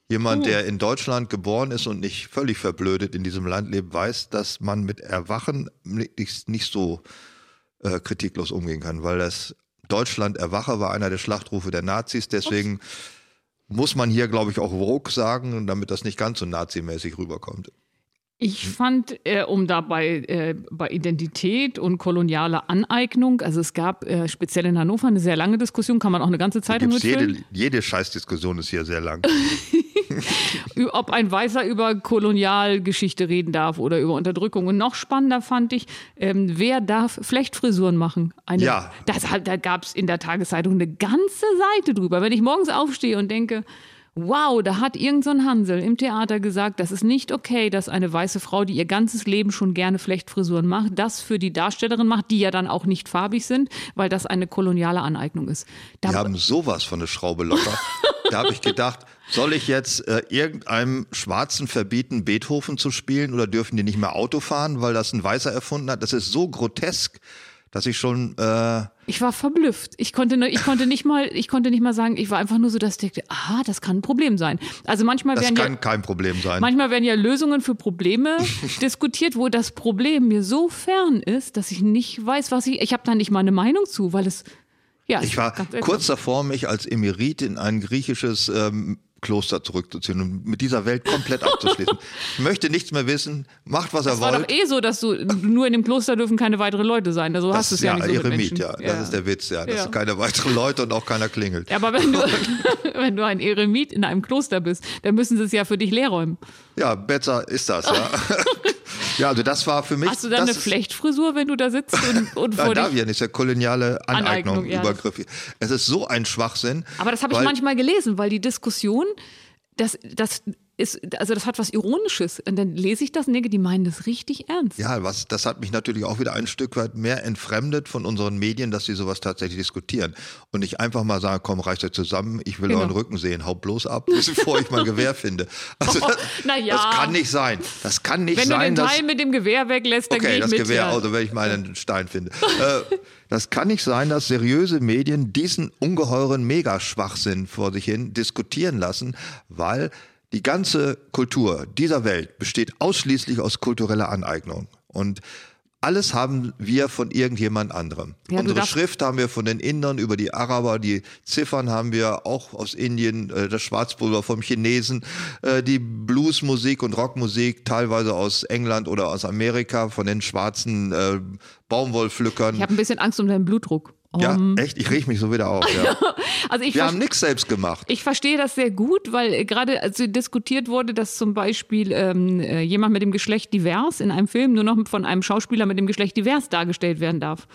jemand, der in Deutschland geboren ist und nicht völlig verblödet in diesem Land lebt, weiß, dass man mit Erwachen nicht, nicht so äh, kritiklos umgehen kann, weil das Deutschland Erwache war einer der Schlachtrufe der Nazis, deswegen Ups. muss man hier, glaube ich, auch woke sagen, damit das nicht ganz so nazimäßig rüberkommt. Ich fand, äh, um da bei, äh, bei Identität und koloniale Aneignung, also es gab äh, speziell in Hannover eine sehr lange Diskussion, kann man auch eine ganze Zeitung mitfüllen. Jede, jede Scheißdiskussion ist hier sehr lang. Ob ein Weißer über Kolonialgeschichte reden darf oder über Unterdrückung. Und noch spannender fand ich, ähm, wer darf Flechtfrisuren machen? Eine, ja. Das, da gab es in der Tageszeitung eine ganze Seite drüber. Wenn ich morgens aufstehe und denke, wow, da hat irgend so ein Hansel im Theater gesagt, das ist nicht okay, dass eine weiße Frau, die ihr ganzes Leben schon gerne Flechtfrisuren macht, das für die Darstellerin macht, die ja dann auch nicht farbig sind, weil das eine koloniale Aneignung ist. Da die haben sowas von der Schraube locker. da habe ich gedacht, soll ich jetzt äh, irgendeinem Schwarzen verbieten, Beethoven zu spielen oder dürfen die nicht mehr Auto fahren, weil das ein Weißer erfunden hat? Das ist so grotesk dass ich schon. Äh ich war verblüfft. Ich konnte, ich konnte nicht mal, ich konnte nicht mal sagen. Ich war einfach nur so, dass ich dachte, ah, das kann ein Problem sein. Also manchmal das werden kann ja, kein Problem sein. Manchmal werden ja Lösungen für Probleme diskutiert, wo das Problem mir so fern ist, dass ich nicht weiß, was ich. Ich habe da nicht mal eine Meinung zu, weil es ja. Ich war kurz davor, mich als Emerit in ein griechisches ähm, Kloster zurückzuziehen und mit dieser Welt komplett abzuschließen. Ich möchte nichts mehr wissen, macht was das er wollt. Es war doch eh so, dass du nur in dem Kloster dürfen keine weiteren Leute sein. Also hast du es ja, ja nicht so Eremit, ja, ja, das ist der Witz, ja, dass ja. keine weiteren Leute und auch keiner klingelt. Ja, aber wenn du, wenn du ein Eremit in einem Kloster bist, dann müssen sie es ja für dich leer räumen. Ja, besser ist das, ja. Ja, also das war für mich. Hast du dann eine Flechtfrisur, wenn du da sitzt und, und vor Nein, Davian ist ja koloniale Aneignung, Aneignung ja. Übergriff. Es ist so ein Schwachsinn. Aber das habe ich manchmal gelesen, weil die Diskussion, das, das ist, also das hat was Ironisches. Und dann lese ich das und denke, die meinen das richtig ernst. Ja, was, das hat mich natürlich auch wieder ein Stück weit mehr entfremdet von unseren Medien, dass sie sowas tatsächlich diskutieren. Und nicht einfach mal sagen, komm, reicht euch zusammen, ich will genau. euren Rücken sehen, haut bloß ab, bevor ich mein Gewehr finde. Also das, oh, ja. das kann nicht sein. Das kann nicht wenn sein. Wenn du den Teil mit dem Gewehr weglässt, dann okay, ich das mit. Gewehr, also wenn ich meinen Stein finde. äh, das kann nicht sein, dass seriöse Medien diesen ungeheuren Megaschwachsinn vor sich hin diskutieren lassen, weil die ganze Kultur dieser Welt besteht ausschließlich aus kultureller Aneignung. Und alles haben wir von irgendjemand anderem. Ja, Unsere Schrift haben wir von den Indern über die Araber, die Ziffern haben wir auch aus Indien, äh, das Schwarzpulver vom Chinesen, äh, die Bluesmusik und Rockmusik teilweise aus England oder aus Amerika von den schwarzen äh, Baumwollpflückern. Ich habe ein bisschen Angst um deinen Blutdruck. Ja, um, echt, ich rieche mich so wieder auf. Ja. also ich Wir haben nichts selbst gemacht. Ich verstehe das sehr gut, weil gerade als diskutiert wurde, dass zum Beispiel ähm, äh, jemand mit dem Geschlecht divers in einem Film nur noch von einem Schauspieler mit dem Geschlecht divers dargestellt werden darf.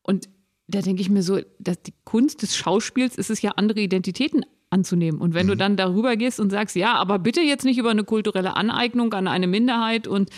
Und da denke ich mir so, dass die Kunst des Schauspiels ist es ja, andere Identitäten anzunehmen. Und wenn mhm. du dann darüber gehst und sagst, ja, aber bitte jetzt nicht über eine kulturelle Aneignung an eine Minderheit und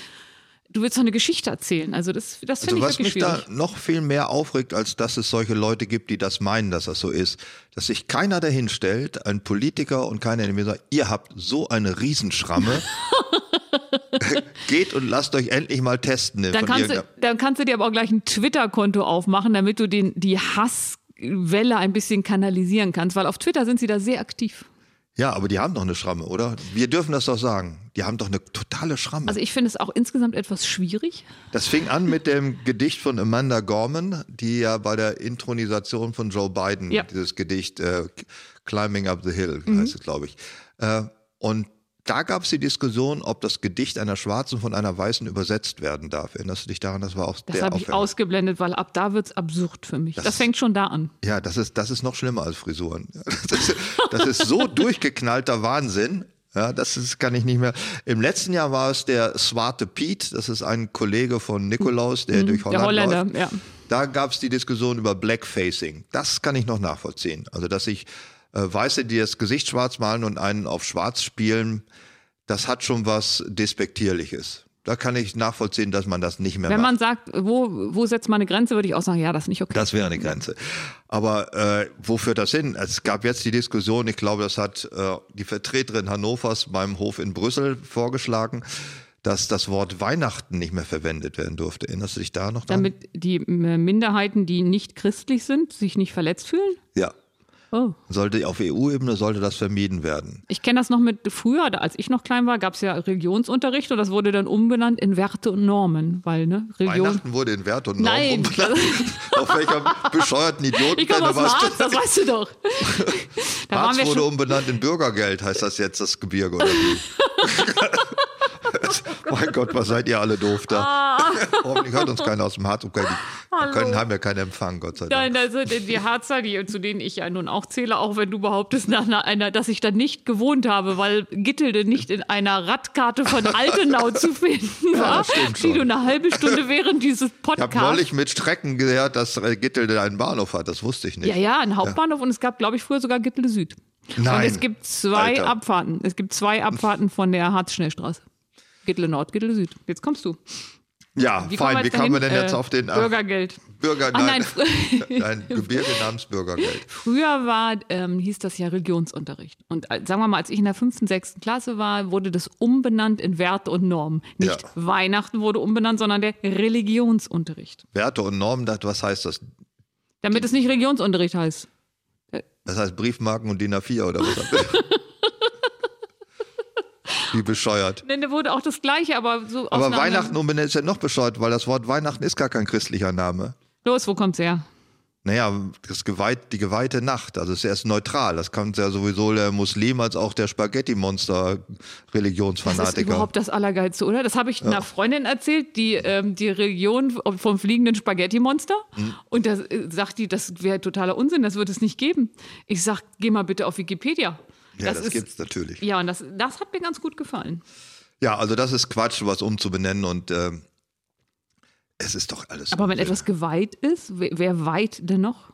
du willst doch eine Geschichte erzählen. Also das, das finde also ich wirklich schwierig. Was mich da noch viel mehr aufregt, als dass es solche Leute gibt, die das meinen, dass das so ist, dass sich keiner dahin stellt, ein Politiker und keiner, der mir sagt, ihr habt so eine Riesenschramme. Geht und lasst euch endlich mal testen. Dann kannst, du, dann kannst du dir aber auch gleich ein Twitter-Konto aufmachen, damit du den, die Hasswelle ein bisschen kanalisieren kannst, weil auf Twitter sind sie da sehr aktiv. Ja, aber die haben doch eine Schramme, oder? Wir dürfen das doch sagen. Die haben doch eine totale Schramme. Also ich finde es auch insgesamt etwas schwierig. Das fing an mit dem Gedicht von Amanda Gorman, die ja bei der Intronisation von Joe Biden, ja. dieses Gedicht äh, Climbing Up the Hill, mhm. heißt es, glaube ich. Äh, und da gab es die Diskussion, ob das Gedicht einer Schwarzen von einer Weißen übersetzt werden darf. Erinnerst du dich daran? Das war auch Das habe ich ausgeblendet, weil ab da wird es absurd für mich. Das, das, fängt schon da an. Ja, das ist, das ist noch schlimmer als Frisuren. Das ist, das ist so durchgeknallter Wahnsinn. Ja, das ist, kann ich nicht mehr. Im letzten Jahr war es der Swarte Piet, das ist ein Kollege von Nikolaus, der mhm, durch Holland der Holländer, läuft. Ja. Da gab es die Diskussion über Blackfacing. Das kann ich noch nachvollziehen. Also, dass sich äh, Weiße, die das Gesicht schwarz malen und einen auf schwarz spielen, das hat schon was Despektierliches. Da kann ich nachvollziehen, dass man das nicht mehr Wenn macht. man sagt, wo, wo setzt man eine Grenze, würde ich auch sagen, ja, das ist nicht okay. Das wäre eine Grenze. Aber äh, wo führt das hin? Es gab jetzt die Diskussion, ich glaube, das hat äh, die Vertreterin Hannovers beim Hof in Brüssel vorgeschlagen, dass das Wort Weihnachten nicht mehr verwendet werden durfte. Erinnerst du dich da noch dran? Damit die Minderheiten, die nicht christlich sind, sich nicht verletzt fühlen? Ja. Oh. Sollte auf EU-Ebene sollte das vermieden werden. Ich kenne das noch mit früher, als ich noch klein war, gab es ja Religionsunterricht und das wurde dann umbenannt in Werte und Normen, weil ne Religion Weihnachten wurde in Werte und Normen Nein. umbenannt. auf welcher bescheuerten Idioten Ich komme aus Harz, das weißt du doch. da Harz wurde umbenannt in Bürgergeld, heißt das jetzt das Gebirge oder wie? mein Gott, was seid ihr alle doof da? Ah. Hoffentlich hört uns keiner aus dem Harz. Okay, die können, haben ja keinen Empfang, Gott sei Dank. Nein, also die Harzer, die, zu denen ich ja nun auch zähle, auch wenn du behauptest, nach einer, dass ich da nicht gewohnt habe, weil Gittelde nicht in einer Radkarte von Altenau zu finden war, ja, die du eine halbe Stunde während dieses Podcasts... Ich habe neulich mit Strecken gehört, dass Gittelde einen Bahnhof hat, das wusste ich nicht. Ja, ja, einen Hauptbahnhof ja. und es gab, glaube ich, früher sogar Gittelde Süd. Nein. Und es gibt zwei Alter. Abfahrten. Es gibt zwei Abfahrten von der Harz-Schnellstraße. Gittle Nord, Gittle Süd. Jetzt kommst du. Ja, wie fein. Wie kommen wir denn jetzt äh, auf den ach, Bürgergeld? Bürger, nein, Ach, nein. ein Gebirge namens Bürgergeld. Früher war, ähm, hieß das ja Religionsunterricht. Und äh, sagen wir mal, als ich in der fünften, sechsten Klasse war, wurde das umbenannt in Werte und Normen. Nicht ja. Weihnachten wurde umbenannt, sondern der Religionsunterricht. Werte und Normen, was heißt das? Damit es nicht Religionsunterricht heißt. Das heißt Briefmarken und DIN A4 oder was? Wie bescheuert. Denn da wurde auch das Gleiche, aber so Aber Weihnachten umbenennen ist ja noch bescheuert, weil das Wort Weihnachten ist gar kein christlicher Name. Los, wo kommt's her? Naja, das geweiht, die geweihte Nacht. Also es ist erst neutral. Das kann ja sowieso der Muslim als auch der Spaghetti-Monster-Religionsfanatiker. Das ist überhaupt das Allergeilste, oder? Das habe ich ja. einer Freundin erzählt, die ähm, die Religion vom fliegenden Spaghetti-Monster. Mhm. Und da äh, sagt die, das wäre totaler Unsinn, das wird es nicht geben. Ich sag, geh mal bitte auf Wikipedia. Ja, das, das gibt es natürlich. Ja, und das, das hat mir ganz gut gefallen. Ja, also das ist Quatsch, was umzubenennen und äh, es ist doch alles. Aber wenn etwas geweiht ist, wer, wer weiht denn noch?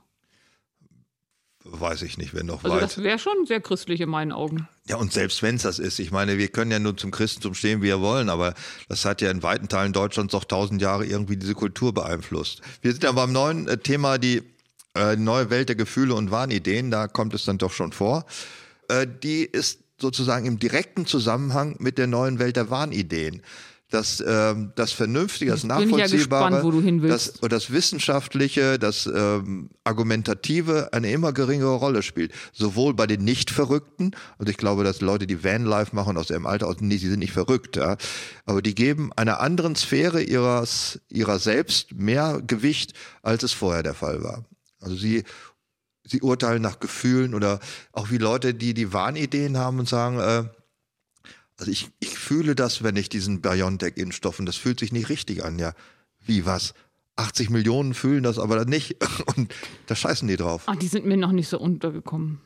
Weiß ich nicht, wenn noch also weit. Das wäre schon sehr christlich in meinen Augen. Ja, und selbst wenn es das ist, ich meine, wir können ja nur zum Christentum stehen, wie wir wollen, aber das hat ja in weiten Teilen Deutschlands doch tausend Jahre irgendwie diese Kultur beeinflusst. Wir sind ja beim neuen äh, Thema, die äh, neue Welt der Gefühle und Wahnideen, da kommt es dann doch schon vor. Äh, die ist sozusagen im direkten Zusammenhang mit der neuen Welt der Wahnideen. Das, ähm, das Vernünftige, das Nachvollziehbare, ja das, das Wissenschaftliche, das ähm, Argumentative eine immer geringere Rolle spielt. Sowohl bei den Nicht-Verrückten, und ich glaube, dass Leute, die Vanlife machen aus ihrem Alter, nee, sie sind nicht verrückt, ja, aber die geben einer anderen Sphäre ihres, ihrer selbst mehr Gewicht, als es vorher der Fall war. Also sie sie urteilen nach Gefühlen oder auch wie Leute, die die Wahnideen haben und sagen, äh, also ich, ich fühle das, wenn ich diesen BioNTech-Impfstoff und das fühlt sich nicht richtig an. Ja, wie was? 80 Millionen fühlen das aber nicht und da scheißen die drauf. Ach, die sind mir noch nicht so untergekommen.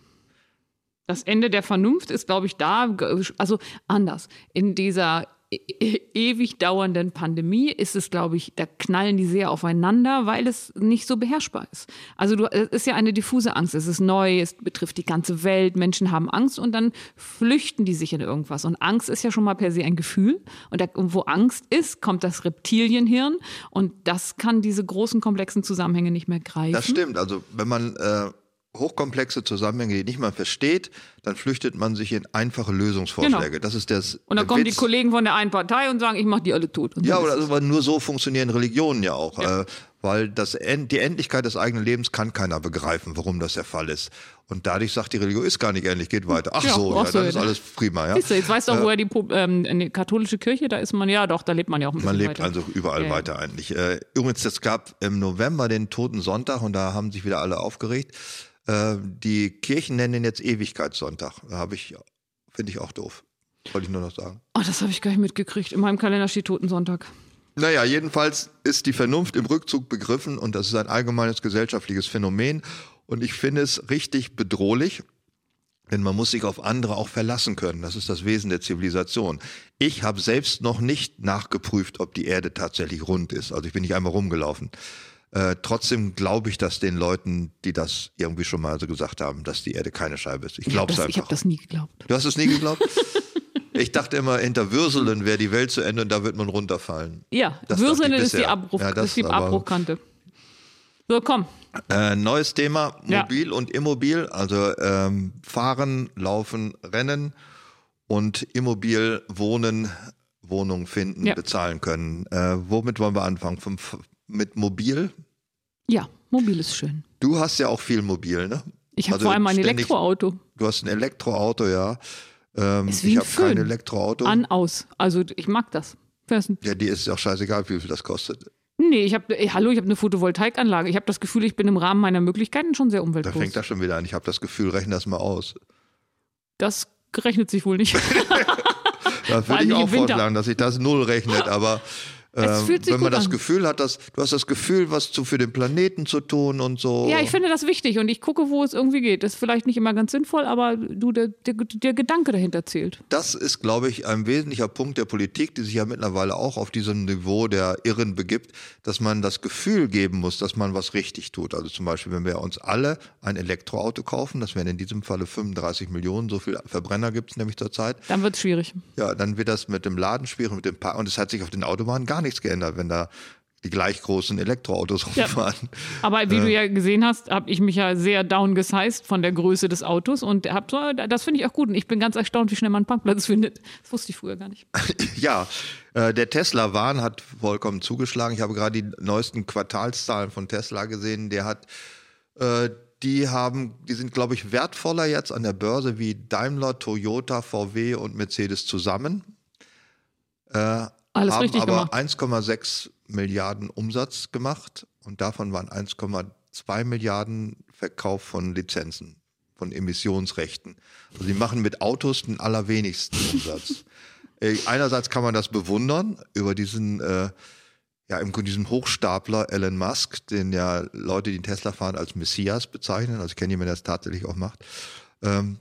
Das Ende der Vernunft ist, glaube ich, da, also anders. In dieser ewig dauernden Pandemie ist es, glaube ich, da knallen die sehr aufeinander, weil es nicht so beherrschbar ist. Also du, es ist ja eine diffuse Angst. Es ist neu, es betrifft die ganze Welt, Menschen haben Angst und dann flüchten die sich in irgendwas. Und Angst ist ja schon mal per se ein Gefühl. Und, da, wo Angst ist, kommt das Reptilienhirn und das kann diese großen, komplexen Zusammenhänge nicht mehr greifen. Das stimmt. Also wenn man äh hochkomplexe Zusammenhänge, die nicht mal versteht, dann flüchtet man sich in einfache Lösungsvorschläge. Genau. Das ist das. Und dann kommen Witz. die Kollegen von der einen Partei und sagen, ich mache die alle tot. ja, oder also, nur so funktionieren Religionen ja auch. Ja. Äh, weil das, die Endlichkeit des eigenen Lebens kann keiner begreifen, warum das der Fall ist. Und dadurch sagt die Religion, ist gar nicht endlich, geht weiter. Ach ja, so, ja, so, dann ist alles prima. Ja. Du, jetzt weißt du auch, äh, woher die, ähm, die katholische Kirche, da ist man, ja doch, da lebt man ja auch ein Man lebt weiter. also überall ja, weiter eigentlich. Äh, übrigens, es gab im November den Toten Sonntag und da haben sich wieder alle aufgeregt. Äh, die Kirchen nennen ihn jetzt Ewigkeitssonntag. Da habe ich, finde ich auch doof. Wollte ich nur noch sagen. Oh, das habe ich gar nicht mitgekriegt. In meinem Kalender steht Totensonntag. Naja, jedenfalls ist die Vernunft im Rückzug begriffen und das ist ein allgemeines gesellschaftliches Phänomen. Und ich finde es richtig bedrohlich, denn man muss sich auf andere auch verlassen können. Das ist das Wesen der Zivilisation. Ich habe selbst noch nicht nachgeprüft, ob die Erde tatsächlich rund ist. Also ich bin nicht einmal rumgelaufen. Äh, trotzdem glaube ich, dass den Leuten, die das irgendwie schon mal so gesagt haben, dass die Erde keine Scheibe ist. Ich glaube es einfach. Ich habe das nie geglaubt. Du hast es nie geglaubt? ich dachte immer, hinter Würselen wäre die Welt zu Ende und da wird man runterfallen. Ja, das Würselen ist die, Abbruch, ja, ist die Abbruchkante. So, komm. Äh, neues Thema, mobil ja. und immobil. Also ähm, fahren, laufen, rennen und immobil wohnen, Wohnung finden, ja. bezahlen können. Äh, womit wollen wir anfangen? Vom, mit mobil? Ja, mobil ist schön. Du hast ja auch viel mobil, ne? Ich habe also vor allem ein Elektroauto. Du hast ein Elektroauto, ja. Ähm, ich habe kein Elektroauto. An, aus. Also ich mag das. Ja, die ist auch scheißegal, wie viel das kostet. Nee, ich habe, hallo, ich habe eine Photovoltaikanlage. Ich habe das Gefühl, ich bin im Rahmen meiner Möglichkeiten schon sehr umweltbewusst. Da fängt das schon wieder an. Ich habe das Gefühl, rechne das mal aus. Das rechnet sich wohl nicht. da würde ich auch vorschlagen, dass sich das null rechnet, aber ähm, wenn man das an. Gefühl hat, dass du hast das Gefühl, was zu, für den Planeten zu tun und so. Ja, ich finde das wichtig und ich gucke, wo es irgendwie geht. Das ist vielleicht nicht immer ganz sinnvoll, aber du, der, der, der Gedanke dahinter zählt. Das ist, glaube ich, ein wesentlicher Punkt der Politik, die sich ja mittlerweile auch auf diesem Niveau der Irren begibt, dass man das Gefühl geben muss, dass man was richtig tut. Also zum Beispiel, wenn wir uns alle ein Elektroauto kaufen, das wären in diesem Falle 35 Millionen, so viel Verbrenner gibt es nämlich zurzeit. Dann wird es schwierig. Ja, dann wird das mit dem Laden schwierig, mit dem Park und es hat sich auf den Autobahnen gar gar nichts geändert, wenn da die gleich großen Elektroautos rumfahren. Ja. Aber wie äh. du ja gesehen hast, habe ich mich ja sehr downgesized von der Größe des Autos und hab das finde ich auch gut. Und ich bin ganz erstaunt, wie schnell man einen Parkplatz findet. Das wusste ich früher gar nicht. ja, äh, der Tesla-Wahn hat vollkommen zugeschlagen. Ich habe gerade die neuesten Quartalszahlen von Tesla gesehen. Der hat, äh, die haben, die sind, glaube ich, wertvoller jetzt an der Börse wie Daimler, Toyota, VW und Mercedes zusammen. Äh, alles haben richtig aber 1,6 Milliarden Umsatz gemacht und davon waren 1,2 Milliarden Verkauf von Lizenzen, von Emissionsrechten. Also sie machen mit Autos den allerwenigsten Umsatz. Äh, einerseits kann man das bewundern über diesen, äh, ja, im diesen Hochstapler Elon Musk, den ja Leute, die Tesla fahren, als Messias bezeichnen. Also ich kenne jemanden, der das tatsächlich auch macht. Ähm,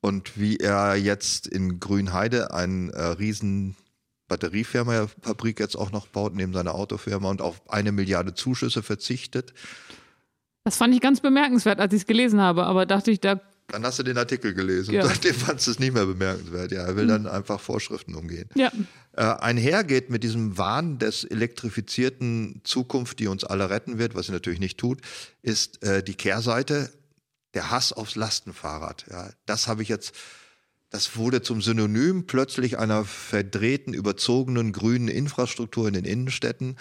und wie er jetzt in Grünheide einen äh, riesen Batteriefirma Fabrik jetzt auch noch baut, neben seiner Autofirma und auf eine Milliarde Zuschüsse verzichtet. Das fand ich ganz bemerkenswert, als ich es gelesen habe, aber dachte ich, da. Dann hast du den Artikel gelesen. Ja. Seitdem fandest du es nicht mehr bemerkenswert. Ja, er will mhm. dann einfach Vorschriften umgehen. Ja. Äh, einhergeht mit diesem Wahn des elektrifizierten Zukunft, die uns alle retten wird, was sie natürlich nicht tut, ist äh, die Kehrseite, der Hass aufs Lastenfahrrad. Ja, das habe ich jetzt das wurde zum Synonym plötzlich einer verdrehten, überzogenen grünen Infrastruktur in den Innenstädten.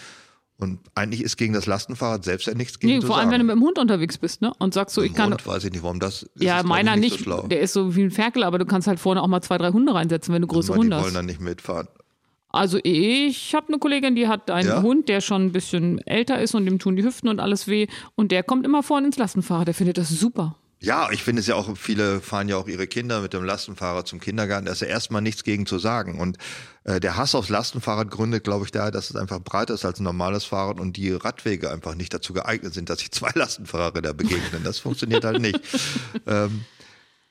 Und eigentlich ist gegen das Lastenfahrrad selbst ja nichts gegen nee, zu Vor allem, sagen. wenn du mit dem Hund unterwegs bist, ne? Und sagst so, ich kann. Hund weiß ich nicht, warum das. Ja, meiner nicht. nicht so der ist so wie ein Ferkel, aber du kannst halt vorne auch mal zwei, drei Hunde reinsetzen, wenn du größere Hunde hast. Die wollen dann nicht mitfahren. Also ich habe eine Kollegin, die hat einen ja? Hund, der schon ein bisschen älter ist und dem tun die Hüften und alles weh. Und der kommt immer vorne ins Lastenfahrrad. Der findet das super. Ja, ich finde es ja auch, viele fahren ja auch ihre Kinder mit dem Lastenfahrrad zum Kindergarten. Da ist ja erstmal nichts gegen zu sagen. Und äh, der Hass aufs Lastenfahrrad gründet, glaube ich, daher, dass es einfach breiter ist als ein normales Fahrrad und die Radwege einfach nicht dazu geeignet sind, dass sich zwei Lastenfahrräder begegnen. Das funktioniert halt nicht. Ähm,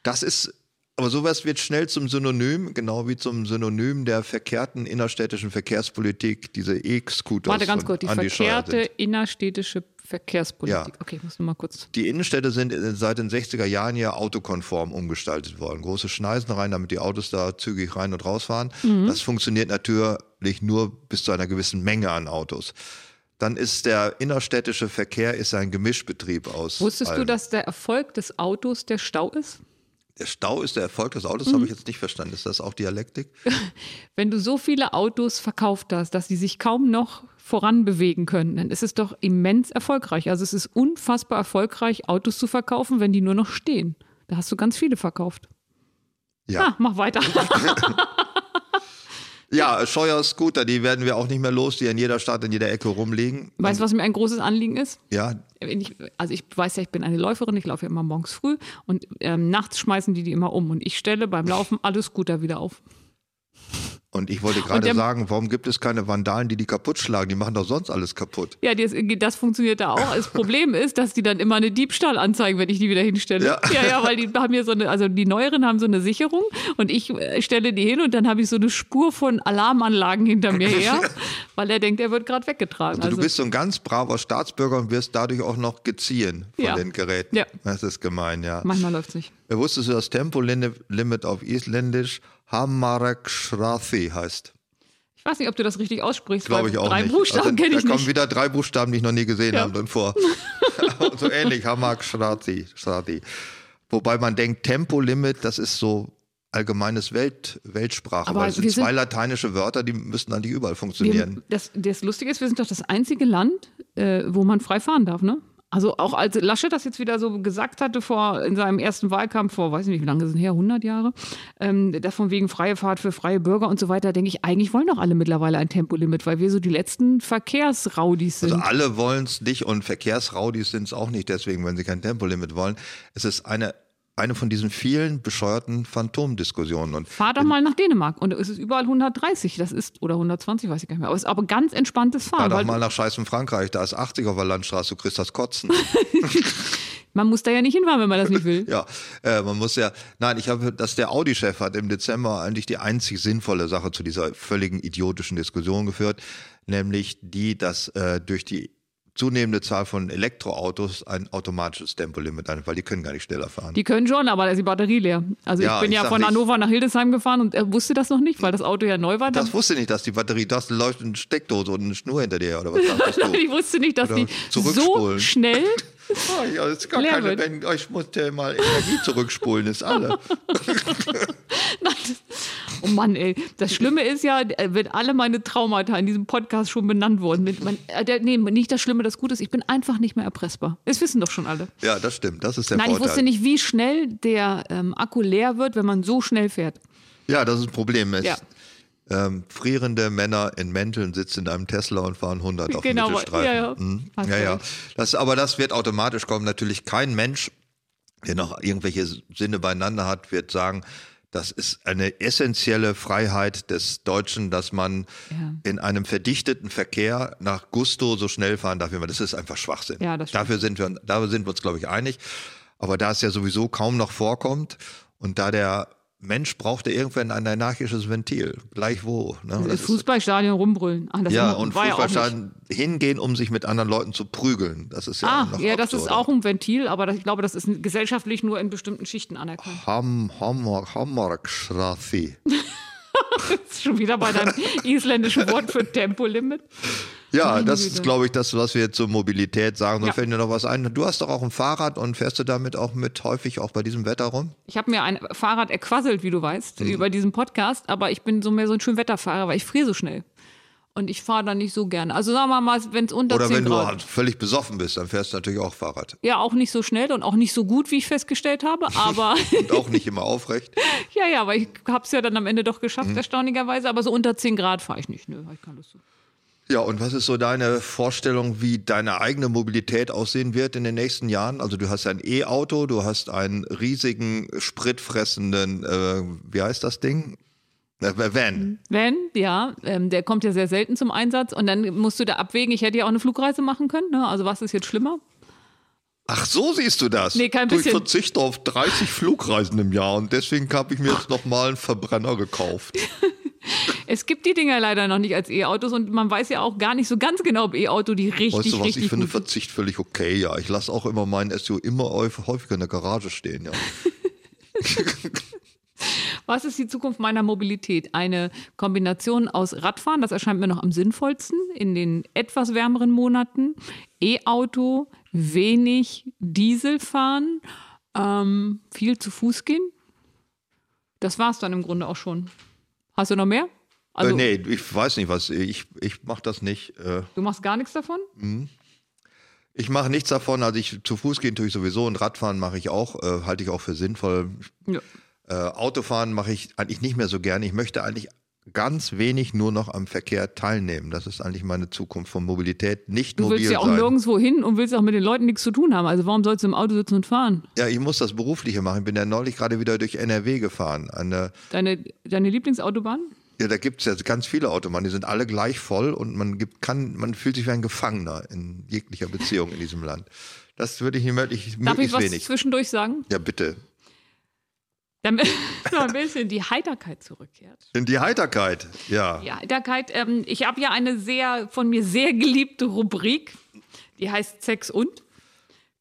das ist aber sowas wird schnell zum Synonym, genau wie zum Synonym der verkehrten innerstädtischen Verkehrspolitik, diese E-Scooters. Warte ganz kurz, die verkehrte innerstädtische Verkehrspolitik. Ja. Okay, muss nur mal kurz. Die Innenstädte sind seit den 60er Jahren ja autokonform umgestaltet worden. Große Schneisen rein, damit die Autos da zügig rein und rausfahren. Mhm. Das funktioniert natürlich nur bis zu einer gewissen Menge an Autos. Dann ist der innerstädtische Verkehr ist ein Gemischbetrieb aus. Wusstest allem. du, dass der Erfolg des Autos der Stau ist? Der Stau ist der Erfolg des Autos, mhm. habe ich jetzt nicht verstanden. Ist das auch Dialektik? Wenn du so viele Autos verkauft hast, dass sie sich kaum noch voranbewegen können, dann ist es doch immens erfolgreich. Also es ist unfassbar erfolgreich, Autos zu verkaufen, wenn die nur noch stehen. Da hast du ganz viele verkauft. Ja. Ah, mach weiter. Ja, Scheuer-Scooter, die werden wir auch nicht mehr los, die in jeder Stadt, in jeder Ecke rumliegen. Weißt du, was mir ein großes Anliegen ist? Ja. Ich, also ich weiß ja, ich bin eine Läuferin, ich laufe ja immer morgens früh und ähm, nachts schmeißen die die immer um und ich stelle beim Laufen alle Scooter wieder auf. Und ich wollte gerade sagen, warum gibt es keine Vandalen, die die kaputt schlagen? Die machen doch sonst alles kaputt. Ja, das, das funktioniert da auch. Das Problem ist, dass die dann immer eine Diebstahl anzeigen, wenn ich die wieder hinstelle. Ja, ja, ja weil die haben hier so eine, also die neueren haben so eine Sicherung und ich äh, stelle die hin und dann habe ich so eine Spur von Alarmanlagen hinter mir her, weil er denkt, er wird gerade weggetragen. Also, also, du bist so ein ganz braver Staatsbürger und wirst dadurch auch noch geziehen von ja. den Geräten. Ja. Das ist gemein, ja. Manchmal läuft es nicht. Wusstest du, das Tempolimit auf Isländisch Hamarek Shrathi heißt. Ich weiß nicht, ob du das richtig aussprichst. Glaube ich auch drei nicht. Buchstaben also, kenne ich nicht. Da kommen wieder drei Buchstaben, die ich noch nie gesehen ja. habe drin vor. so ähnlich, Hamarek Shrathi, Shrathi. Wobei man denkt, Tempolimit, das ist so allgemeines Welt, Weltsprache, Aber weil es sind zwei lateinische Wörter, die müssten eigentlich überall funktionieren. Wir, das, das Lustige ist, wir sind doch das einzige Land, äh, wo man frei fahren darf, ne? Also auch als Laschet das jetzt wieder so gesagt hatte vor in seinem ersten Wahlkampf vor, weiß ich nicht, wie lange sind her, 100 Jahre, ähm, das von wegen freie Fahrt für freie Bürger und so weiter, denke ich, eigentlich wollen doch alle mittlerweile ein Tempolimit, weil wir so die letzten Verkehrsraudis sind. Also alle wollen es nicht und Verkehrsraudis sind es auch nicht deswegen, wenn sie kein Tempolimit wollen. Es ist eine eine von diesen vielen bescheuerten Phantomdiskussionen. Und Fahr doch mal nach Dänemark und es ist überall 130, das ist, oder 120, weiß ich gar nicht mehr. Aber es ist aber ganz entspanntes Fahren. Fahr doch mal nach Scheiß in Frankreich, da ist 80 auf der Landstraße, du kriegst das Kotzen. man muss da ja nicht hinfahren, wenn man das nicht will. ja, äh, man muss ja, nein, ich habe, dass der Audi-Chef hat im Dezember eigentlich die einzig sinnvolle Sache zu dieser völligen idiotischen Diskussion geführt, nämlich die, dass äh, durch die zunehmende Zahl von Elektroautos ein automatisches Tempolimit ein, weil die können gar nicht schneller fahren. Die können schon, aber da ist die Batterie leer. Also ja, ich bin ich ja von nicht, Hannover nach Hildesheim gefahren und er wusste das noch nicht, weil das Auto ja neu war. Das wusste nicht, dass die Batterie, das läuft eine Steckdose und eine Schnur hinter dir oder was sagst du? ich wusste nicht, dass Oder die so schnell Oh, ja, ist gar keine, wenn, ich musste mal Energie zurückspulen, ist alle. Oh Mann, ey. Das Schlimme ist ja, äh, wenn alle meine Traumata in diesem Podcast schon benannt wurden. Mit, mein, äh, nee, nicht das Schlimme, das Gute ist, ich bin einfach nicht mehr erpressbar. Das wissen doch schon alle. Ja, das stimmt. Das ist der Nein, Vorteil. ich wusste nicht, wie schnell der ähm, Akku leer wird, wenn man so schnell fährt. Ja, das ist ein Problem. Es, ja ähm, frierende Männer in Mänteln sitzen in einem Tesla und fahren 100 auf genau, dem Mittelstreifen. Ja, ja. Mhm. ja, ja. Das, aber das wird automatisch kommen. Natürlich kein Mensch, der noch irgendwelche Sinne beieinander hat, wird sagen, das ist eine essentielle Freiheit des Deutschen, dass man ja. in einem verdichteten Verkehr nach Gusto so schnell fahren darf, wie man. Das ist einfach Schwachsinn. Ja, dafür sind wir, dafür sind wir uns, glaube ich, einig. Aber da es ja sowieso kaum noch vorkommt und da der Mensch brauchte irgendwann ein anarchisches Ventil, gleich wo. Ne? Das Fußballstadion rumbrüllen. Ach, ja, und Fußballstadion ja hingehen, um sich mit anderen Leuten zu prügeln. Das ist ja ah, ja, das ist auch ein Ventil, aber ich glaube, das ist gesellschaftlich nur in bestimmten Schichten anerkannt. Ham, Hammer, Hammarkstrafi. Schon wieder bei deinem isländischen Wort für Tempolimit. Ja, das ist, glaube ich, das, was wir zur Mobilität sagen. So ja. fällt dir noch was ein. Du hast doch auch ein Fahrrad und fährst du damit auch mit häufig auch bei diesem Wetter rum? Ich habe mir ein Fahrrad erquasselt, wie du weißt, mhm. über diesen Podcast, aber ich bin so mehr so ein Schönwetterfahrer, weil ich friere so schnell. Und ich fahre da nicht so gern. Also sagen wir mal, wenn es unter Oder 10 wenn Grad du halt völlig besoffen bist, dann fährst du natürlich auch Fahrrad. Ja, auch nicht so schnell und auch nicht so gut, wie ich festgestellt habe, aber... und auch nicht immer aufrecht. ja, ja, aber ich habe es ja dann am Ende doch geschafft, mhm. erstaunlicherweise. Aber so unter 10 Grad fahre ich nicht. Nö, ich kann das so. Ja, und was ist so deine Vorstellung, wie deine eigene Mobilität aussehen wird in den nächsten Jahren? Also du hast ein E-Auto, du hast einen riesigen, spritfressenden, äh, wie heißt das Ding? Äh, Van. Van, ja. Ähm, der kommt ja sehr selten zum Einsatz. Und dann musst du da abwägen, ich hätte ja auch eine Flugreise machen können. Ne? Also was ist jetzt schlimmer? Ach, so siehst du das. Nee, kein bisschen. Ich verzichte auf 30 Flugreisen im Jahr und deswegen habe ich mir jetzt nochmal einen Verbrenner gekauft. Es gibt die Dinger leider noch nicht als E-Autos und man weiß ja auch gar nicht so ganz genau, ob E-Auto die richtig, weißt du was, richtig ich finde Verzicht völlig okay, ja. Ich lasse auch immer meinen SUV immer häufiger in der Garage stehen, ja. Was ist die Zukunft meiner Mobilität? Eine Kombination aus Radfahren, das erscheint mir noch am sinnvollsten in den etwas wärmeren Monaten, E-Auto, wenig Diesel fahren, ähm, viel zu Fuß gehen. Das war es dann im Grunde auch schon. Hast du noch mehr? Also, äh, nee, ich weiß nicht, was. Ich, ich mache das nicht. Äh, du machst gar nichts davon? Mhm. Ich mache nichts davon. Also ich zu Fuß gehen tue ich sowieso und Radfahren mache ich auch, äh, halte ich auch für sinnvoll. Ja. Äh, Autofahren mache ich eigentlich nicht mehr so gerne. Ich möchte eigentlich ganz wenig nur noch am Verkehr teilnehmen. Das ist eigentlich meine Zukunft von Mobilität. Nicht du mobil willst ja auch sein. nirgendwo hin und willst auch mit den Leuten nichts zu tun haben. Also warum sollst du im Auto sitzen und fahren? Ja, ich muss das Berufliche machen. Ich bin ja neulich gerade wieder durch NRW gefahren. Eine deine, deine Lieblingsautobahn? Ja, da gibt es ja ganz viele Automaten, die sind alle gleich voll und man gibt, kann, man fühlt sich wie ein Gefangener in jeglicher Beziehung in diesem Land. Das würde ich möglich, Darf ich was wenig. zwischendurch sagen? Ja, bitte. Damit ein bisschen die Heiterkeit zurückkehrt. In die Heiterkeit, ja. Die Heiterkeit, ähm, ich habe ja eine sehr, von mir sehr geliebte Rubrik, die heißt Sex und.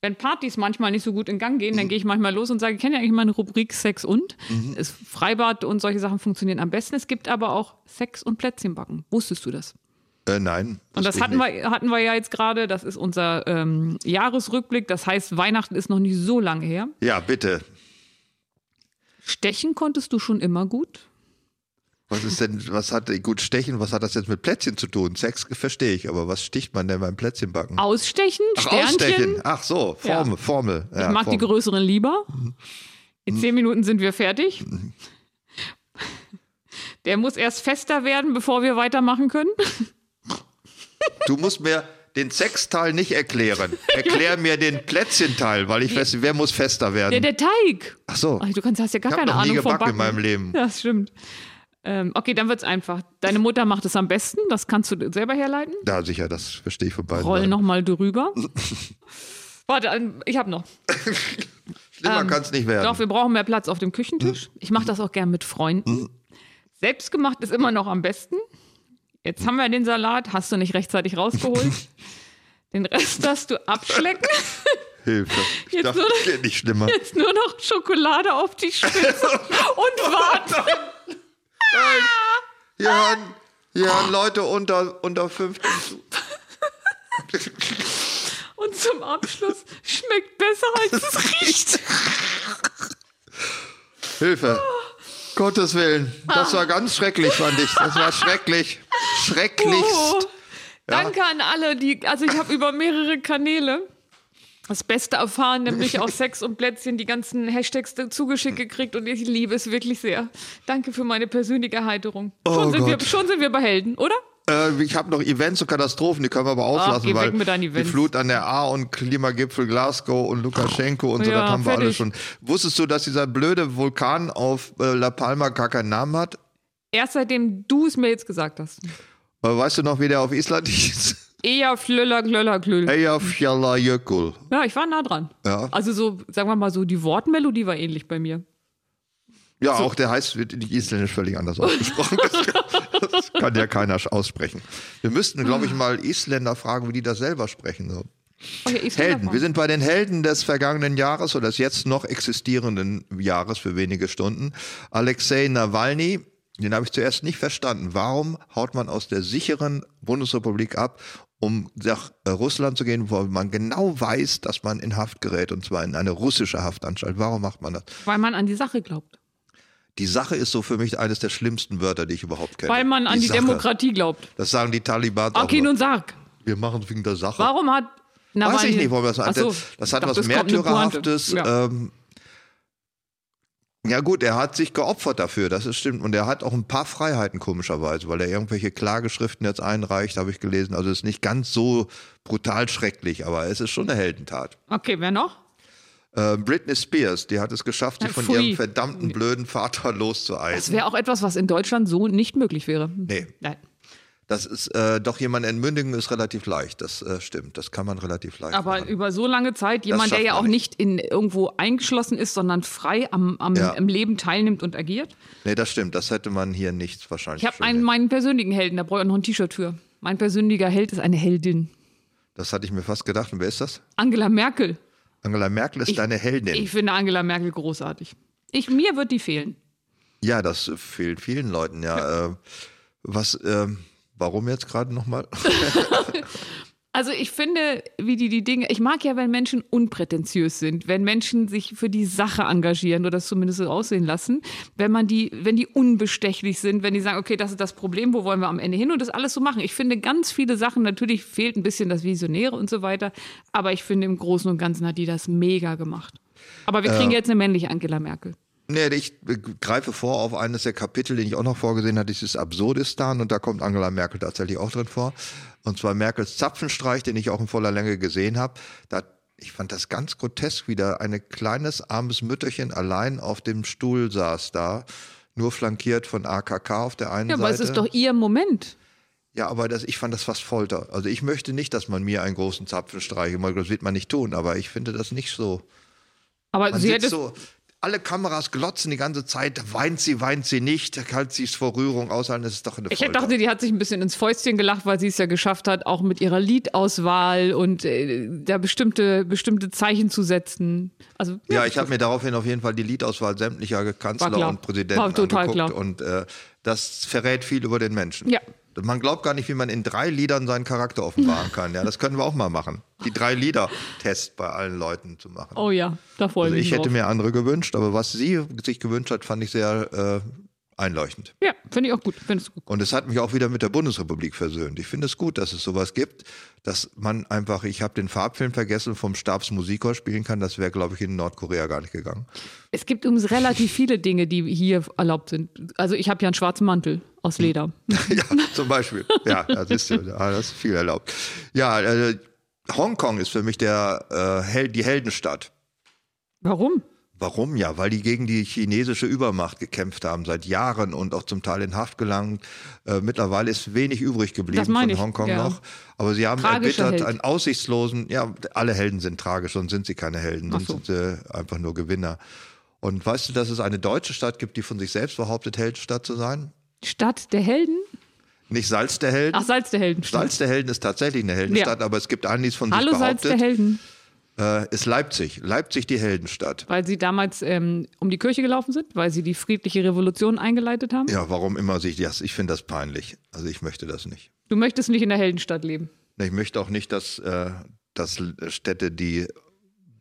Wenn Partys manchmal nicht so gut in Gang gehen, dann gehe ich manchmal los und sage, ich kenne ja eigentlich meine Rubrik Sex und. Mhm. Es, Freibad und solche Sachen funktionieren am besten. Es gibt aber auch Sex und Plätzchenbacken. Wusstest du das? Äh, nein. Und das hatten wir, hatten wir ja jetzt gerade. Das ist unser ähm, Jahresrückblick. Das heißt, Weihnachten ist noch nicht so lange her. Ja, bitte. Stechen konntest du schon immer gut? Was ist denn, was hat, gut, stechen, was hat das jetzt mit Plätzchen zu tun? Sex verstehe ich, aber was sticht man denn beim Plätzchenbacken? Ausstechen, Ach, Sternchen. Ausstechen. Ach so, Formel, ja. Formel. Ja, ich mag Formel. die größeren lieber. In zehn Minuten sind wir fertig. Der muss erst fester werden, bevor wir weitermachen können. Du musst mir den Sexteil nicht erklären. Erklär mir den Plätzchenteil, weil ich weiß, wer muss fester werden? Der, der Teig. Ach so. Ach, du kannst, hast ja gar ich keine noch Ahnung nie vom Backen in meinem Leben. Das stimmt. Ähm, okay, dann wird es einfach. Deine Mutter macht es am besten, das kannst du selber herleiten. Ja, sicher, das verstehe ich von beiden. Roll nochmal drüber. Warte, ähm, ich habe noch. Schlimmer ähm, kann es nicht werden. Doch, wir brauchen mehr Platz auf dem Küchentisch. Ich mache das auch gern mit Freunden. Selbstgemacht ist immer noch am besten. Jetzt haben wir den Salat, hast du nicht rechtzeitig rausgeholt. Den Rest darfst du abschlecken. Hilfe. Ich jetzt dachte, nur noch, geht nicht schlimmer. Jetzt nur noch Schokolade auf die Spitze und warten. Nein. Hier hören, hier hören Leute unter, unter 15 zu. Und zum Abschluss schmeckt besser, als es riecht. Hilfe. Gottes Willen. Das war ganz schrecklich, fand ich. Das war schrecklich. Schrecklichst. Oh. Danke ja. an alle, die, also ich habe über mehrere Kanäle das Beste erfahren, nämlich auch Sex und Plätzchen, die ganzen Hashtags zugeschickt gekriegt und ich liebe es wirklich sehr. Danke für meine persönliche Erheiterung. Oh schon, sind wir, schon sind wir bei Helden, oder? Äh, ich habe noch Events und Katastrophen, die können wir aber auslassen, Ach, weil die Flut an der A und Klimagipfel Glasgow und Lukaschenko und so, ja, das haben wir alle schon. Wusstest du, dass dieser blöde Vulkan auf äh, La Palma gar keinen Namen hat? Erst seitdem du es mir jetzt gesagt hast. Aber weißt du noch, wie der auf Island hieß? Eja Flöller Glöller Glöll. Eja Fjalla Jökull. Ja, ich war nah dran. Ja. Also so, sagen wir mal so, die Wortmelodie war ähnlich bei mir. Ja, so. auch der heißt, wird in Isländisch völlig anders ausgesprochen. kann ja keiner aussprechen. Wir müssten, glaube ich, mal Isländer fragen, wie die das selber sprechen. So. Okay, Helden. Wir sind bei den Helden des vergangenen Jahres oder des jetzt noch existierenden Jahres für wenige Stunden. Alexei Nawalny, den habe ich zuerst nicht verstanden. Warum haut man aus der sicheren Bundesrepublik ab, um nach äh, Russland zu gehen, wo man genau weiß, dass man in Haft gerät, und zwar in eine russische Haftanstalt? Warum macht man das? Weil man an die Sache glaubt. Die Sache ist so für mich eines der schlimmsten Wörter, die ich überhaupt kenne. Weil man an die, die Demokratie glaubt. Das sagen die Taliban okay, nun sag. Wir machen es wegen der Sache. Warum hat Nawalny... Weiß ich nicht, warum das, so, das hat was Märtyrerhaftes. Ja. Ähm, ja gut, er hat sich geopfert dafür, das ist stimmt. Und er hat auch ein paar Freiheiten komischerweise, weil er irgendwelche Klageschriften jetzt einreicht, habe ich gelesen. Also es ist nicht ganz so brutal schrecklich, aber es ist schon eine Heldentat. Okay, wer noch? Äh, Britney Spears, die hat es geschafft, sich von ihrem verdammten blöden Vater loszueisen. Das wäre auch etwas, was in Deutschland so nicht möglich wäre. Nee. Nein. Das ist äh, doch jemand entmündigen ist relativ leicht. Das äh, stimmt. Das kann man relativ leicht. Aber machen. über so lange Zeit jemand, der ja auch nicht in irgendwo eingeschlossen ist, sondern frei am, am ja. im Leben teilnimmt und agiert. Nee, das stimmt. Das hätte man hier nicht wahrscheinlich. Ich habe einen meinen persönlichen Helden. Da brauche ich noch ein T-Shirt für. Mein persönlicher Held ist eine Heldin. Das hatte ich mir fast gedacht. Und wer ist das? Angela Merkel. Angela Merkel ist ich, deine Heldin. Ich finde Angela Merkel großartig. Ich, mir wird die fehlen. Ja, das fehlt vielen Leuten. Ja, ja. Äh, was. Äh, Warum jetzt gerade nochmal? Also ich finde, wie die die Dinge, ich mag ja, wenn Menschen unprätentiös sind, wenn Menschen sich für die Sache engagieren oder das zumindest so aussehen lassen, wenn man die, wenn die unbestechlich sind, wenn die sagen, okay, das ist das Problem, wo wollen wir am Ende hin und das alles so machen. Ich finde ganz viele Sachen, natürlich fehlt ein bisschen das Visionäre und so weiter, aber ich finde im Großen und Ganzen hat die das mega gemacht. Aber wir kriegen äh, jetzt eine männliche Angela Merkel. Nee, ich greife vor auf eines der Kapitel, den ich auch noch vorgesehen hatte, dieses Absurdistan und da kommt Angela Merkel tatsächlich auch drin vor. Und zwar Merkels Zapfenstreich, den ich auch in voller Länge gesehen habe. Da, ich fand das ganz grotesk, wie da ein kleines, armes Mütterchen allein auf dem Stuhl saß da. nur flankiert von AKK auf der einen ja, Seite. Ja, aber es ist doch ihr Moment. Ja, aber das, ich fand das fast Folter. Also ich möchte nicht, dass man mir einen großen Zapfen streicht. Das wird man nicht tun, aber ich finde das nicht so. Aber man sie hätte so, alle Kameras glotzen die ganze Zeit, weint sie, weint sie nicht, halt sie es vor Rührung aushalten, das ist doch eine Folter. Ich dachte, die hat sich ein bisschen ins Fäustchen gelacht, weil sie es ja geschafft hat, auch mit ihrer Liedauswahl und äh, da bestimmte, bestimmte Zeichen zu setzen. Also, ja, ja ich habe mir daraufhin auf jeden Fall die Liedauswahl sämtlicher Kanzler und Präsidenten war total angeguckt klar. und äh, das verrät viel über den Menschen. Ja, man glaubt gar nicht, wie man in drei Liedern seinen Charakter offenbaren kann. Ja, das können wir auch mal machen. Die drei Lieder-Test bei allen Leuten zu machen. Oh ja, da freue also ich mich. Ich hätte mir andere gewünscht, aber was sie sich gewünscht hat, fand ich sehr äh, einleuchtend. Ja, finde ich auch gut. gut. Und es hat mich auch wieder mit der Bundesrepublik versöhnt. Ich finde es gut, dass es sowas gibt, dass man einfach, ich habe den Farbfilm vergessen, vom Stabsmusikchor spielen kann. Das wäre, glaube ich, in Nordkorea gar nicht gegangen. Es gibt übrigens relativ viele Dinge, die hier erlaubt sind. Also ich habe ja einen schwarzen Mantel aus Leder. ja, zum Beispiel. Ja, das ist, das ist viel erlaubt. Ja, äh, Hongkong ist für mich der, äh, die Heldenstadt. Warum? Warum? Ja, weil die gegen die chinesische Übermacht gekämpft haben seit Jahren und auch zum Teil in Haft gelangt. Äh, mittlerweile ist wenig übrig geblieben von Hongkong ja. noch. Aber sie haben Tragische erbittert Held. einen aussichtslosen, ja, alle Helden sind tragisch, sonst sind sie keine Helden, sonst so. sind sie einfach nur Gewinner. Und weißt du, dass es eine deutsche Stadt gibt, die von sich selbst behauptet, Heldenstadt zu sein? Stadt der Helden? Nicht Salz der Helden. Ach, Salz der Helden. Salz der Helden ist tatsächlich eine Heldenstadt, ja. aber es gibt einen, die es von Hallo, sich behauptet. Salz der Helden äh, ist Leipzig. Leipzig die Heldenstadt. Weil sie damals ähm, um die Kirche gelaufen sind, weil sie die friedliche Revolution eingeleitet haben? Ja, warum immer sich das? Ich finde das peinlich. Also ich möchte das nicht. Du möchtest nicht in der Heldenstadt leben? Ich möchte auch nicht, dass, äh, dass Städte, die,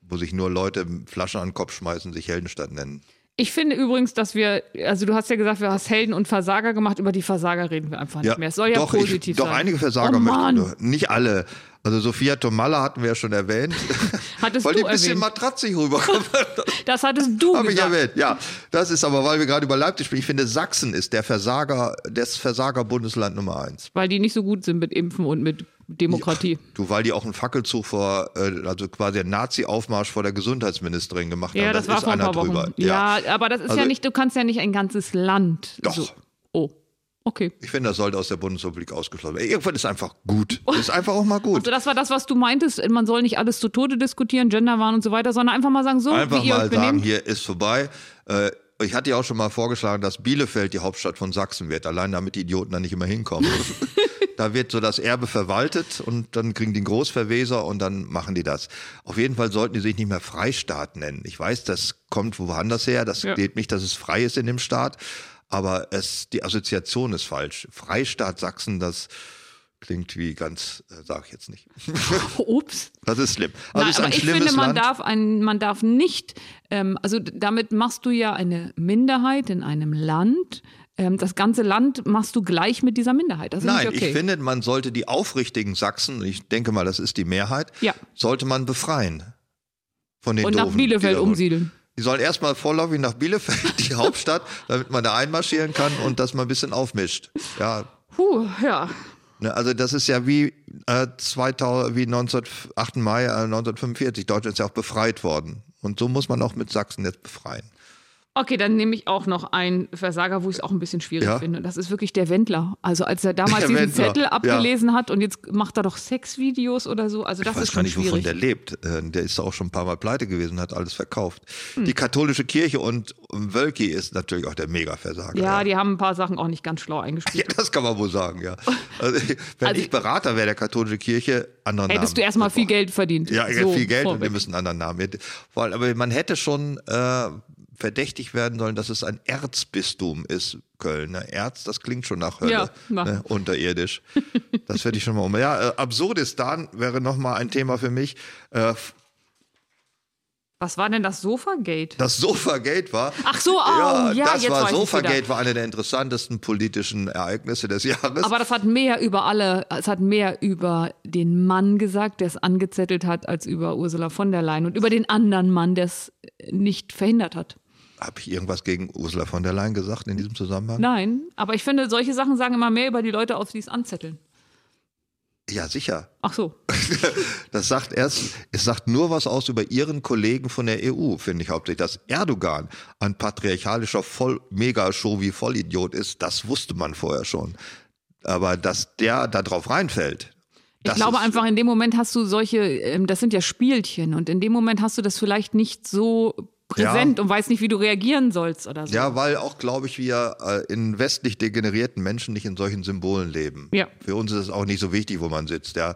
wo sich nur Leute Flaschen an den Kopf schmeißen, sich Heldenstadt nennen. Ich finde übrigens, dass wir, also du hast ja gesagt, wir hast Helden und Versager gemacht, über die Versager reden wir einfach nicht mehr. Es soll ja doch, positiv ich, sein. Doch, einige Versager oh, möchten, nicht alle. Also Sophia Tomalla hatten wir ja schon erwähnt. Hattest weil du die ein bisschen matratzig rüberkommt. das hattest du Hab gesagt. ich erwähnt, ja. Das ist aber, weil wir gerade über Leipzig sprechen. Ich finde, Sachsen ist der Versager, das Versager-Bundesland Nummer eins. Weil die nicht so gut sind mit Impfen und mit Demokratie. Ja, du, weil die auch einen Fackelzug vor, äh, also quasi einen Nazi-Aufmarsch vor der Gesundheitsministerin gemacht ja, haben. Das, das war ist vor einer drüber. Ja. ja, aber das ist also, ja nicht, du kannst ja nicht ein ganzes Land. Doch. So. Oh. Okay. Ich finde, das sollte aus der Bundesrepublik ausgeschlossen werden. Irgendwann ist einfach gut. Das ist einfach auch mal gut. Also das war das, was du meintest. Man soll nicht alles zu Tode diskutieren, Genderwahn und so weiter, sondern einfach mal sagen, so einfach wie ihr mal benehmt. sagen, hier ist vorbei. Äh, ich hatte ja auch schon mal vorgeschlagen, dass Bielefeld die Hauptstadt von Sachsen wird, allein damit die Idioten da nicht immer hinkommen. da wird so das Erbe verwaltet und dann kriegen die einen Großverweser und dann machen die das. Auf jeden Fall sollten die sich nicht mehr Freistaat nennen. Ich weiß, das kommt woanders her. Das ja. geht nicht, dass es frei ist in dem Staat. Aber es, die Assoziation ist falsch. Freistaat Sachsen, das klingt wie ganz, äh, sage ich jetzt nicht. Ups. Das ist schlimm. Also Nein, ist aber ich finde, man Land. darf ein, man darf nicht, ähm, also damit machst du ja eine Minderheit in einem Land. Ähm, das ganze Land machst du gleich mit dieser Minderheit. Nein, okay. ich finde, man sollte die aufrichtigen Sachsen, ich denke mal, das ist die Mehrheit, ja. sollte man befreien. Von den Und nach Bielefeld umsiedeln. Die sollen erstmal vorläufig nach Bielefeld, die Hauptstadt, damit man da einmarschieren kann und das mal ein bisschen aufmischt. Ja. Puh, ja. Ne, also das ist ja wie, äh, 2000, wie 19, 8. Mai äh, 1945. Deutschland ist ja auch befreit worden. Und so muss man auch mit Sachsen jetzt befreien. Okay, dann nehme ich auch noch einen Versager, wo ich es auch ein bisschen schwierig ja. finde. Das ist wirklich der Wendler. Also als er damals der diesen Wendler. Zettel abgelesen ja. hat und jetzt macht er doch Sexvideos oder so. Also das ich weiß ist schon gar nicht, schwierig. wovon der lebt. Äh, der ist auch schon ein paar Mal pleite gewesen, hat alles verkauft. Hm. Die katholische Kirche und Wölki ist natürlich auch der Mega-Versager. Ja, ja, die haben ein paar Sachen auch nicht ganz schlau eingespielt. Ja, das kann man wohl sagen, ja. Also, wenn also, ich Berater wäre der katholischen Kirche, anderen Hättest Namen. du erstmal viel Geld verdient. Ja, so viel Geld vorweg. und wir müssen einen anderen Namen. Aber man hätte schon äh, verdächtig werden sollen, dass es ein Erzbistum ist, Köln. Ne? Erz, das klingt schon nach Hölle, ja, ne? unterirdisch. das werde ich schon mal um. Ja, äh, Absurdistan wäre nochmal ein Thema für mich. Äh, was war denn das Sofagate? Das Sofagate war. Ach so, oh, ja, ja das jetzt war Sofagate war eine der interessantesten politischen Ereignisse des Jahres. Aber das hat mehr über alle, es hat mehr über den Mann gesagt, der es angezettelt hat, als über Ursula von der Leyen und über den anderen Mann, der es nicht verhindert hat. Habe ich irgendwas gegen Ursula von der Leyen gesagt in diesem Zusammenhang? Nein, aber ich finde, solche Sachen sagen immer mehr über die Leute aus, die es anzetteln. Ja, sicher. Ach so. Das sagt erst, es sagt nur was aus über ihren Kollegen von der EU, finde ich hauptsächlich. Dass Erdogan ein patriarchalischer Voll Megashow wie Vollidiot ist, das wusste man vorher schon. Aber dass der da drauf reinfällt, ich glaube einfach, in dem Moment hast du solche, ähm, das sind ja Spielchen und in dem Moment hast du das vielleicht nicht so präsent ja. und weißt nicht, wie du reagieren sollst oder so. Ja, weil auch, glaube ich, wir äh, in westlich degenerierten Menschen nicht in solchen Symbolen leben. Ja. Für uns ist es auch nicht so wichtig, wo man sitzt. Ja.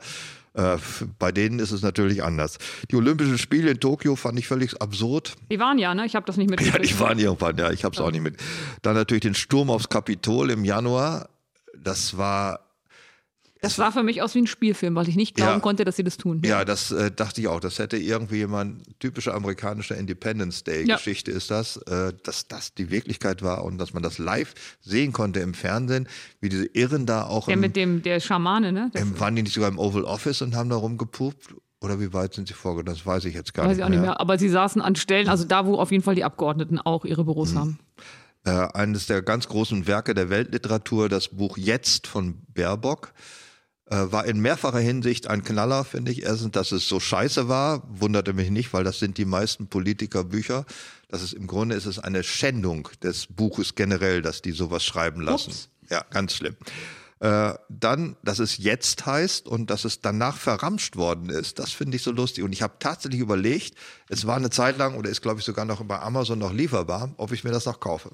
Äh, bei denen ist es natürlich anders. Die Olympischen Spiele in Tokio fand ich völlig absurd. Die waren ja, ne? Ich habe das nicht mitgekriegt. Ja, die waren irgendwann, ja. Ich habe es auch nicht mit. Dann natürlich den Sturm aufs Kapitol im Januar. Das war das sah für mich aus wie ein Spielfilm, weil ich nicht glauben ja, konnte, dass sie das tun. Ja, das äh, dachte ich auch. Das hätte irgendwie jemand, typische amerikanische Independence Day-Geschichte ja. ist das, äh, dass das die Wirklichkeit war und dass man das live sehen konnte im Fernsehen, wie diese Irren da auch. Der im, mit dem, der Schamane, ne? Im, waren die nicht sogar im Oval Office und haben da rumgepupt? Oder wie weit sind sie vorgegangen? Das weiß ich jetzt gar weiß nicht, ich auch mehr. nicht mehr. Aber sie saßen an Stellen, also da, wo auf jeden Fall die Abgeordneten auch ihre Büros mhm. haben. Äh, eines der ganz großen Werke der Weltliteratur, das Buch Jetzt von Baerbock. Äh, war in mehrfacher Hinsicht ein Knaller, finde ich. Erstens, dass es so scheiße war, wunderte mich nicht, weil das sind die meisten Politikerbücher. Das ist im Grunde ist es eine Schändung des Buches generell, dass die sowas schreiben lassen. Ups. Ja, ganz schlimm. Äh, dann, dass es jetzt heißt und dass es danach verramscht worden ist, das finde ich so lustig. Und ich habe tatsächlich überlegt, es war eine Zeit lang oder ist, glaube ich, sogar noch bei Amazon noch lieferbar, ob ich mir das noch kaufe.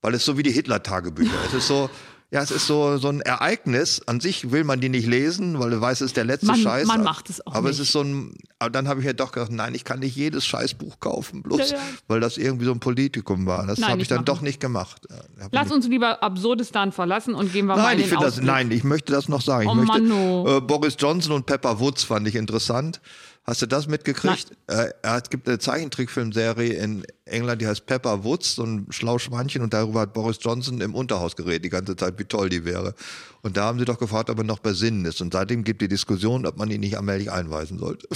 Weil es so wie die Hitler-Tagebücher. es ist so, ja, es ist so, so ein Ereignis. An sich will man die nicht lesen, weil du weißt, es ist der letzte man, Scheiß. Man macht es auch Aber nicht. es ist so ein, aber dann habe ich ja doch gedacht, nein, ich kann nicht jedes Scheißbuch kaufen, bloß ja, ja. weil das irgendwie so ein Politikum war. Das habe ich dann machen. doch nicht gemacht. Lass uns lieber Absurdistan verlassen und gehen wir nein, mal in ich den das, Nein, ich möchte das noch sagen. Ich oh, möchte, Mano. äh, Boris Johnson und Pepper Woods fand ich interessant. Hast du das mitgekriegt? Äh, es gibt eine Zeichentrickfilmserie in England, die heißt Pepper Woods, so ein Schlauschweinchen und darüber hat Boris Johnson im Unterhaus geredet die ganze Zeit, wie toll die wäre. Und da haben sie doch gefragt, ob er noch bei Sinnen ist. Und seitdem gibt die Diskussion, ob man ihn nicht allmählich einweisen sollte.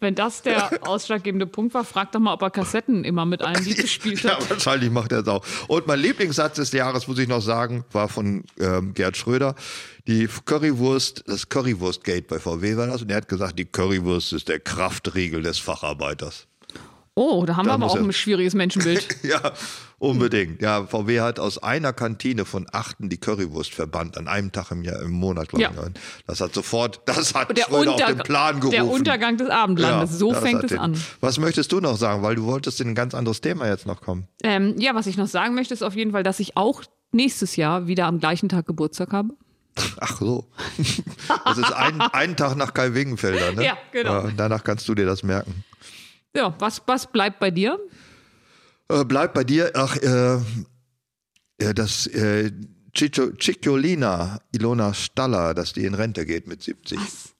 Wenn das der ausschlaggebende Punkt war, frag doch mal, ob er Kassetten immer mit einem Lied gespielt hat. ja, wahrscheinlich macht er es auch. Und mein Lieblingssatz des Jahres, muss ich noch sagen, war von ähm, Gerd Schröder. Die Currywurst, das Currywurst-Gate bei VW war das. Und er hat gesagt, die Currywurst ist der Kraftriegel des Facharbeiters. Oh, da haben da wir aber auch ein schwieriges Menschenbild. ja, unbedingt. Ja, VW hat aus einer Kantine von achten die Currywurst verbannt, an einem Tag im Jahr, im Monat, glaube ich. Ja. Das hat sofort, das hat der Schröder Unter auf den Plan gerufen. Der Untergang des Abendlandes, ja, so fängt es an. Was möchtest du noch sagen? Weil du wolltest in ein ganz anderes Thema jetzt noch kommen. Ähm, ja, was ich noch sagen möchte, ist auf jeden Fall, dass ich auch nächstes Jahr wieder am gleichen Tag Geburtstag habe. Ach so. Das ist ein, ein Tag nach Kai Wingenfelder, ne? Ja, genau. Ja, danach kannst du dir das merken. Ja, was, was bleibt bei dir? Äh, bleibt bei dir, ach, äh, das äh, Cicciolina Ilona Staller, dass die in Rente geht mit 70. Was?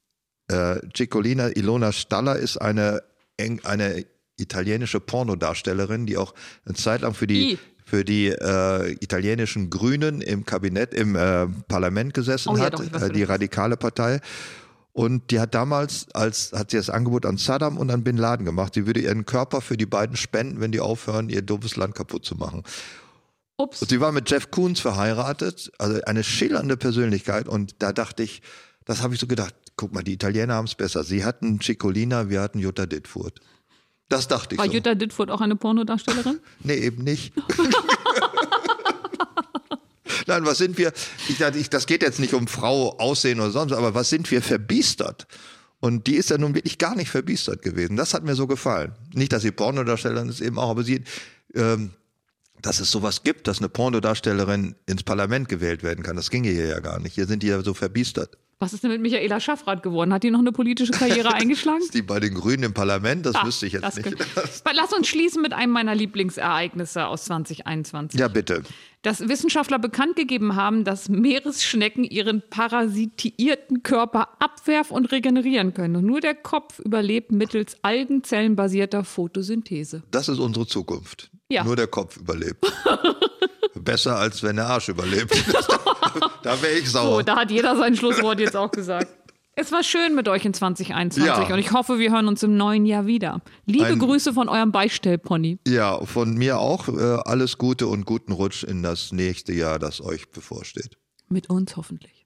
Äh, Cicciolina Ilona Staller ist eine, eine italienische Pornodarstellerin, die auch eine Zeit lang für die, für die äh, italienischen Grünen im Kabinett, im äh, Parlament gesessen oh, ja, hat, doch, äh, die radikale Partei. Und die hat damals, als hat sie das Angebot an Saddam und an Bin Laden gemacht, sie würde ihren Körper für die beiden spenden, wenn die aufhören, ihr doofes Land kaputt zu machen. Ups. Und sie war mit Jeff Koons verheiratet, also eine schillernde Persönlichkeit. Und da dachte ich, das habe ich so gedacht, guck mal, die Italiener haben es besser. Sie hatten Ciccolina, wir hatten Jutta Dittfurt. Das dachte ich War so. Jutta Dittfurt auch eine Pornodarstellerin? nee, eben nicht. Nein, was sind wir? Ich, ich, das geht jetzt nicht um Frau, Aussehen oder sonst, aber was sind wir verbiestert? Und die ist ja nun wirklich gar nicht verbiestert gewesen. Das hat mir so gefallen. Nicht, dass sie Pornodarstellerin ist eben auch, aber sie, ähm, dass es sowas gibt, dass eine Pornodarstellerin ins Parlament gewählt werden kann. Das ginge hier ja gar nicht. Hier sind die ja so verbiestert. Was ist denn mit Michaela Schaffrath geworden? Hat die noch eine politische Karriere eingeschlagen? ist die bei den Grünen im Parlament? Das ah, wüsste ich jetzt nicht. Lass uns schließen mit einem meiner Lieblingsereignisse aus 2021. Ja, bitte. Dass Wissenschaftler bekannt gegeben haben, dass Meeresschnecken ihren parasitierten Körper abwerfen und regenerieren können. Und nur der Kopf überlebt mittels algenzellenbasierter Photosynthese. Das ist unsere Zukunft. Ja. Nur der Kopf überlebt. Besser als wenn der Arsch überlebt. da wäre ich sauer. So, da hat jeder sein Schlusswort jetzt auch gesagt. Es war schön mit euch in 2021 ja. und ich hoffe, wir hören uns im neuen Jahr wieder. Liebe Ein, Grüße von eurem Beistellpony. Ja, von mir auch. Äh, alles Gute und guten Rutsch in das nächste Jahr, das euch bevorsteht. Mit uns hoffentlich.